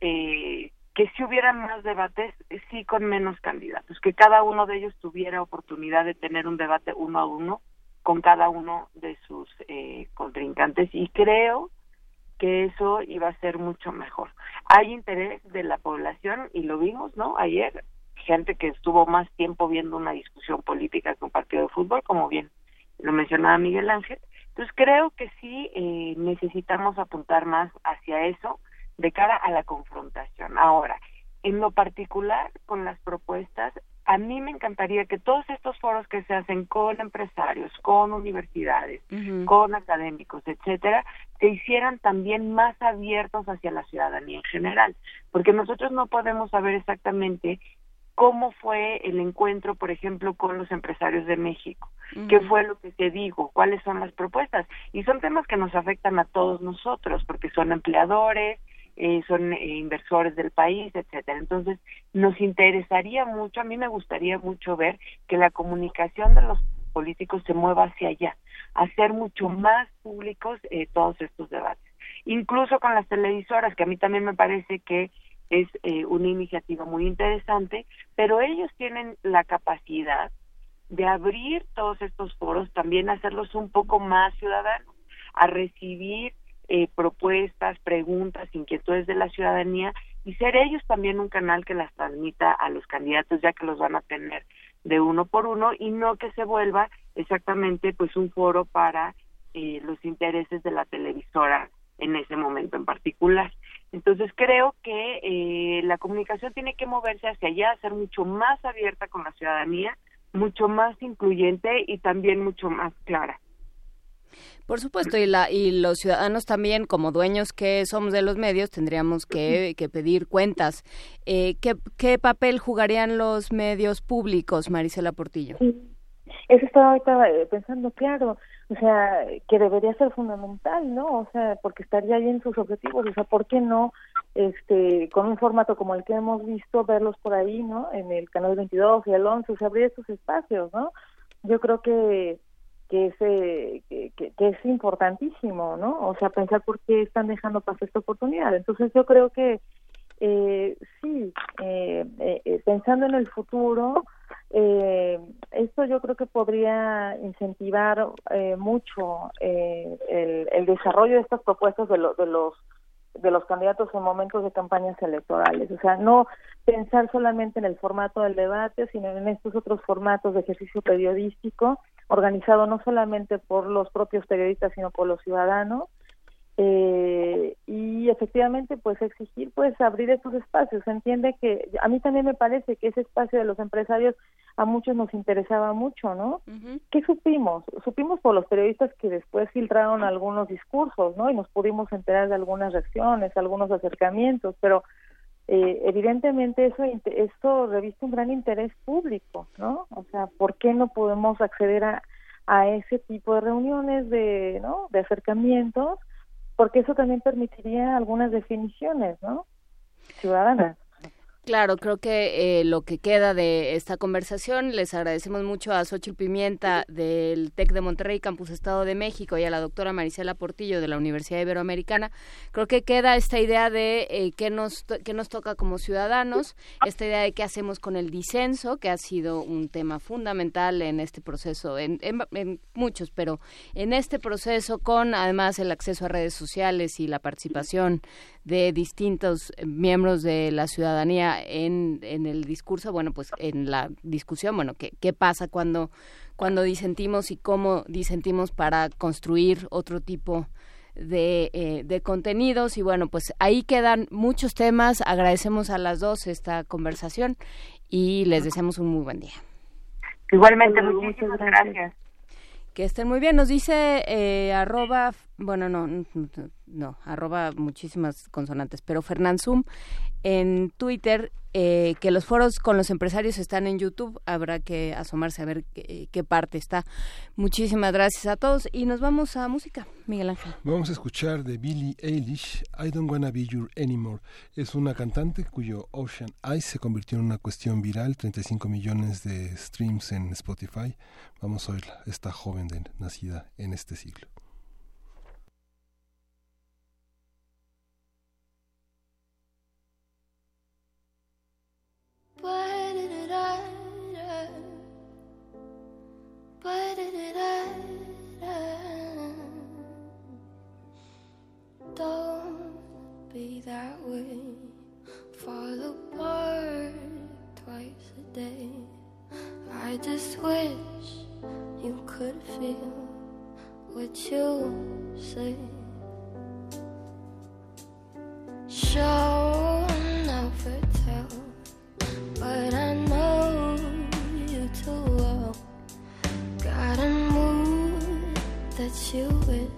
S25: eh, que si hubiera más debates, sí con menos candidatos, que cada uno de ellos tuviera oportunidad de tener un debate uno a uno con cada uno de sus eh, contrincantes y creo que eso iba a ser mucho mejor. Hay interés de la población y lo vimos, ¿no? Ayer, gente que estuvo más tiempo viendo una discusión política que un partido de fútbol, como bien lo mencionaba Miguel Ángel. Entonces creo que sí eh, necesitamos apuntar más hacia eso de cara a la confrontación. Ahora, en lo particular con las propuestas, a mí me encantaría que todos estos foros que se hacen con empresarios, con universidades, con académicos, etcétera, se hicieran también más abiertos hacia la ciudadanía en general, porque nosotros no podemos saber exactamente cómo fue el encuentro, por ejemplo, con los empresarios de México, qué fue lo que se dijo, cuáles son las propuestas, y son temas que nos afectan a todos nosotros, porque son empleadores, eh, son eh, inversores del país, etcétera. Entonces, nos interesaría mucho, a mí me gustaría mucho ver que la comunicación de los políticos se mueva hacia allá, hacer mucho más públicos eh, todos estos debates. Incluso con las televisoras, que a mí también me parece que es una iniciativa muy interesante, pero ellos tienen la capacidad de abrir todos estos foros, también hacerlos un poco más ciudadanos, a recibir eh, propuestas, preguntas, inquietudes de la ciudadanía y ser ellos también un canal que las transmita a los candidatos ya que los van a tener de uno por uno y no que se vuelva exactamente pues un foro para eh, los intereses de la televisora en ese momento en particular. Entonces creo que eh, la comunicación tiene que moverse hacia allá, ser mucho más abierta con la ciudadanía, mucho más incluyente y también mucho más clara.
S2: Por supuesto, y, la, y los ciudadanos también, como dueños que somos de los medios, tendríamos que, pedir cuentas. Eh, ¿qué, ¿Qué papel jugarían los medios públicos, Marisela Portillo?
S24: Eso estaba ahorita eh, pensando, claro, o sea, que debería ser fundamental, ¿no? O sea, porque estaría ahí en sus objetivos, o sea, ¿por qué no, este, con un formato como el que hemos visto, verlos por ahí, ¿no? En el canal 22 y el 11, o sea, abrir estos espacios, ¿no? Yo creo que que es, que, que, es importantísimo, ¿no? O sea, pensar por qué están dejando pasar esta oportunidad. Entonces yo creo que eh, sí, eh, eh, pensando en el futuro, eh, esto yo creo que podría incentivar eh, mucho eh, el, el, desarrollo de estas propuestas de, de los de los candidatos en momentos de campañas electorales. O sea, no pensar solamente en el formato del debate, sino en estos otros formatos de ejercicio periodístico, organizado no solamente por los propios periodistas, sino por los ciudadanos, eh, y efectivamente pues exigir pues abrir estos espacios. Se entiende que a mí también me parece que ese espacio de los empresarios a muchos nos interesaba mucho no qué supimos supimos por los periodistas que después filtraron algunos discursos no y nos pudimos enterar de algunas reacciones algunos acercamientos pero eh, evidentemente eso esto reviste un gran interés público no o sea por qué no podemos acceder a a ese tipo de reuniones de no de acercamientos porque eso también permitiría algunas definiciones, ¿no? Ciudadanas.
S2: Claro, creo que eh, lo que queda de esta conversación, les agradecemos mucho a Xochitl Pimienta del TEC de Monterrey, Campus Estado de México, y a la doctora Marisela Portillo de la Universidad Iberoamericana. Creo que queda esta idea de eh, qué, nos, qué nos toca como ciudadanos, esta idea de qué hacemos con el disenso, que ha sido un tema fundamental en este proceso, en, en muchos, pero en este proceso con además el acceso a redes sociales y la participación de distintos miembros de la ciudadanía en, en el discurso, bueno, pues en la discusión, bueno, ¿qué, qué pasa cuando, cuando disentimos y cómo disentimos para construir otro tipo de, eh, de contenidos y bueno, pues ahí quedan muchos temas. Agradecemos a las dos esta conversación y les deseamos un muy buen día.
S25: Igualmente, muchísimas gracias.
S2: Que estén muy bien. Nos dice eh, arroba, bueno, no, no, arroba muchísimas consonantes, pero Zoom en Twitter eh, que los foros con los empresarios están en YouTube. Habrá que asomarse a ver qué, parte está. Muchísimas gracias a todos y nos vamos a música, Miguel Ángel.
S1: Vamos a escuchar de Billie Eilish, I Don't Wanna Be Your Anymore. Es una cantante cuyo Ocean Eyes se convirtió en una cuestión viral, 35 millones de streams en Spotify. Vamos a oírla, esta joven de, nacida en este siglo.
S26: Don't be that way. Fall apart twice a day. I just wish you could feel what you say. Show never tell but I that you wish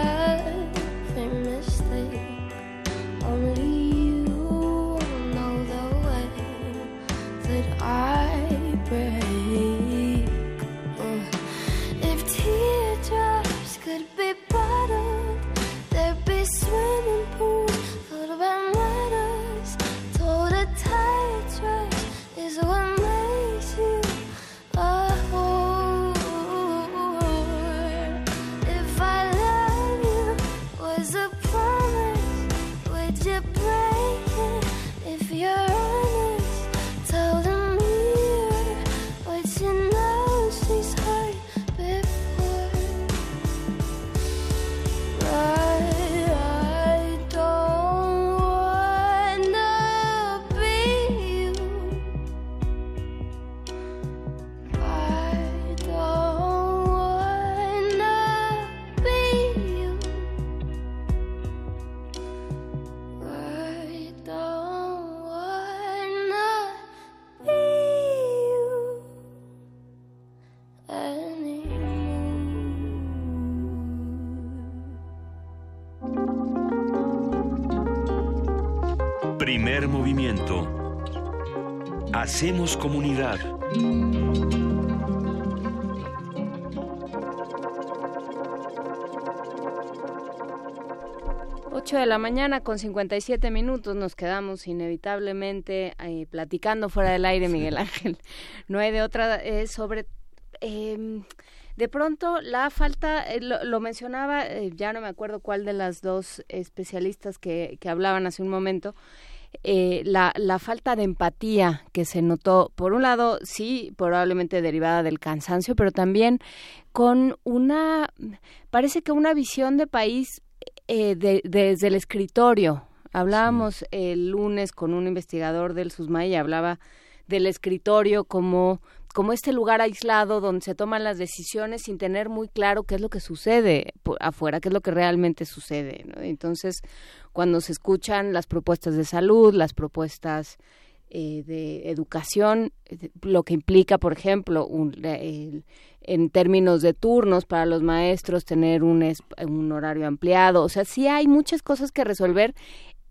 S3: Hacemos comunidad.
S2: 8 de la mañana con 57 minutos nos quedamos inevitablemente eh, platicando fuera del aire, Miguel Ángel. No hay de otra eh, sobre... em, de pronto la falta, eh, lo, lo mencionaba, eh, ya no me acuerdo cuál de las dos especialistas que, que hablaban hace un momento, eh, la, la falta de empatía que se notó, por un lado, sí, probablemente derivada del cansancio, pero también con una, parece que una visión de país eh, de- desde el escritorio. Hablábamos el lunes con un investigador del SUSMA y hablaba del escritorio como, como este lugar aislado donde se toman las decisiones sin tener muy claro qué es lo que sucede afuera, qué es lo que realmente sucede. ¿no? Entonces, cuando se escuchan las propuestas de salud, las propuestas eh, de educación, eh, lo que implica, por ejemplo, un- en términos de turnos para los maestros, tener un, un horario ampliado. O sea, sí hay muchas cosas que resolver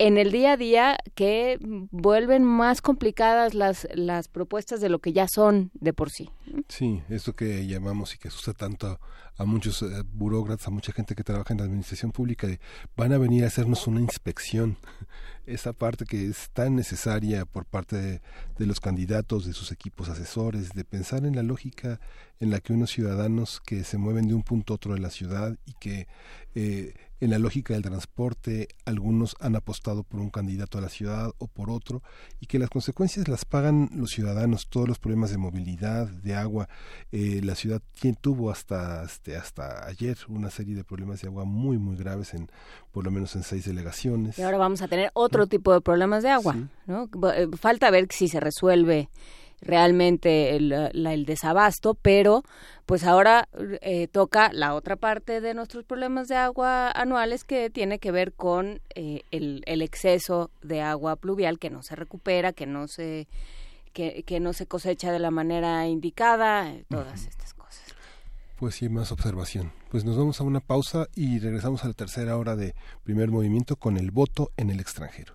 S2: en el día a día que vuelven más complicadas las, las propuestas de lo que ya son de por sí.
S1: Sí, esto que llamamos y que asusta tanto a, muchos eh, burócratas, a mucha gente que trabaja en la administración pública, de, van a venir a hacernos una inspección. Esa parte que es tan necesaria por parte de, de los candidatos, de sus equipos asesores, de pensar en la lógica en la que unos ciudadanos que se mueven de un punto a otro de la ciudad y que eh, en la lógica del transporte algunos han apostado por un candidato a la ciudad o por otro y que las consecuencias las pagan los ciudadanos todos los problemas de movilidad de agua. Eh, la ciudad tuvo hasta este, hasta ayer una serie de problemas de agua muy muy graves en por lo menos en seis delegaciones.
S2: Y ahora vamos a tener otro tipo de problemas de agua, ¿no? Eh, Falta ver si se resuelve realmente el, la- el desabasto, pero pues ahora eh, toca la otra parte de nuestros problemas de agua anuales que tiene que ver con eh, el, el exceso de agua pluvial que no se recupera, que no se que, que no se cosecha de la manera indicada, todas estas cosas.
S1: pues sí más observación. Pues nos vamos a una pausa y regresamos a la tercera hora de primer movimiento con el voto en el extranjero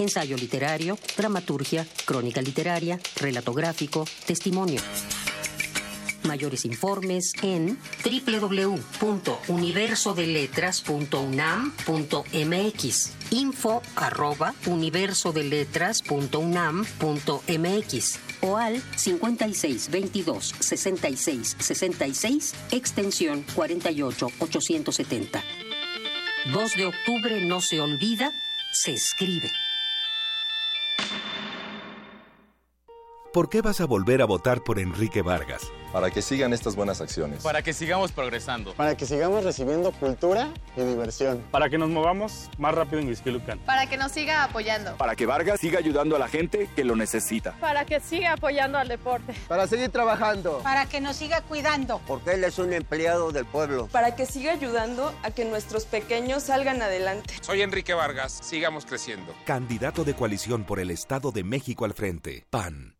S11: Ensayo literario, dramaturgia, crónica literaria, relato gráfico, testimonio. Mayores informes en www.universodeletras.unam.mx info arroba universodeletras.unam.mx o al 56 22 66 66 extensión 48 870. 2 de octubre no se olvida, se escribe.
S27: ¿Por qué vas a volver a votar por Enrique Vargas?
S28: Para que sigan estas buenas acciones.
S29: Para que sigamos progresando.
S30: Para que sigamos recibiendo cultura y diversión.
S31: Para que nos movamos más rápido en Huizquilucan.
S32: Para que nos siga apoyando.
S33: Para que Vargas siga ayudando a la gente que lo necesita.
S32: Para que siga apoyando al deporte.
S34: Para seguir trabajando.
S35: Para que nos siga cuidando.
S36: Porque él es un empleado del pueblo.
S37: Para que siga ayudando a que nuestros pequeños salgan adelante.
S38: Soy Enrique Vargas. Sigamos creciendo.
S27: Candidato de coalición por el Estado de México al frente. PAN.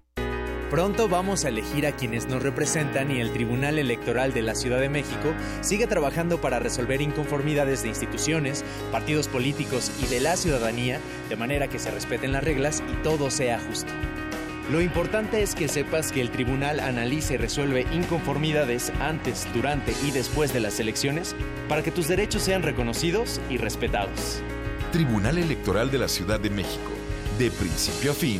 S39: Pronto vamos a elegir a quienes nos representan y el Tribunal Electoral de la Ciudad de México sigue trabajando para resolver inconformidades de instituciones, partidos políticos y de la ciudadanía, de manera que se respeten las reglas y todo sea justo. Lo importante es que sepas que el tribunal analiza y resuelve inconformidades antes, durante y después de las elecciones para que tus derechos sean reconocidos y respetados.
S40: Tribunal Electoral de la Ciudad de México. De principio a fin,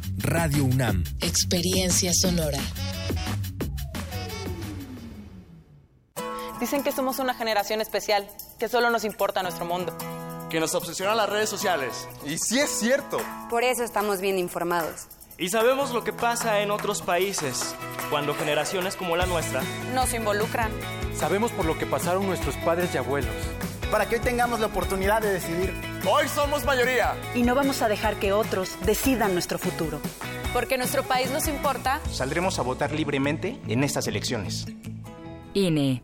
S41: Radio UNAM.
S42: Experiencia sonora.
S43: Dicen que somos una generación especial, que solo nos importa nuestro mundo.
S44: Que nos obsesionan las redes sociales. Y sí es cierto.
S45: Por eso estamos bien informados.
S46: Y sabemos lo que pasa en otros países, cuando generaciones como la nuestra
S43: Nos involucran.
S47: Sabemos por lo que pasaron nuestros padres y abuelos.
S48: Para que hoy tengamos la oportunidad de decidir.
S44: Hoy somos mayoría.
S49: Y no vamos a dejar que otros decidan nuestro futuro.
S43: Porque nuestro país nos importa.
S50: Saldremos a votar libremente en estas elecciones.
S51: INE,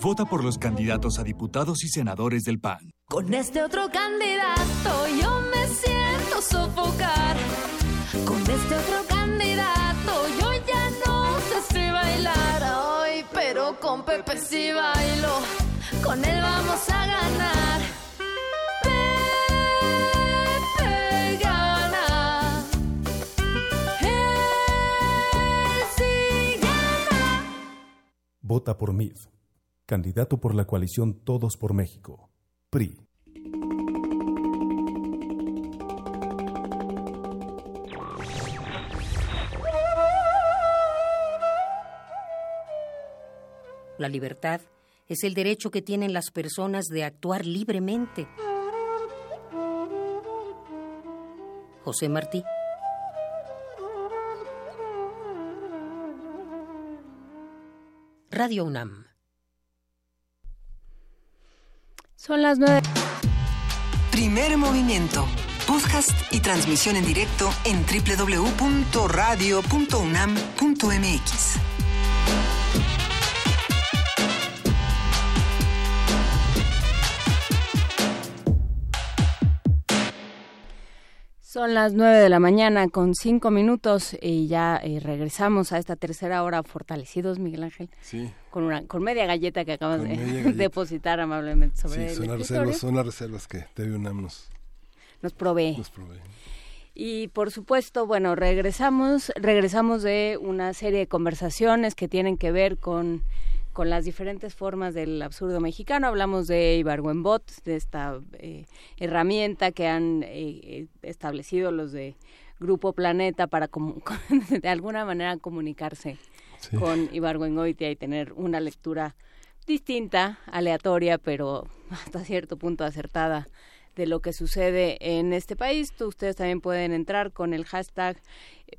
S52: Vota por los candidatos a diputados y senadores del PAN.
S26: Con este otro candidato yo me siento sofocar. Con este otro candidato yo ya no sé si bailar hoy, pero con Pepe sí bailo. Con él vamos a ganar. Pepe gana. Él sí gana.
S13: Vota por MID. Candidato por la coalición Todos por México. PRI.
S11: La libertad es el derecho que tienen las personas de actuar libremente. José Martí. Radio UNAM.
S2: Son las nueve.
S23: Primer movimiento. Podcast y transmisión en directo en www.radio.unam.mx.
S2: Son las nueve de la mañana con cinco minutos y ya eh, regresamos a esta tercera hora fortalecidos, Miguel Ángel.
S1: Sí.
S2: Con una con media galleta que acabas de
S1: galleta.
S2: depositar amablemente sobre
S1: Sí, son las, reservas, son las reservas que TV UNAM nos,
S2: Nos provee.
S1: nos provee.
S2: Y por supuesto, bueno, regresamos, regresamos de una serie de conversaciones que tienen que ver con, con las diferentes formas del absurdo mexicano. Hablamos de Ibargüenbot, de esta eh, herramienta que han eh, eh, establecido los de Grupo Planeta para de alguna manera comunicarse con Ibargüengoitia y tener una lectura distinta, aleatoria, pero hasta cierto punto acertada de lo que sucede en este país. ustedes también pueden entrar con el hashtag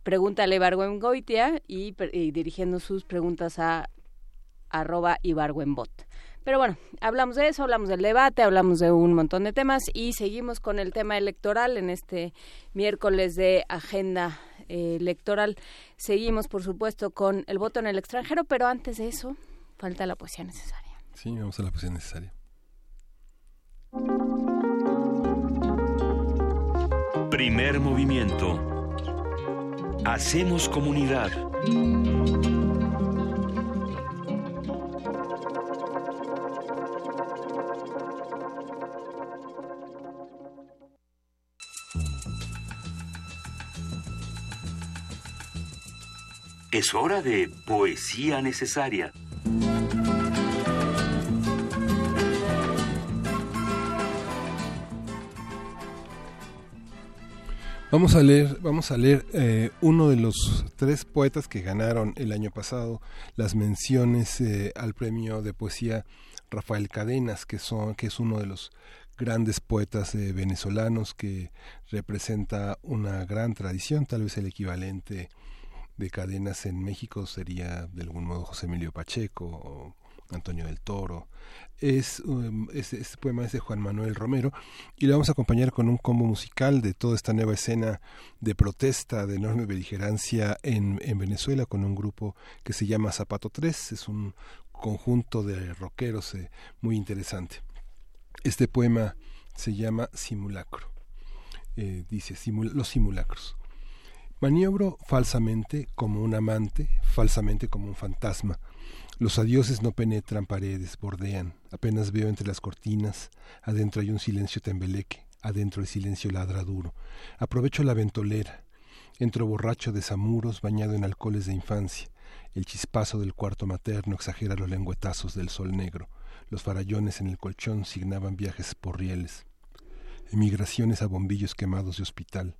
S2: Pregúntale Ibargüengoitia y, y dirigiendo sus preguntas a arroba Ibargüenbot. Pero bueno, hablamos de eso, hablamos del debate, hablamos de un montón de temas y seguimos con el tema electoral en este miércoles de agenda eh, electoral. Seguimos, por supuesto, con el voto en el extranjero, pero antes de eso, falta la poesía necesaria.
S1: Sí, vamos a la poesía necesaria.
S53: Primer movimiento. Hacemos comunidad. Es hora de poesía necesaria.
S1: Vamos a leer, vamos a leer eh, uno de los tres poetas que ganaron el año pasado las menciones eh, al premio de poesía Rafael Cadenas, que son, que es uno de los grandes poetas eh, venezolanos que representa una gran tradición, tal vez el equivalente de cadenas en México sería de algún modo José Emilio Pacheco o Antonio del Toro. Es, este, poema es de Juan Manuel Romero y lo vamos a acompañar con un combo musical de toda esta nueva escena de protesta, de enorme beligerancia en, en Venezuela con un grupo que se llama Zapato 3. Es un conjunto de rockeros eh, muy interesante. Este poema se llama Simulacro. Eh, dice los simulacros. Maniobro falsamente como un amante, falsamente como un fantasma. Los adioses no penetran paredes, bordean. Apenas veo entre las cortinas. Adentro hay un silencio tembeleque. Adentro el silencio ladra duro. Aprovecho la ventolera. Entro borracho de zamuros, bañado en alcoholes de infancia. El chispazo del cuarto materno exagera los lengüetazos del sol negro. Los farallones en el colchón signaban viajes por rieles. Emigraciones a bombillos quemados de hospital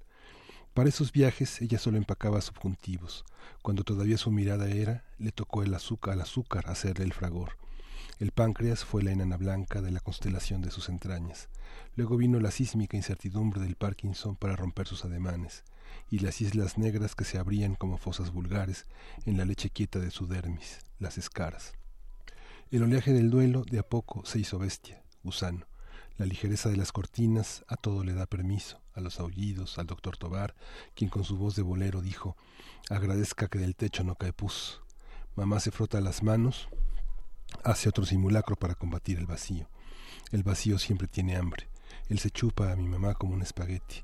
S1: para esos viajes ella solo empacaba subjuntivos. Cuando todavía su mirada era, le tocó el azúcar al azúcar hacerle el fragor. El páncreas fue la enana blanca de la constelación de sus entrañas. Luego vino la sísmica incertidumbre del Parkinson para romper sus ademanes, y las islas negras que se abrían como fosas vulgares en la leche quieta de su dermis, las escaras. El oleaje del duelo de a poco se hizo bestia, gusano. La ligereza de las cortinas a todo le da permiso, a los aullidos, al doctor Tobar, quien con su voz de bolero dijo agradezca que del techo no cae pus. Mamá se frota las manos, hace otro simulacro para combatir el vacío. El vacío siempre tiene hambre. Él se chupa a mi mamá como un espagueti.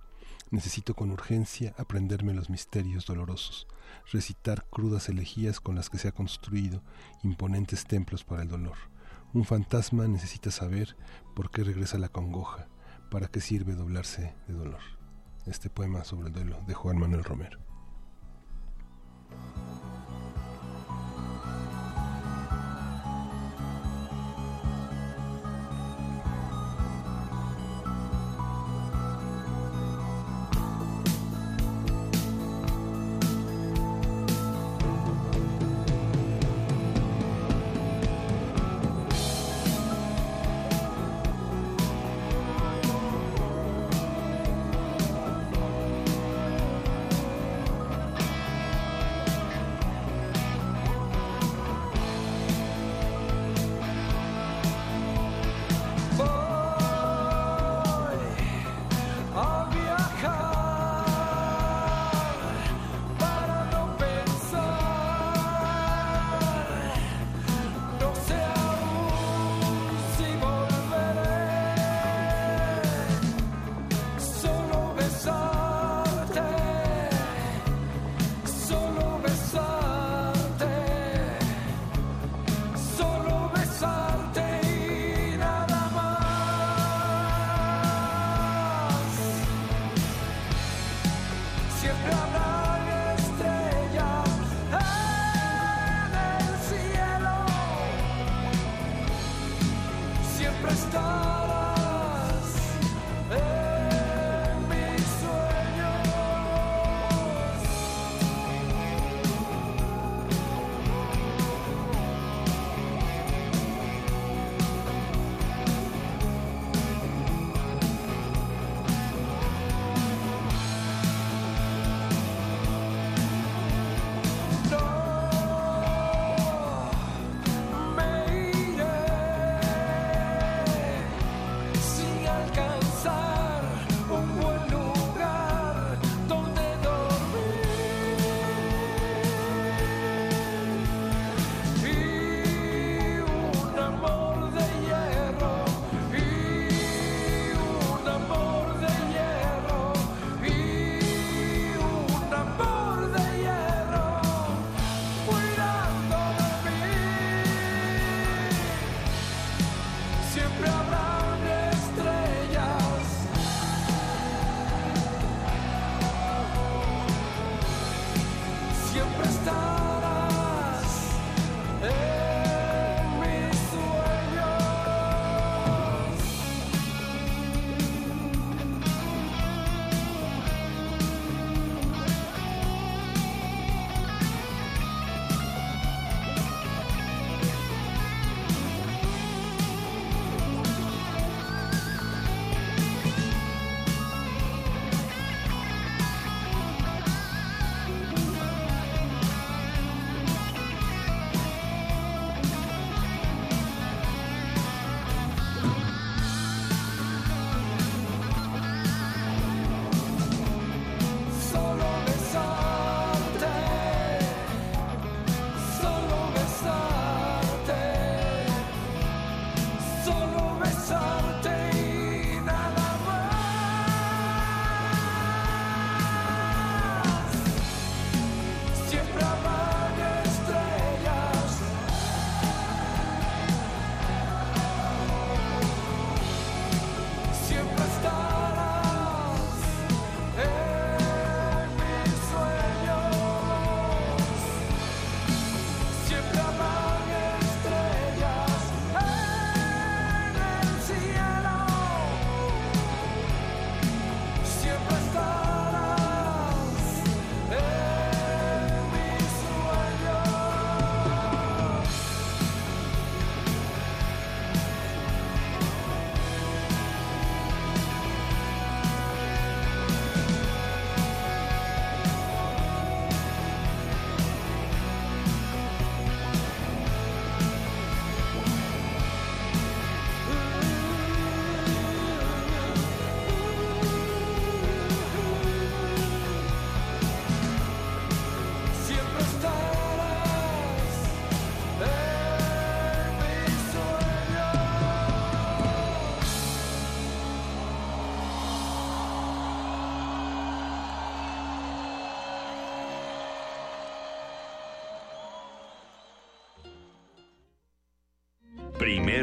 S1: Necesito con urgencia aprenderme los misterios dolorosos, recitar crudas elegías con las que se ha construido imponentes templos para el dolor. Un fantasma necesita saber por qué regresa la congoja, para qué sirve doblarse de dolor. Este poema sobre el duelo de Juan Manuel Romero.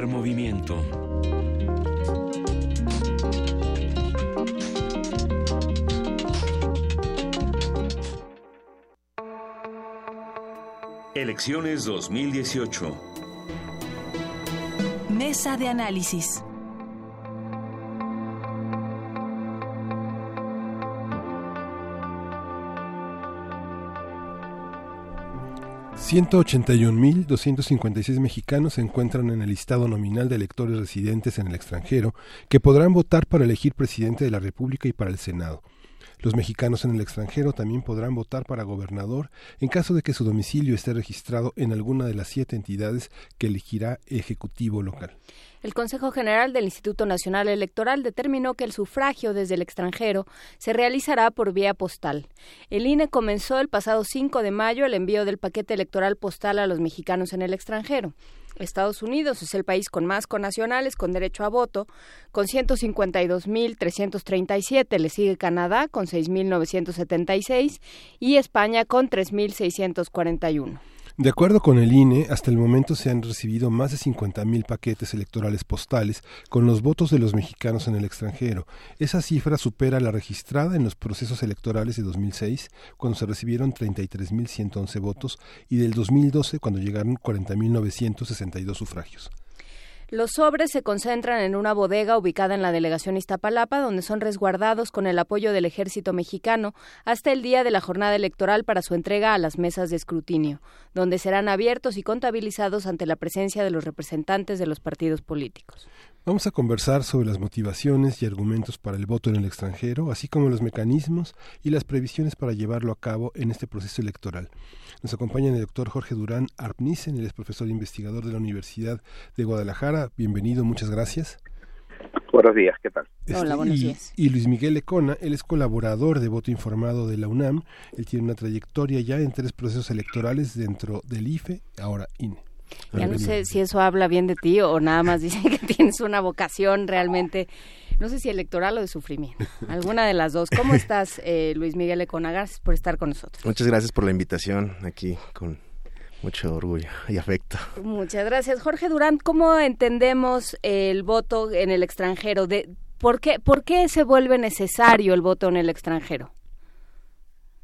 S53: Movimiento. Elecciones 2018.
S54: Mesa de análisis.
S1: 181.256 mexicanos se encuentran en el listado nominal de electores residentes en el extranjero que podrán votar para elegir presidente de la República y para el Senado. Los mexicanos en el extranjero también podrán votar para gobernador en caso de que su domicilio esté registrado en alguna de las siete entidades que elegirá Ejecutivo local.
S2: El Consejo General del Instituto Nacional Electoral determinó que el sufragio desde el extranjero se realizará por vía postal. El INE comenzó el pasado 5 de mayo el envío del paquete electoral postal a los mexicanos en el extranjero. Estados Unidos es el país con más connacionales con derecho a voto, con 152.337. Le sigue Canadá con 6.976 y España con 3.641.
S1: De acuerdo con el INE, hasta el momento se han recibido más de 50.000 paquetes electorales postales con los votos de los mexicanos en el extranjero. Esa cifra supera la registrada en los procesos electorales de 2006, cuando se recibieron 33.111 votos, y del 2012, cuando llegaron 40.962 sufragios.
S2: Los sobres se concentran en una bodega ubicada en la delegación Iztapalapa, donde son resguardados con el apoyo del ejército mexicano hasta el día de la jornada electoral para su entrega a las mesas de escrutinio, donde serán abiertos y contabilizados ante la presencia de los representantes de los partidos políticos.
S1: Vamos a conversar sobre las motivaciones y argumentos para el voto en el extranjero, así como los mecanismos y las previsiones para llevarlo a cabo en este proceso electoral. Nos acompaña el doctor Jorge Durán Arpnissen, él es profesor e investigador de la Universidad de Guadalajara. Bienvenido, muchas gracias.
S55: Buenos días, ¿qué tal?
S2: Hola, buenos días.
S1: Y Luis Miguel Lecona, él es colaborador de Voto Informado de la UNAM. Él tiene una trayectoria ya en tres procesos electorales dentro del IFE, ahora INE.
S2: Ya no sé si eso habla bien de ti o nada más dice que tienes una vocación realmente, no sé si electoral o de sufrimiento, alguna de las dos. ¿Cómo estás, eh, Luis Miguel Econagas, por estar con nosotros?
S56: Muchas gracias por la invitación aquí con mucho orgullo y afecto.
S2: Muchas gracias. Jorge Durán, ¿cómo entendemos el voto en el extranjero? De, ¿por, qué, ¿Por qué se vuelve necesario el voto en el extranjero?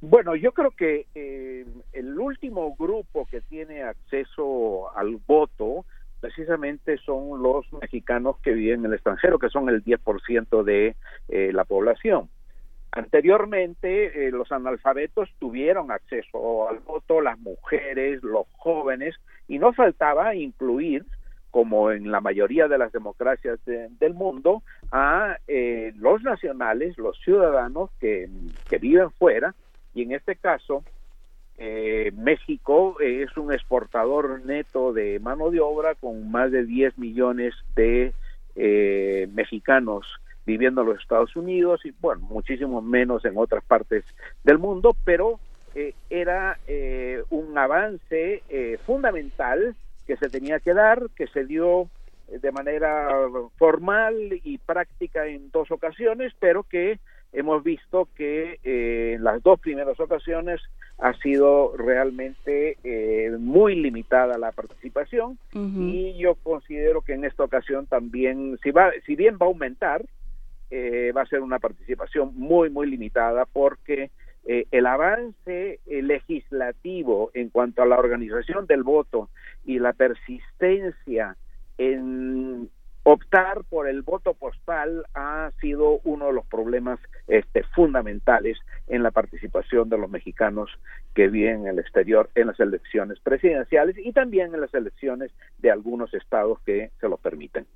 S55: Bueno, yo creo que eh, el último grupo que tiene acceso al voto precisamente son los mexicanos que viven en el extranjero, que son el 10% de eh, la población. Anteriormente, eh, los analfabetos tuvieron acceso al voto, las mujeres, los jóvenes, y no faltaba incluir, como en la mayoría de las democracias del mundo, a los nacionales, los ciudadanos que, que viven fuera, y en este caso eh, México es un exportador neto de mano de obra con más de 10 millones de eh, mexicanos viviendo en los Estados Unidos y bueno, muchísimo menos en otras partes del mundo, pero eh, era un avance fundamental que se tenía que dar, que se dio de manera formal y práctica en dos ocasiones, pero que hemos visto que eh, en las dos primeras ocasiones ha sido realmente eh, muy limitada la participación. Y yo considero que en esta ocasión también, si, va, si bien va a aumentar, eh, va a ser una participación muy, muy limitada porque el avance legislativo en cuanto a la organización del voto y la persistencia en optar por el voto postal ha sido uno de los problemas este, fundamentales en la participación de los mexicanos que viven en el exterior en las elecciones presidenciales y también en las elecciones de algunos estados que se lo permiten.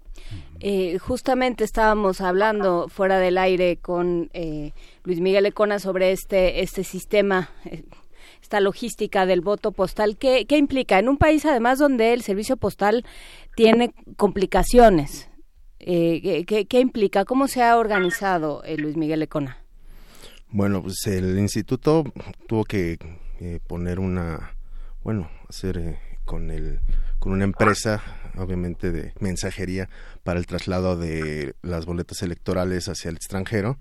S2: Eh, justamente estábamos hablando fuera del aire con eh, Luis Miguel Econa sobre este, este sistema. Eh, esta logística del voto postal, ¿qué, ¿qué implica? En un país además donde el servicio postal tiene complicaciones. Eh, ¿qué, implica? ¿Cómo se ha organizado eh, Luis Miguel Econa?
S56: Bueno, pues el instituto tuvo que eh, poner una, bueno, hacer con el con una empresa, obviamente de mensajería para el traslado de las boletas electorales hacia el extranjero,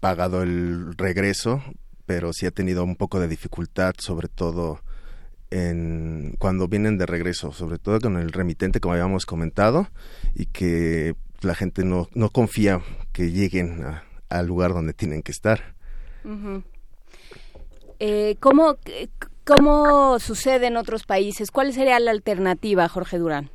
S56: pagado el regreso, pero sí ha tenido un poco de dificultad, sobre todo en, cuando vienen de regreso, sobre todo con el remitente, como habíamos comentado, y que la gente no, no confía que lleguen al lugar donde tienen que estar.
S2: Eh, ¿cómo, ¿Cómo sucede en otros países? ¿Cuál sería la alternativa, Jorge Durán?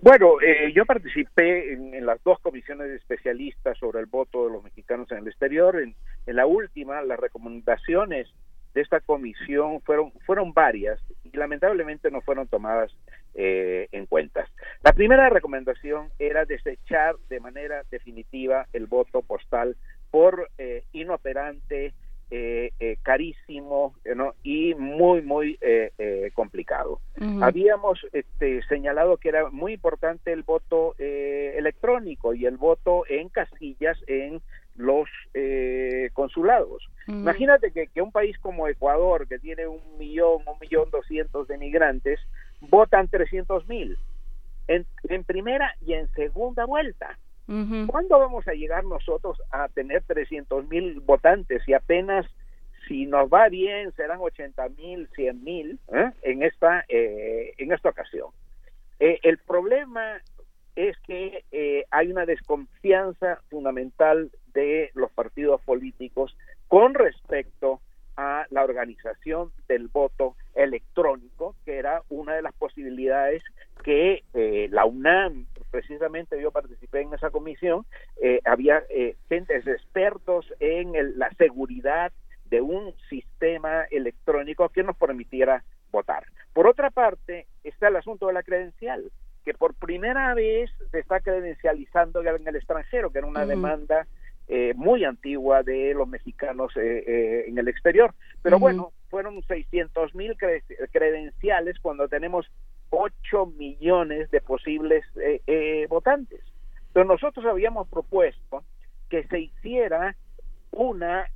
S55: Bueno, eh, yo participé en, las dos comisiones de especialistas sobre el voto de los mexicanos en el exterior. En, la última, las recomendaciones de esta comisión fueron, fueron varias y lamentablemente no fueron tomadas eh, en cuenta. La primera recomendación era desechar de manera definitiva el voto postal por eh, inoperante, eh, eh, carísimo y muy, muy eh, complicado. Habíamos este, señalado que era muy importante el voto electrónico y el voto en casillas en los consulados. Imagínate que, que, un país como Ecuador, que tiene un millón, un millón doscientos de migrantes, votan trescientos mil en, en primera y en segunda vuelta. ¿Cuándo vamos a llegar nosotros a tener 300 mil votantes y apenas si nos va bien serán 80 mil, 100 mil ¿eh? en esta eh, en esta ocasión? Eh, el problema es que hay una desconfianza fundamental de los partidos políticos con respecto a la organización del voto electrónico, que era una de las posibilidades que la UNAM precisamente yo participé en esa comisión, eh, había eh, gentes expertos en la seguridad de un sistema electrónico que nos permitiera votar. Por otra parte, está el asunto de la credencial, que por primera vez se está credencializando en el extranjero, que era una demanda eh, muy antigua de los mexicanos en el exterior. Pero bueno, fueron 600 mil credenciales cuando tenemos 8 millones de posibles eh, eh, votantes. Pero nosotros habíamos propuesto que se hiciera una,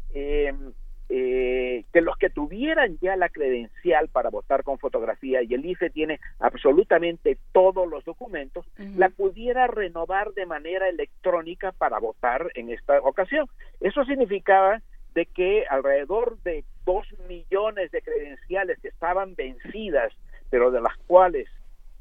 S55: eh, que los que tuvieran ya la credencial para votar con fotografía y el IFE tiene absolutamente todos los documentos, la pudiera renovar de manera electrónica para votar en esta ocasión. Eso significaba de que alrededor de dos millones de credenciales que estaban vencidas pero de las cuales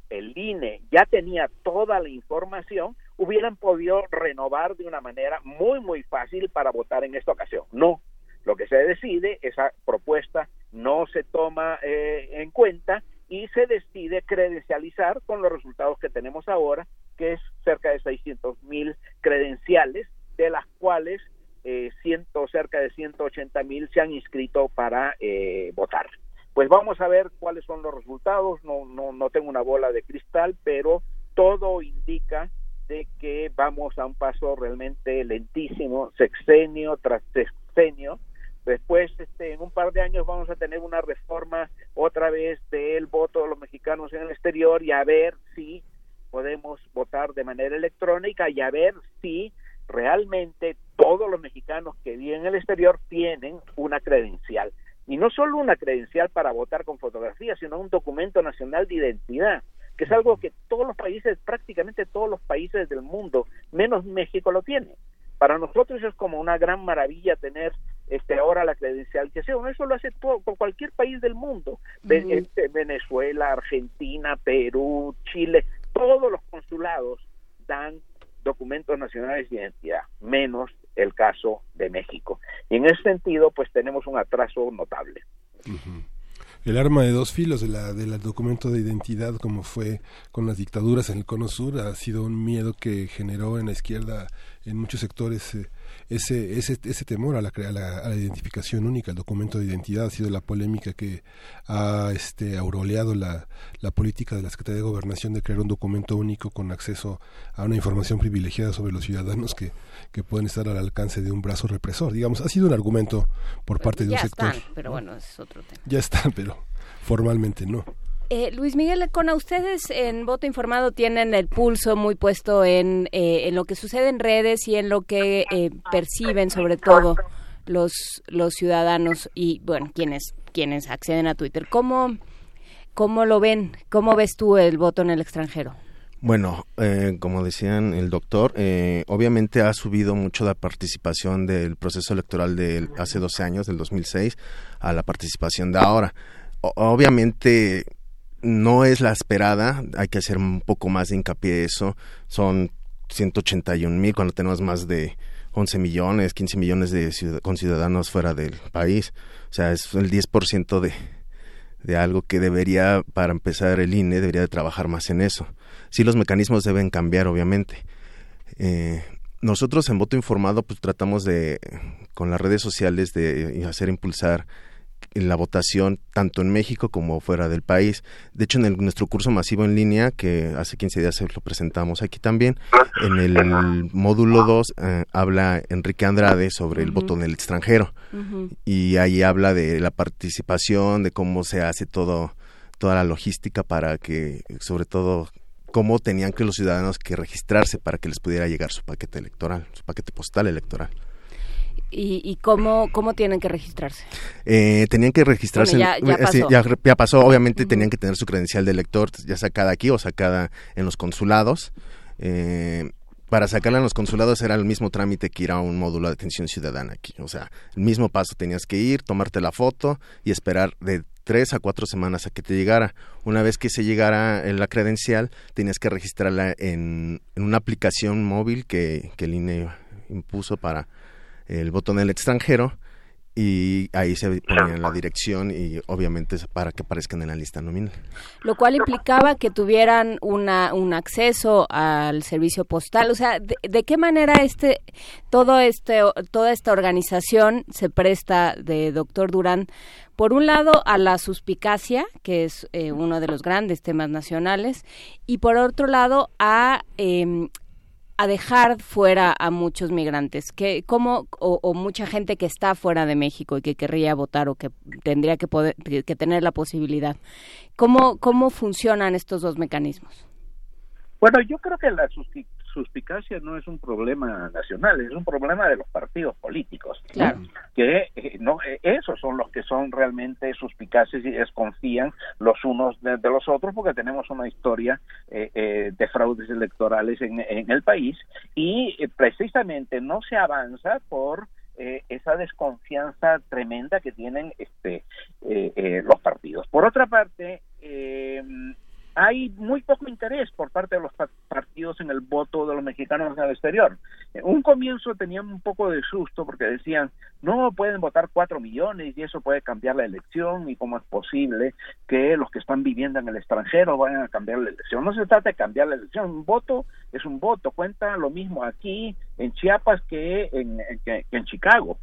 S55: el INE ya tenía toda la información, hubieran podido renovar de una manera muy, muy fácil para votar en esta ocasión. No, lo que se decide, esa propuesta no se toma eh, en cuenta y se decide credencializar con los resultados que tenemos ahora, que es cerca de 600 mil credenciales, de las cuales eh, ciento, cerca de 180 mil se han inscrito para eh, votar pues vamos a ver cuáles son los resultados. No, no, no tengo una bola de cristal, pero todo indica de que vamos a un paso realmente lentísimo, sexenio tras sexenio. Después, este, en un par de años vamos a tener una reforma otra vez del voto de los mexicanos en el exterior y a ver si podemos votar de manera electrónica y a ver si realmente todos los mexicanos que viven en el exterior tienen una credencial y no solo una credencial para votar con fotografía, sino un documento nacional de identidad, que es algo que todos los países, prácticamente todos los países del mundo, menos México lo tienen. Para nosotros es como una gran maravilla tener este ahora la credencialización. Eso lo hace todo, por cualquier país del mundo. Este, Venezuela, Argentina, Perú, Chile, todos los consulados dan documentos nacionales de identidad, menos el caso de México. Y en ese sentido, pues tenemos un atraso notable.
S1: El arma de dos filos de la, del documento de identidad, como fue con las dictaduras en el Cono Sur, ha sido un miedo que generó en la izquierda, en muchos sectores, eh, ese, ese, ese temor a la, a la, a, la, identificación única, el documento de identidad ha sido la polémica que ha este, auroleado la, la política de la Secretaría de Gobernación de crear un documento único con acceso a una información privilegiada sobre los ciudadanos que, que pueden estar al alcance de un brazo represor. Digamos, ha sido un argumento por parte de un sector.
S2: pero bueno, es otro tema.
S1: Ya están, pero formalmente no.
S2: Eh, Luis Miguel Lecona, ustedes en Voto Informado tienen el pulso muy puesto en, eh, en lo que sucede en redes y en lo que eh, perciben sobre todo los, los ciudadanos y, bueno, quienes, quienes acceden a Twitter. ¿Cómo, ¿Cómo lo ven? ¿Cómo ves tú el voto en el extranjero?
S56: Bueno, eh, como decían el doctor, eh, obviamente ha subido mucho la participación del proceso electoral de hace 12 años, del 2006, a la participación de ahora obviamente no es la esperada, hay que hacer un poco más de hincapié de eso. Son 181 mil cuando tenemos más de 11 millones, 15 millones de conciudadanos fuera del país. O sea, es el 10% de, de algo que debería, para empezar el INE, debería de trabajar más en eso. Sí, los mecanismos deben cambiar, obviamente. Eh, nosotros en Voto Informado pues tratamos de, con las redes sociales, de hacer impulsar la votación tanto en México como fuera del país. De hecho, en nuestro curso masivo en línea, que hace 15 días lo presentamos aquí también, en el módulo 2 eh, habla Enrique Andrade sobre el voto en el extranjero. Y ahí habla de la participación, de cómo se hace todo toda la logística para que, sobre todo, cómo tenían que los ciudadanos que registrarse para que les pudiera llegar su paquete electoral, su paquete postal electoral.
S2: ¿Y, cómo, cómo tienen que registrarse?
S56: Eh, tenían que registrarse.
S2: ya,
S56: eh,
S2: pasó.
S56: ya, pasó. Obviamente tenían que tener su credencial de elector, ya sacada aquí o sacada en los consulados. Eh, para sacarla en los consulados era el mismo trámite que ir a un módulo de atención ciudadana aquí. O sea, el mismo paso tenías que ir, tomarte la foto y esperar de tres a cuatro semanas a que te llegara. Una vez que se llegara en la credencial, tenías que registrarla en, en una aplicación móvil que, que el INE impuso para el botón del extranjero y ahí se ponía la dirección y obviamente para que aparezcan en la lista nominal.
S2: Lo cual implicaba que tuvieran una, un acceso al servicio postal. O sea, ¿de, qué manera este, todo este, toda esta organización se presta de doctor Durán? Por un lado, a la suspicacia, que es eh, uno de los grandes temas nacionales, y por otro lado, a em, a dejar fuera a muchos migrantes que como o, mucha gente que está fuera de México y que querría votar o que tendría que poder que tener la posibilidad cómo cómo funcionan estos dos mecanismos
S55: bueno yo creo que la suspicacia no es un problema nacional, es un problema de los partidos políticos. Que eh, no, eh, esos son los que son realmente suspicaces y desconfían los unos de, los otros porque tenemos una historia eh, de fraudes electorales en, en el país y precisamente no se avanza por esa desconfianza tremenda que tienen este los partidos. Por otra parte, hay muy poco interés por parte de los partidos en el voto de los mexicanos el exterior. En un comienzo tenían un poco de susto porque decían, no, pueden votar cuatro millones y eso puede cambiar la elección y cómo es posible que los que están viviendo en el extranjero vayan a cambiar la elección. No se trata de cambiar la elección, un voto es un voto, cuenta lo mismo aquí en Chiapas que en, en Chicago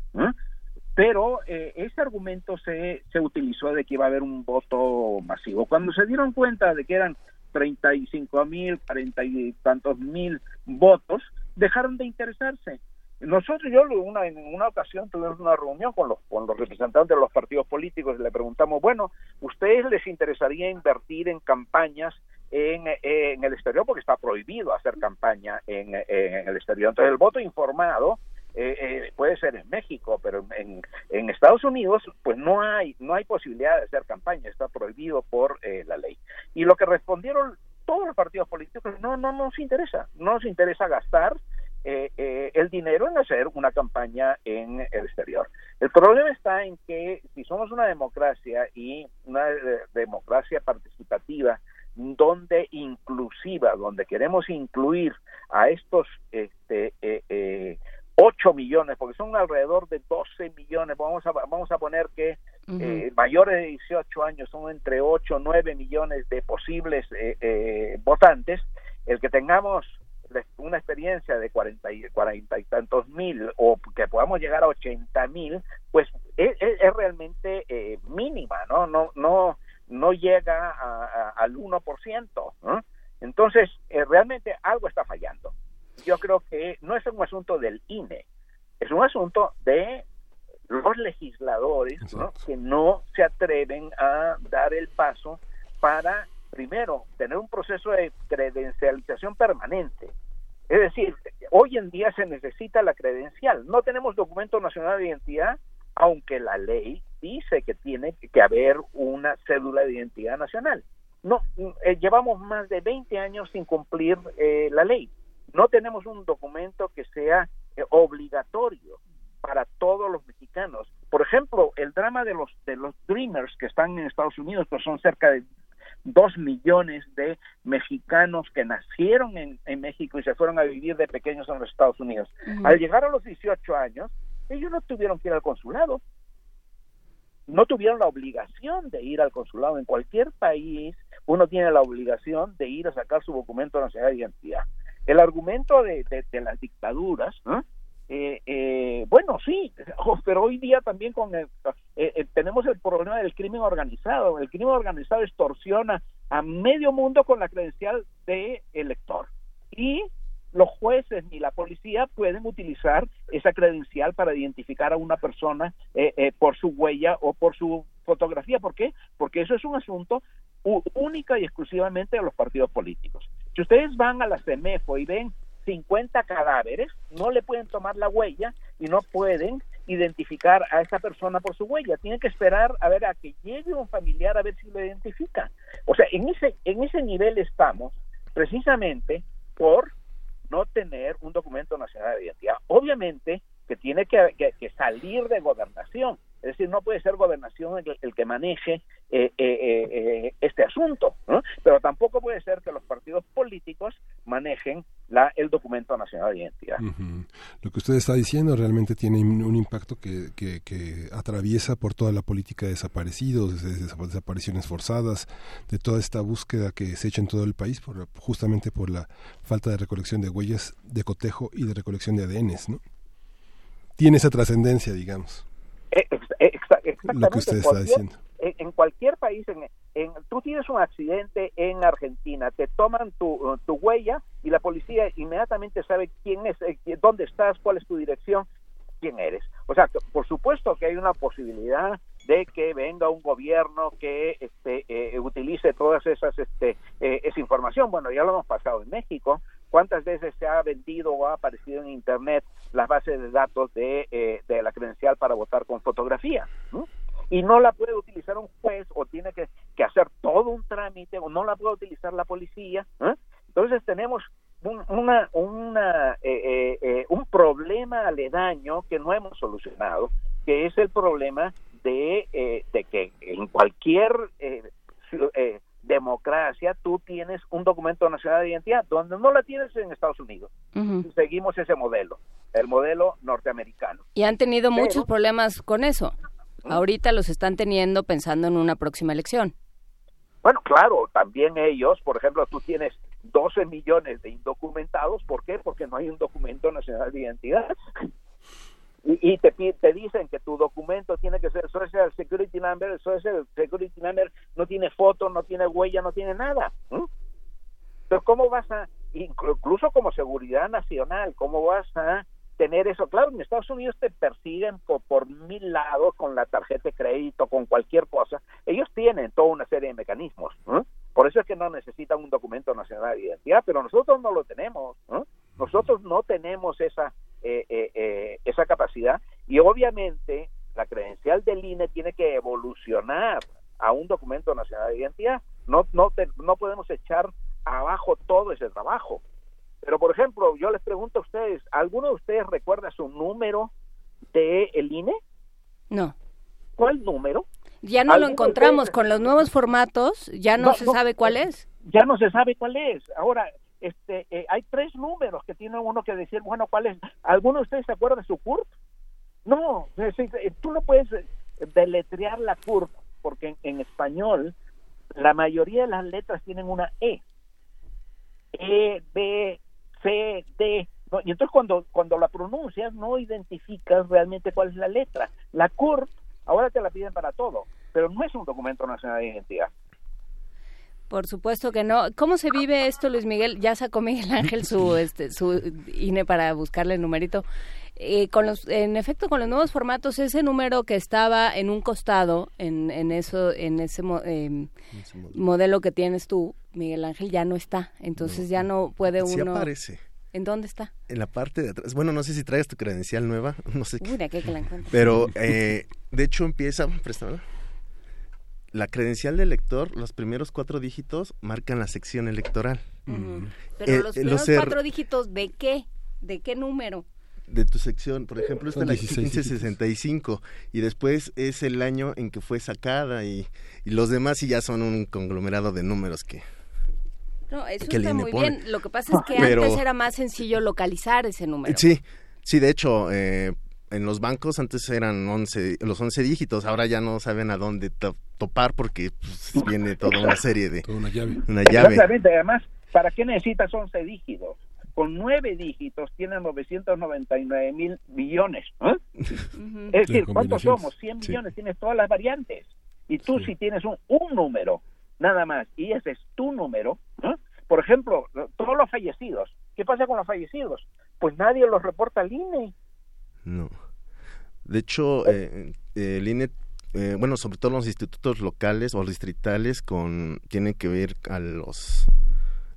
S55: pero eh, ese argumento se, se utilizó de que iba a haber un voto masivo. Cuando se dieron cuenta de que eran 35 mil, 40 y tantos mil votos, dejaron de interesarse. Nosotros, yo una, en una ocasión tuvimos una reunión con los, con los representantes de los partidos políticos y le preguntamos, bueno, ¿ustedes les interesaría invertir en campañas en, en el exterior? Porque está prohibido hacer campaña en, en el exterior. Entonces, el voto informado eh, eh, puede ser en México, pero en, en, Estados Unidos pues no hay no hay posibilidad de hacer campaña, está prohibido por eh, la ley. Y lo que respondieron todos los partidos políticos, no, no nos interesa, no nos interesa gastar el dinero en hacer una campaña en el exterior. El problema está en que si somos una democracia y una democracia participativa, donde inclusiva, donde queremos incluir a estos este, 8 millones, porque son alrededor de 12 millones, vamos a, vamos a poner que eh, mayores de 18 años son entre 8 o 9 millones de posibles eh, eh, votantes, el que tengamos una experiencia de 40 y, 40 y tantos mil o que podamos llegar a 80 mil, pues es, es, realmente mínima, ¿no? No, no, no llega al 1%. ¿no? Entonces, realmente algo está fallando yo creo que no es un asunto del INE, es un asunto de los legisladores que no se atreven a dar el paso para, primero, tener un proceso de credencialización permanente. Es decir, hoy en día se necesita la credencial. No tenemos documento nacional de identidad, aunque la ley dice que tiene que haber una cédula de identidad nacional. No, eh, llevamos más de 20 años sin cumplir eh, la ley no tenemos un documento que sea eh, obligatorio. para todos los mexicanos. Por ejemplo, el drama de los de los Dreamers que están en Estados Unidos, pues son cerca de dos millones de mexicanos que nacieron en, en, México y se fueron a vivir de pequeños en los Estados Unidos. Al llegar a los 18 años, ellos no tuvieron que ir al consulado. No tuvieron la obligación de ir al consulado. En cualquier país, uno tiene la obligación de ir a sacar su documento nacional de identidad. El argumento de, de, las dictaduras, eh, eh, bueno, sí, pero hoy día también con el, eh, tenemos el problema del crimen organizado. El crimen organizado extorsiona a medio mundo con la credencial de elector. Y los jueces ni la policía pueden utilizar esa credencial para identificar a una persona por su huella o por su fotografía. ¿Por qué? Porque eso es un asunto única y exclusivamente de los partidos políticos. Si ustedes van a la CEMEFO y ven 50 cadáveres, no le pueden tomar la huella y no pueden identificar a esa persona por su huella. Tienen que esperar a ver a que llegue un familiar a ver si lo identifica. O sea, en ese, en ese nivel estamos precisamente por no tener un documento nacional de identidad. Obviamente que tiene que, que salir de gobernación. Es decir, no puede ser gobernación el, que maneje eh, eh, eh, este asunto, pero tampoco puede ser que los partidos políticos manejen la, el documento nacional de identidad.
S1: Lo que usted está diciendo realmente tiene un impacto que, que, atraviesa por toda la política de desaparecidos, de desapariciones forzadas, de toda esta búsqueda que se echa en todo el país, por, justamente por la falta de recolección de huellas, de cotejo y de recolección de ADNs, ¿no? Tiene esa trascendencia, digamos.
S55: Exactamente. En, cualquier país, en, tú tienes un accidente en Argentina, te toman tu, tu huella y la policía inmediatamente sabe quién es, eh, dónde estás, cuál es tu dirección, quién eres. O sea, por supuesto que hay una posibilidad de que venga un gobierno que este, eh, utilice todas esas este, eh, esa información. Bueno, ya lo hemos pasado en México. ¿Cuántas veces se ha vendido o ha aparecido en Internet las bases de datos de, eh, de la credencial para votar con fotografía? Y no la puede utilizar un juez o tiene que, hacer todo un trámite o no la puede utilizar la policía. Entonces tenemos un, una, una, un problema aledaño que no hemos solucionado, que es el problema de, eh, de que en cualquier eh, eh, democracia tú tienes un documento nacional de identidad, donde no la tienes en Estados Unidos. Seguimos ese modelo, el modelo norteamericano.
S2: Y han tenido muchos problemas con eso. Ahorita los están teniendo pensando en una próxima elección.
S55: Bueno, claro, también ellos, por ejemplo, tú tienes 12 millones de indocumentados, ¿por qué? Porque no hay un documento nacional de identidad y, te, te dicen que tu documento tiene que ser Social Security Number, el Social Security Number no tiene foto, no tiene huella, no tiene nada. Pero ¿cómo vas a, incluso como seguridad nacional, cómo vas a tener eso? Claro, en Estados Unidos te persiguen por, por mil lados con la tarjeta de crédito, con cualquier cosa. Ellos tienen toda una serie de mecanismos. Por eso es que no necesitan un documento nacional de identidad, pero nosotros no lo tenemos. Nosotros no tenemos esa eh, eh, eh, esa capacidad y obviamente la credencial del INE tiene que evolucionar a un documento nacional de identidad. No, no, no podemos echar abajo todo ese trabajo. Pero, por ejemplo, yo les pregunto a ustedes, ¿alguno de ustedes recuerda su número de el INE?
S2: No.
S55: ¿Cuál número?
S2: Ya no lo encontramos con los nuevos formatos, ya no, se sabe cuál es.
S55: Ya no se sabe cuál es. Ahora, este, eh, hay tres números que tiene uno que decir, bueno, ¿cuál es? ¿Alguno de ustedes se acuerda de su CURP? No, tú no puedes eh, deletrear la CURP porque en, español la mayoría de las letras tienen una E. E, B, C, D. Y entonces cuando, cuando la pronuncias no identificas realmente cuál es la letra. La CURP ahora te la piden para todo, pero no es un documento nacional de identidad.
S2: Por supuesto que no. ¿Cómo se vive esto, Luis Miguel? Ya sacó Miguel Ángel su, este, su INE para buscarle el numerito. Eh, con los, en efecto, con los nuevos formatos, ese número que estaba en un costado, en, en eso, en ese, em, modelo. que tienes tú, Miguel Ángel, ya no está. Entonces ya no puede uno. Sí
S56: aparece.
S2: ¿En dónde está?
S56: En la parte de atrás. Bueno, no sé si traes tu credencial nueva, no sé.
S2: Uy, de qué que la encuentro.
S56: Pero, eh, de hecho, empieza, préstamela la credencial de elector, los primeros cuatro dígitos marcan la sección electoral.
S2: Pero eh, los primeros cuatro dígitos de qué? ¿De qué número?
S56: de tu sección, por ejemplo, esta
S1: Son
S56: es la
S1: 16
S56: 1565 y después es el año en que fue sacada y, y los demás sí ya son un conglomerado de números que
S2: No, eso
S56: que
S2: está muy
S56: pone.
S2: bien. Lo que pasa es que
S56: Pero-
S2: antes era más sencillo localizar ese número.
S56: Sí, sí, de hecho, eh, en los bancos antes eran 11, los 11 dígitos, ahora ya no saben a dónde to- topar porque pues, viene toda una serie de...
S1: una llave.
S56: Una llave.
S55: Exactamente, además, ¿para qué necesitas 11 dígitos? Con 9 dígitos tienes 999 mil millones. ¿eh? Es decir, ¿cuántos somos? 100
S1: Sí.
S55: millones, tienes todas las variantes. Y tú si tienes un, un número, nada más, y ese es tu número, ¿eh? por ejemplo, todos los fallecidos, ¿qué pasa con los fallecidos? Pues nadie los reporta al INE.
S56: No. De hecho, eh, eh, el INE, eh, bueno, sobre todo los institutos locales o distritales, con tienen que ver a los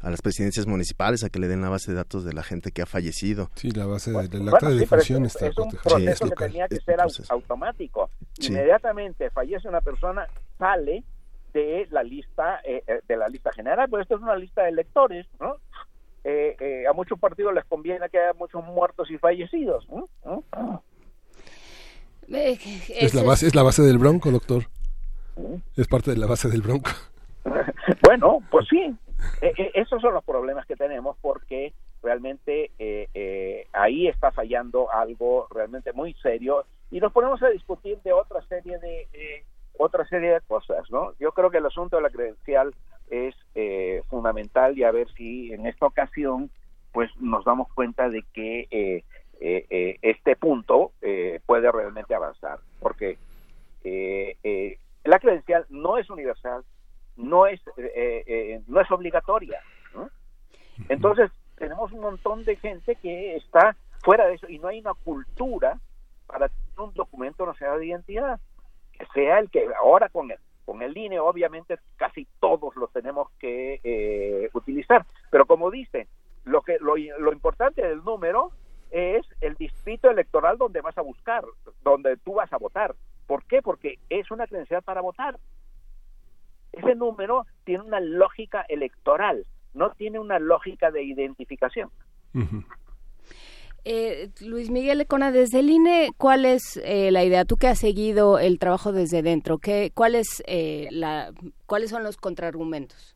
S56: a las presidencias municipales a que le den la base de datos de la gente que ha fallecido.
S1: Sí, la base del
S55: Bueno,
S1: acta de
S55: sí,
S1: defunción
S55: es,
S1: está
S55: es un
S1: es
S55: proceso que
S1: local.
S55: tenía que ser automático.
S56: Sí.
S55: Inmediatamente fallece una persona, sale de la lista eh, eh, de la lista general, pues esto es una lista de electores, ¿no? Eh, eh, a muchos partidos les conviene que haya muchos muertos y fallecidos. ¿no? ¿no?
S2: Eh,
S1: Es la base, es la base del bronco, doctor. Es parte de la base del bronco.
S55: Bueno, pues sí, Eh, eh, esos son los problemas que tenemos porque realmente eh, eh, ahí está fallando algo realmente muy serio y nos ponemos a discutir de otra serie de eh, otra serie de cosas, ¿no? Yo creo que el asunto de la credencial es eh, fundamental y a ver si en esta ocasión pues nos damos cuenta de que eh, eh, eh, este punto eh, puede realmente avanzar porque eh, eh, la credencial no es universal, no es eh, eh, no es obligatoria. ¿no? Entonces tenemos un montón de gente que está fuera de eso y no hay una cultura para tener un documento nacional de identidad que sea el que ahora con el con el INE obviamente casi todos lo tenemos que eh, utilizar, pero como dicen lo que lo, lo importante del número es el distrito electoral donde vas a buscar, donde tú vas a votar. ¿Por qué? Porque es una credencial para votar. Ese número tiene una lógica electoral, no tiene una lógica de identificación.
S2: Eh, Luis Miguel Lecona, desde el INE, ¿cuál es eh, la idea? Tú que has seguido el trabajo desde dentro, ¿qué, cuál es, eh, la, ¿cuáles son los contraargumentos?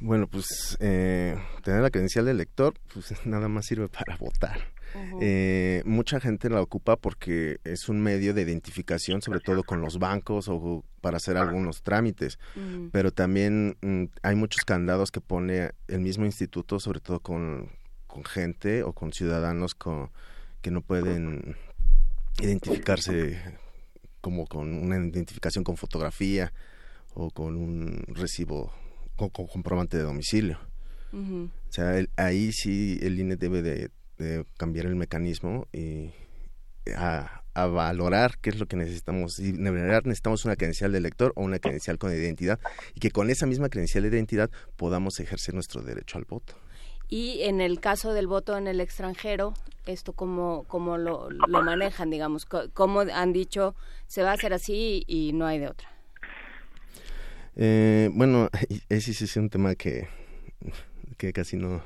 S56: Bueno, pues eh, tener la credencial de elector, pues nada más sirve para votar. Eh, mucha gente la ocupa porque es un medio de identificación, sobre todo con los bancos o para hacer algunos trámites. Pero también mm, hay muchos candados que pone el mismo instituto, sobre todo con, con gente o con ciudadanos con, que no pueden identificarse como con una identificación con fotografía o con un recibo con, con comprobante de domicilio. O sea, el- ahí sí el INE debe de, de cambiar el mecanismo y a, a valorar qué es lo que necesitamos. Y necesitamos una credencial de elector o una credencial con identidad y que con esa misma credencial de identidad podamos ejercer nuestro derecho al voto.
S2: Y en el caso del voto en el extranjero, ¿esto cómo, cómo lo, lo manejan, digamos? ¿Cómo han dicho se va a hacer así y no hay de otra?
S56: Eh, bueno, ese sí es un tema que, que casi no...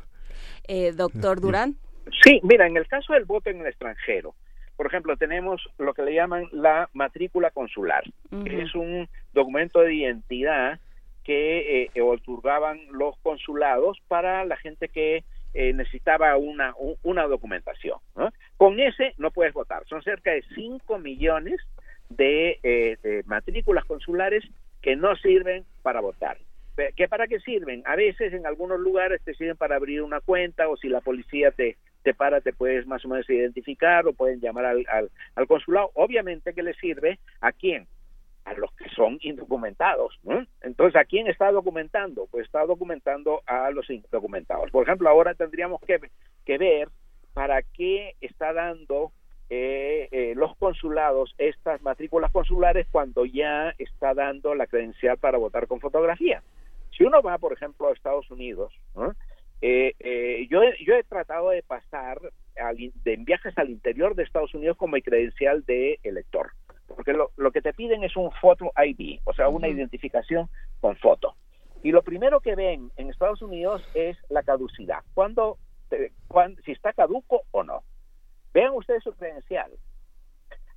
S2: Eh, doctor Durán.
S55: Sí, mira, en el caso del voto en el extranjero, por ejemplo, tenemos lo que le llaman la matrícula consular, que es un documento de identidad que eh, otorgaban los consulados para la gente que eh, necesitaba una, una documentación. Con ese no puedes votar. Son cerca de 5 millones de, eh, de matrículas consulares que no sirven para votar. ¿Que ¿Para qué sirven? A veces en algunos lugares te sirven para abrir una cuenta o si la policía te, te para te puedes más o menos identificar o pueden llamar al, al, al consulado. Obviamente que le sirve a quién? A los que son indocumentados. Entonces, ¿a quién está documentando? Pues está documentando a los indocumentados. Por ejemplo, ahora tendríamos que, que ver para qué está dando eh, eh, los consulados estas matrículas consulares cuando ya está dando la credencial para votar con fotografía. Si uno va, por ejemplo, a Estados Unidos, ¿no? eh, eh, yo, yo he tratado de pasar al de en viajes al interior de Estados Unidos con mi credencial de elector, porque lo, lo que te piden es un photo ID, o sea, una identificación con foto. Y lo primero que ven en Estados Unidos es la caducidad, cuando, te- cuan- si está caduco o no. Vean ustedes su credencial.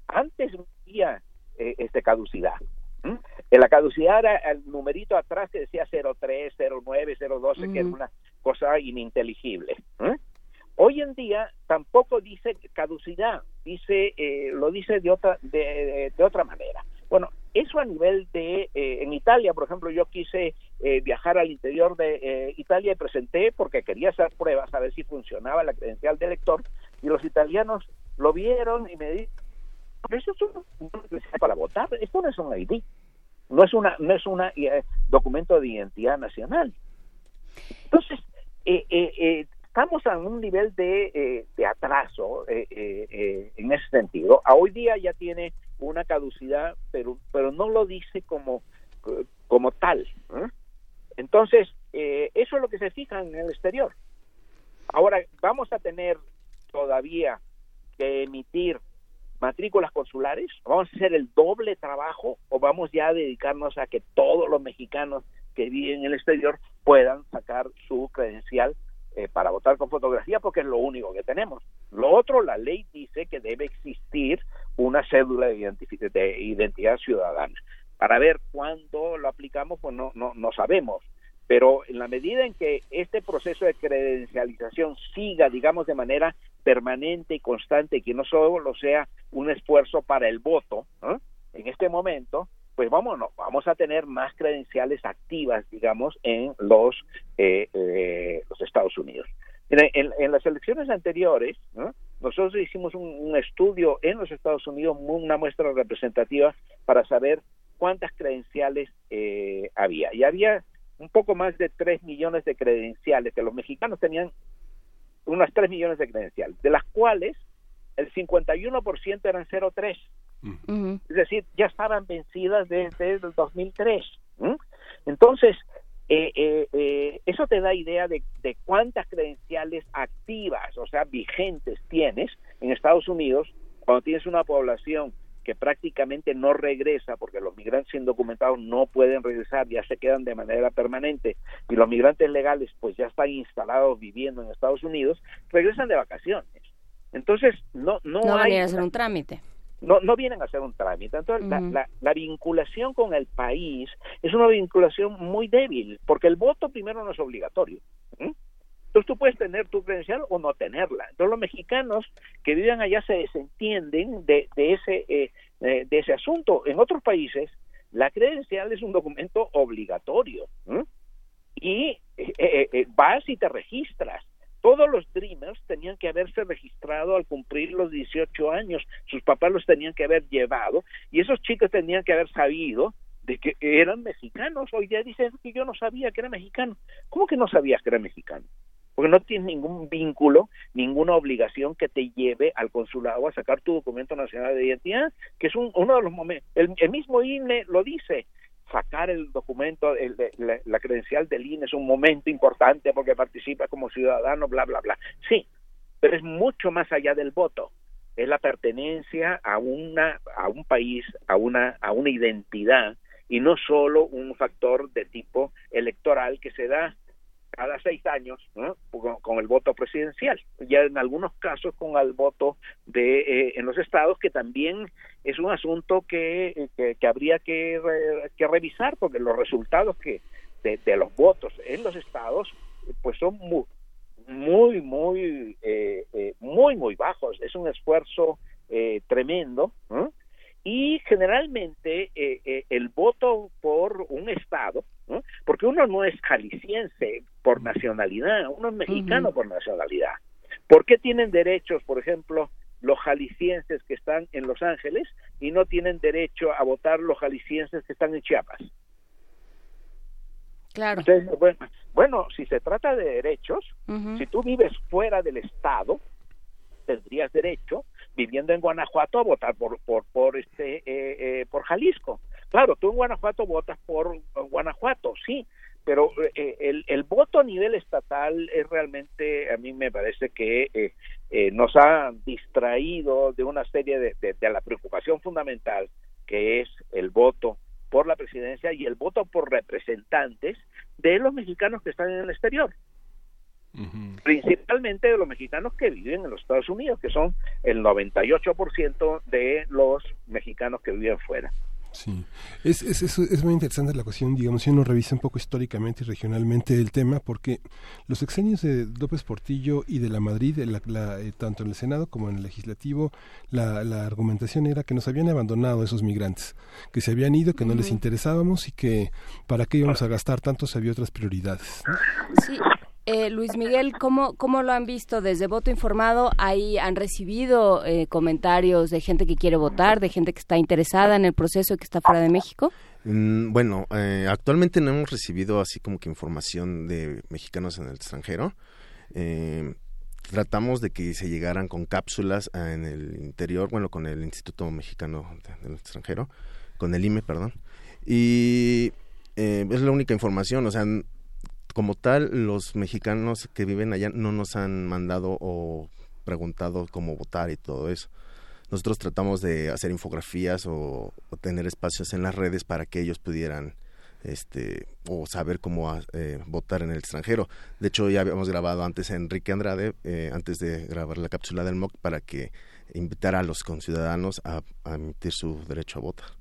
S55: Antes había eh, este, caducidad. En la caducidad era el numerito atrás que decía 03, 09, 012, que era una cosa ininteligible. Hoy en día tampoco dice caducidad, dice eh, lo dice de otra de, otra manera. Bueno, eso a nivel de eh, en Italia, por ejemplo, yo quise eh, viajar al interior de Italia y presenté porque quería hacer pruebas a ver si funcionaba la credencial de elector y los italianos lo vieron y me dijeron eso es un para votar, esto no es un ID, no es una no es un documento de identidad nacional. Entonces, eh, eh, estamos a un nivel de, eh, de atraso eh, eh, en ese sentido. A hoy día ya tiene una caducidad, pero, pero no lo dice como, como tal. Entonces, eso es lo que se fija en el exterior. Ahora, vamos a tener todavía que emitir matrículas consulares, vamos a hacer el doble trabajo o vamos ya a dedicarnos a que todos los mexicanos que viven en el exterior puedan sacar su credencial eh, para votar con fotografía porque es lo único que tenemos. Lo otro, la ley dice que debe existir una cédula de, de identidad ciudadana. Para ver cuándo lo aplicamos, pues no, no, no sabemos. Pero en la medida en que este proceso de credencialización siga, digamos, de manera permanente y constante, que no solo sea un esfuerzo para el voto, en este momento, pues vamos, vamos a tener más credenciales activas, digamos, en los, eh, eh, los Estados Unidos. En, las elecciones anteriores, nosotros hicimos un, estudio en los Estados Unidos, una muestra representativa para saber cuántas credenciales eh, había. Y había un poco más de 3 millones de credenciales, que los mexicanos tenían unas 3 millones de credenciales, de las cuales el 51% eran 03 es decir, ya estaban vencidas desde el 2003. Entonces, eh, eh, eh, eso te da idea de, cuántas credenciales activas, o sea, vigentes tienes en Estados Unidos cuando tienes una población que prácticamente no regresa porque los migrantes indocumentados no pueden regresar, ya se quedan de manera permanente y los migrantes legales pues ya están instalados viviendo en Estados Unidos, regresan de vacaciones. Entonces, no no,
S2: no hay a hacer un trámite
S55: no, no vienen a hacer un trámite. Entonces, la, la, vinculación con el país es una vinculación muy débil, porque el voto primero no es obligatorio. Entonces tú puedes tener tu credencial o no tenerla. Entonces los mexicanos que viven allá se desentienden de, de ese, eh, eh, de ese asunto. En otros países, la credencial es un documento obligatorio. Y eh, vas y te registras todos los Dreamers tenían que haberse registrado al cumplir los 18 años, sus papás los tenían que haber llevado y esos chicos tenían que haber sabido de que eran mexicanos. Hoy día dicen que yo no sabía que era mexicano. ¿Cómo que no sabías que era mexicano? Porque no tienes ningún vínculo, ninguna obligación que te lleve al consulado a sacar tu documento nacional de identidad, que es uno de los momentos. El, el mismo INE lo dice sacar el documento, la, credencial del INE es un momento importante porque participa como ciudadano, bla, bla, bla. Sí, pero es mucho más allá del voto. Es la pertenencia a, una, a un país, a una, a una identidad y no solo un factor de tipo electoral que se da cada seis años con, el voto presidencial ya en algunos casos con el voto de eh, en los estados que también es un asunto que, que, habría que, que, revisar porque los resultados que de, los votos en los estados pues son muy muy muy eh, eh, muy muy bajos. Es un esfuerzo tremendo y generalmente el voto por un estado, porque uno no es jalisciense por nacionalidad, uno es mexicano por nacionalidad. ¿Por qué tienen derechos, por ejemplo, los jaliscienses que están en Los Ángeles y no tienen derecho a votar los jaliscienses que están en Chiapas?
S2: Claro.
S55: bueno, bueno, si se trata de derechos, si tú vives fuera del estado, tendrías derecho viviendo en Guanajuato a votar por por por este eh, eh, por Jalisco claro tú en Guanajuato votas por Guanajuato sí pero eh, el, el voto a nivel estatal es realmente a mí me parece que nos ha distraído de una serie de, de, la preocupación fundamental que es el voto por la presidencia y el voto por representantes de los mexicanos que están en el exterior principalmente de los mexicanos que viven en los Estados Unidos, que son el 98% de los mexicanos que viven fuera.
S1: Sí, es, es, es, muy interesante la cuestión, digamos, si uno revisa un poco históricamente y regionalmente el tema, porque los exenios de López Portillo y de la Madrid, la, eh, tanto en el Senado como en el Legislativo, la, la, argumentación era que nos habían abandonado esos migrantes, que se habían ido, que no les interesábamos y que para qué íbamos a gastar tanto si había otras prioridades.
S2: Sí, eh, Luis Miguel, ¿cómo, ¿cómo lo han visto desde Voto Informado? ¿Ahí han recibido eh, comentarios de gente que quiere votar, de gente que está interesada en el proceso y que está fuera de México?
S56: Mm, bueno, eh, actualmente no hemos recibido así como que información de mexicanos en el extranjero. tratamos de que se llegaran con cápsulas en el interior, bueno, con el Instituto Mexicano del Extranjero, con el IME, perdón. Y es la única información, o sea, como tal, los mexicanos que viven allá no nos han mandado o preguntado cómo votar y todo eso. Nosotros tratamos de hacer infografías o, tener espacios en las redes para que ellos pudieran este o saber cómo eh, votar en el extranjero. De hecho, ya habíamos grabado antes a Enrique Andrade, eh, antes de grabar la cápsula del MOC, para que invitara a los conciudadanos a emitir su derecho a votar.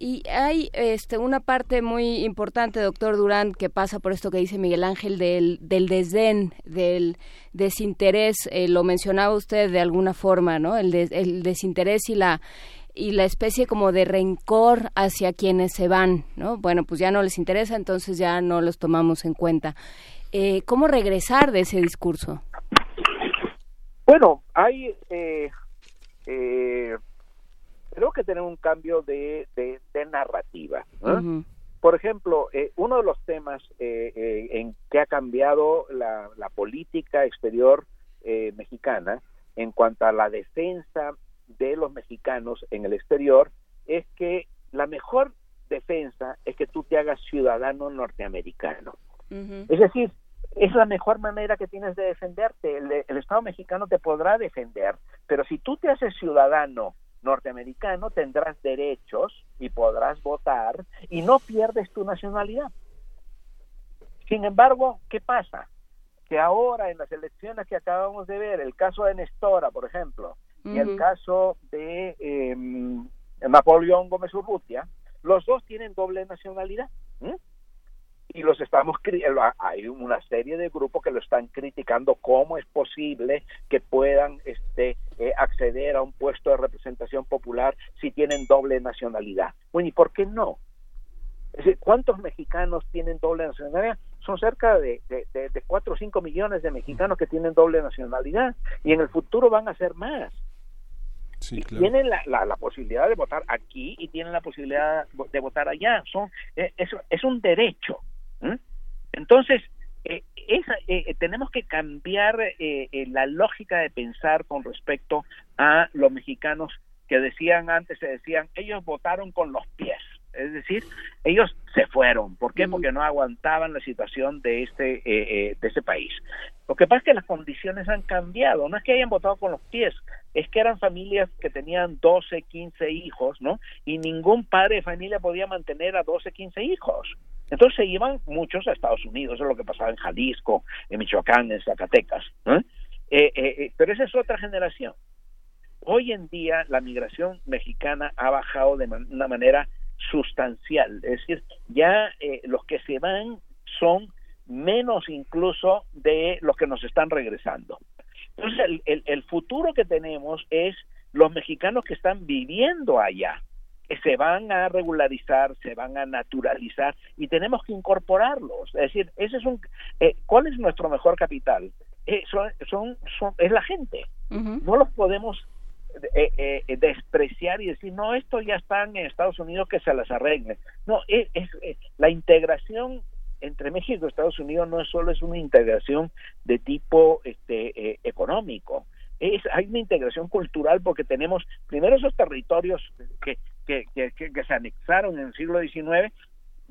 S2: Y hay este, una parte muy importante, doctor Durán, que pasa por esto que dice Miguel Ángel, del, del desdén, del desinterés, eh, lo mencionaba usted de alguna forma, ¿no? El, el desinterés y la y la especie como de rencor hacia quienes se van, ¿no? Bueno, pues ya no les interesa, entonces ya no los tomamos en cuenta. Eh, ¿Cómo regresar de ese discurso?
S55: Bueno, hay eh, eh creo que tener un cambio de, de, narrativa. Por ejemplo, eh, uno de los temas eh, eh, en que ha cambiado la, la política exterior mexicana en cuanto a la defensa de los mexicanos en el exterior es que la mejor defensa es que tú te hagas ciudadano norteamericano. Es decir, es la mejor manera que tienes de defenderte. El, el, Estado mexicano te podrá defender, pero si tú te haces ciudadano norteamericano tendrás derechos y podrás votar y no pierdes tu nacionalidad. Sin embargo, ¿qué pasa? Que ahora en las elecciones que acabamos de ver, el caso de Nestora, por ejemplo, y el caso de em, Napoleón Gómez Urrutia, los dos tienen doble nacionalidad y los estamos hay una serie de grupos que lo están criticando cómo es posible que puedan este eh, acceder a un puesto de representación popular si tienen doble nacionalidad bueno y por qué no cuántos mexicanos tienen doble nacionalidad son cerca de, de, de, 4 o 5 millones de mexicanos que tienen doble nacionalidad y en el futuro van a ser más. Tienen la, la, posibilidad de votar aquí y tienen la posibilidad de votar allá. Son, eh, es, es un derecho. Entonces, eh, eh, tenemos que cambiar eh, la lógica de pensar con respecto a los mexicanos que decían antes, se decían, ellos votaron con los pies. Es decir, ellos se fueron. ¿Por qué? Porque no aguantaban la situación de este, de ese país. Lo que pasa es que las condiciones han cambiado. No es que hayan votado con los pies, es que eran familias que tenían 12, 15 hijos, ¿no? Y ningún padre de familia podía mantener a 12, 15 hijos. Entonces se iban muchos a Estados Unidos, eso es lo que pasaba en Jalisco, en Michoacán, en Zacatecas. Eh, eh, eh, pero esa es otra generación. Hoy en día la migración mexicana ha bajado de una manera sustancial, es decir, ya los que se van son menos incluso de los que nos están regresando. Entonces el futuro que tenemos es los mexicanos que están viviendo allá, se van a regularizar, se van a naturalizar y tenemos que incorporarlos. Es decir, ese es un, eh, ¿cuál es nuestro mejor capital? Eh, son, son, es la gente. No los podemos eh, despreciar y decir, no, esto ya están en Estados Unidos que se las arregle. No, es, la integración entre México y Estados Unidos no es solo es una integración de tipo este, económico, es, hay una integración cultural porque tenemos primero esos territorios que, que, se anexaron en el siglo XIX,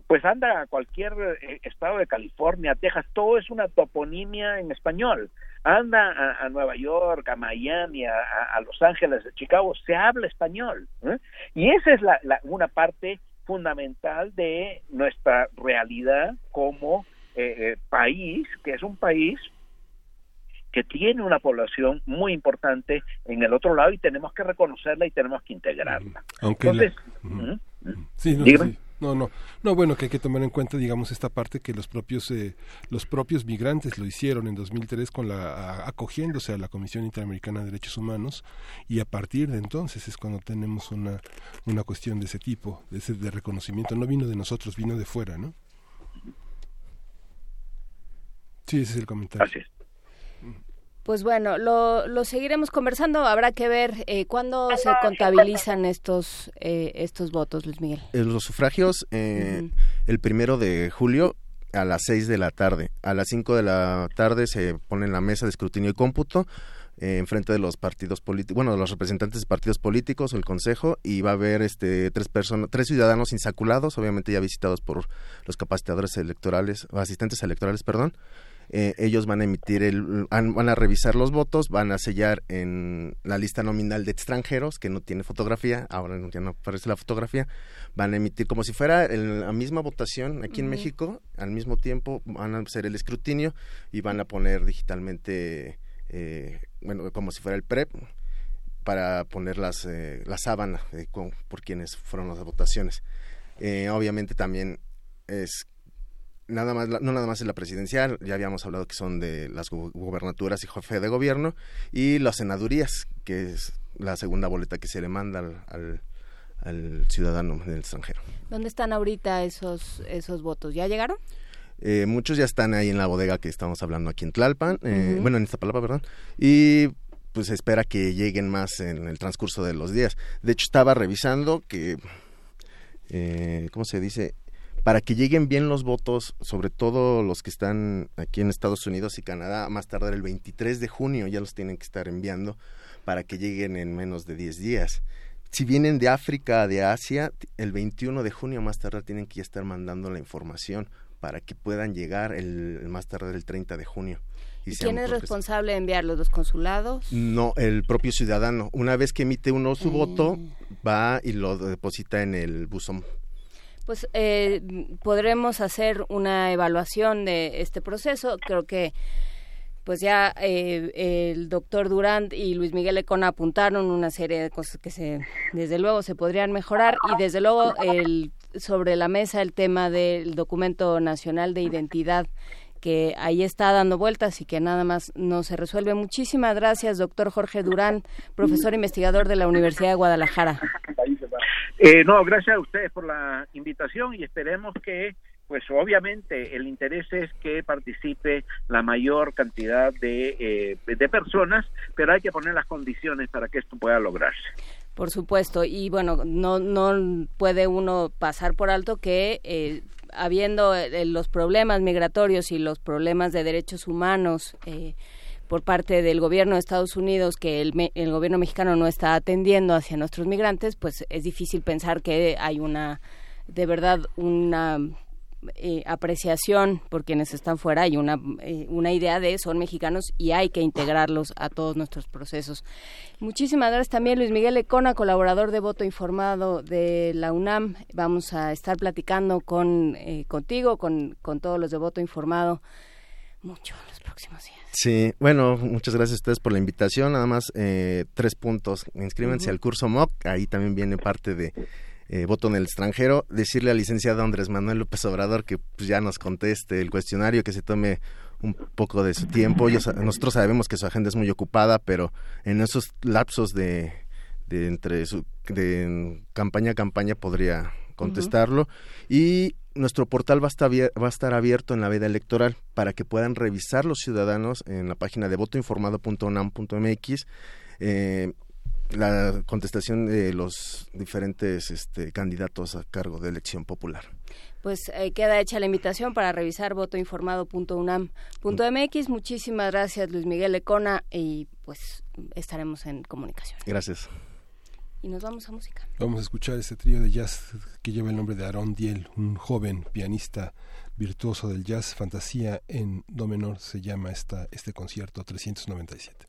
S55: pues anda a cualquier eh, estado de California, Texas, todo es una toponimia en español. Anda a, Nueva York, a Miami, a, Los Ángeles, a Chicago, se habla español. ¿eh? Y esa es la, una parte fundamental de nuestra realidad como eh, país, que es un país que tiene una población muy importante en el otro lado y tenemos que reconocerla y tenemos que integrarla.
S1: Aunque
S55: Entonces,
S1: Sí, no,
S55: Dígame.
S1: sí. no, no, no, bueno, que hay que tomar en cuenta, digamos, esta parte que los propios, eh, los propios migrantes lo hicieron en 2003 con la a- acogiéndose a la Comisión Interamericana de Derechos Humanos y a partir de entonces es cuando tenemos una una cuestión de ese tipo, de ese de reconocimiento. No vino de nosotros, vino de fuera, ¿no? Sí, ese es el comentario.
S55: Así es.
S2: Pues bueno, lo, lo seguiremos conversando. Habrá que ver eh, cuándo se contabilizan estos eh, estos votos, Luis Miguel.
S56: Eh, Los sufragios eh, el primero de julio a las 6 de la tarde. A las 5 de la tarde se pone en la mesa de escrutinio y cómputo eh, en frente de los partidos políticos, bueno, de los representantes de partidos políticos el consejo y va a haber este tres personas, tres ciudadanos insaculados, obviamente ya visitados por los capacitadores electorales o asistentes electorales, perdón. Eh, ellos van a emitir el van a revisar los votos, van a sellar en la lista nominal de extranjeros que no tiene fotografía, ahora no, ya no aparece la fotografía, van a emitir como si fuera el- la misma votación aquí en. México, al mismo tiempo van a hacer el escrutinio y van a poner digitalmente, eh, bueno, como si fuera el PREP, para poner las, eh, la sábana con- por quienes fueron las votaciones. Eh, obviamente también es nada más no nada más es la presidencial ya habíamos hablado que son de las gu- gubernaturas y jefe de gobierno y las senadurías que es la segunda boleta que se le manda al, al, al ciudadano del extranjero
S2: ¿Dónde están ahorita esos esos votos? ¿Ya llegaron?
S56: Eh, muchos ya están ahí en la bodega que estamos hablando aquí en Tlalpan eh, bueno en Iztapalapa perdón y pues espera que lleguen más en el transcurso de los días de hecho estaba revisando que eh, ¿cómo se dice? Para que lleguen bien los votos, sobre todo los que están aquí en Estados Unidos y Canadá, más tardar el 23 de junio ya los tienen que estar enviando para que lleguen en menos de 10 días. Si vienen de África, de Asia, el 21 de junio más tardar tienen que ya estar mandando la información para que puedan llegar el, el más tardar el 30 de junio.
S2: ¿Y quién es responsable de enviarlos? ¿Los consulados?
S56: No, el propio ciudadano. Una vez que emite uno su voto, va y lo deposita en el buzón.
S2: Pues eh, podremos hacer una evaluación de este proceso. Creo que pues ya eh, el doctor Durant y Luis Miguel Econa apuntaron una serie de cosas que se, desde luego se podrían mejorar y desde luego el, sobre la mesa el tema del documento nacional de identidad que ahí está dando vueltas y que nada más no se resuelve. Muchísimas gracias, doctor Jorge Durán, profesor investigador de la Universidad de Guadalajara.
S55: Eh, no, gracias a ustedes por la invitación y esperemos que, pues obviamente el interés es que participe la mayor cantidad de, eh, de personas, pero hay que poner las condiciones para que esto pueda lograrse.
S2: Por supuesto, y bueno, no, no puede uno pasar por alto que eh, habiendo eh, los problemas migratorios y los problemas de derechos humanos eh, por parte del gobierno de Estados Unidos que el, el gobierno mexicano no está atendiendo hacia nuestros migrantes, pues es difícil pensar que hay una, de verdad, una eh, apreciación por quienes están fuera y una, eh, una idea de son mexicanos y hay que integrarlos a todos nuestros procesos. Muchísimas gracias también Luis Miguel Econa, colaborador de Voto Informado de la UNAM. Vamos a estar platicando con eh, contigo, con, con todos los de Voto Informado mucho los próximos días.
S56: Sí, bueno, muchas gracias a ustedes por la invitación. Nada más eh, tres puntos. Inscríbanse al curso MOOC, ahí también viene parte de eh, voto en el extranjero. Decirle al licenciado Andrés Manuel López Obrador que pues, ya nos conteste el cuestionario, que se tome un poco de su tiempo. Ellos- nosotros sabemos que su agenda es muy ocupada, pero en esos lapsos de, de entre su de campaña a campaña podría contestarlo y nuestro portal va a, estar va a estar abierto en la veda electoral para que puedan revisar los ciudadanos en la página de votoinformado.unam.mx eh, la contestación de los diferentes este, candidatos a cargo de elección popular.
S2: Pues eh, queda hecha la invitación para revisar votoinformado.unam.mx. Muchísimas gracias Luis Miguel Econa y pues estaremos en comunicación.
S56: Gracias.
S2: Y nos vamos a música.
S1: Vamos a escuchar este trío de jazz que lleva el nombre de Aaron Diel, un joven pianista virtuoso del jazz, fantasía en do menor se llama esta, este concierto 397.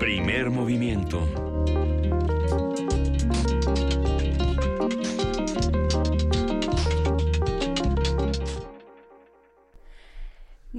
S53: Primer movimiento.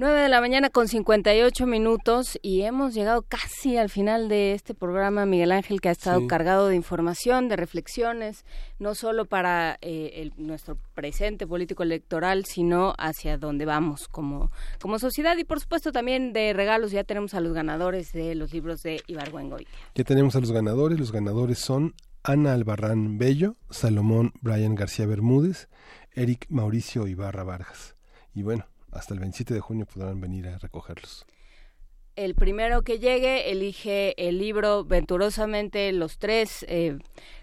S2: 9 de la mañana con 58 minutos y hemos llegado casi al final de este programa, Miguel Ángel, que ha estado cargado de información, de reflexiones, no solo para eh, nuestro presente político electoral, sino hacia dónde vamos como, como sociedad y por supuesto también de regalos. Ya tenemos a los ganadores de los libros de Ibargüengoitia.
S1: Ya tenemos a los ganadores, los ganadores son Ana Albarrán Bello, Salomón Brian García Bermúdez, Eric Mauricio Ibarra Vargas. Y bueno, hasta el 27 de junio podrán venir a recogerlos.
S2: El primero que llegue elige el libro venturosamente. Los tres, eh,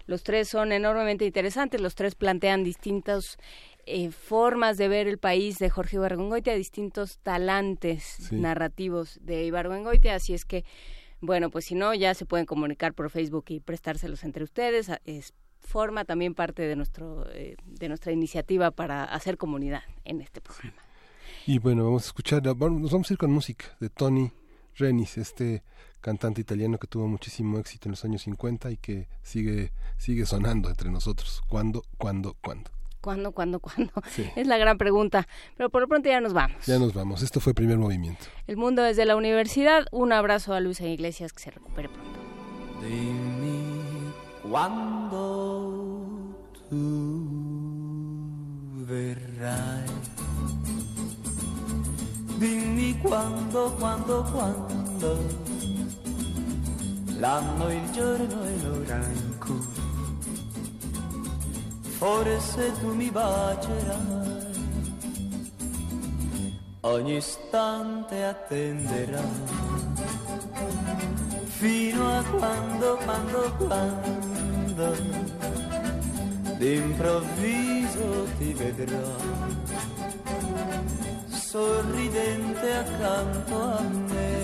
S2: los tres son enormemente interesantes. Los tres plantean distintas eh, formas de ver el país de Jorge Ibargüengoitia, distintos talantes narrativos de Ibargüengoitia. Así es que, bueno, pues si no, ya se pueden comunicar por Facebook y prestárselos entre ustedes. Es forma también parte de nuestro eh, de nuestra iniciativa para hacer comunidad en este programa.
S1: Y bueno, vamos a escuchar, nos vamos a ir con música de Tony Renis, este cantante italiano que tuvo muchísimo éxito en los años 50 y que sigue sigue sonando entre nosotros. ¿Cuándo, cuándo, cuándo?
S2: ¿Cuándo, cuándo, cuándo? Es la gran pregunta. Pero por lo pronto ya nos vamos.
S1: Ya nos vamos. Esto fue el primer movimiento.
S2: El mundo desde la universidad. Un abrazo a Luisa Iglesias que se recupere pronto.
S57: Dimmi cuándo tú Dimmi quando, quando, quando, l'anno, il giorno e l'ora in cui. Forse tu mi bacerai, ogni istante attenderai, fino a quando, quando, quando, d'improvviso ti vedrò sorridente accanto a me.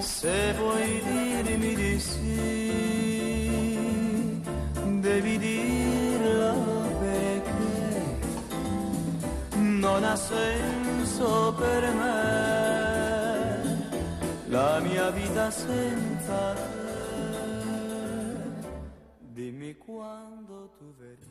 S57: Se vuoi dirmi di sì, devi dirlo perché non ha senso per me la mia vita senza te. Dimmi quando tu verrai.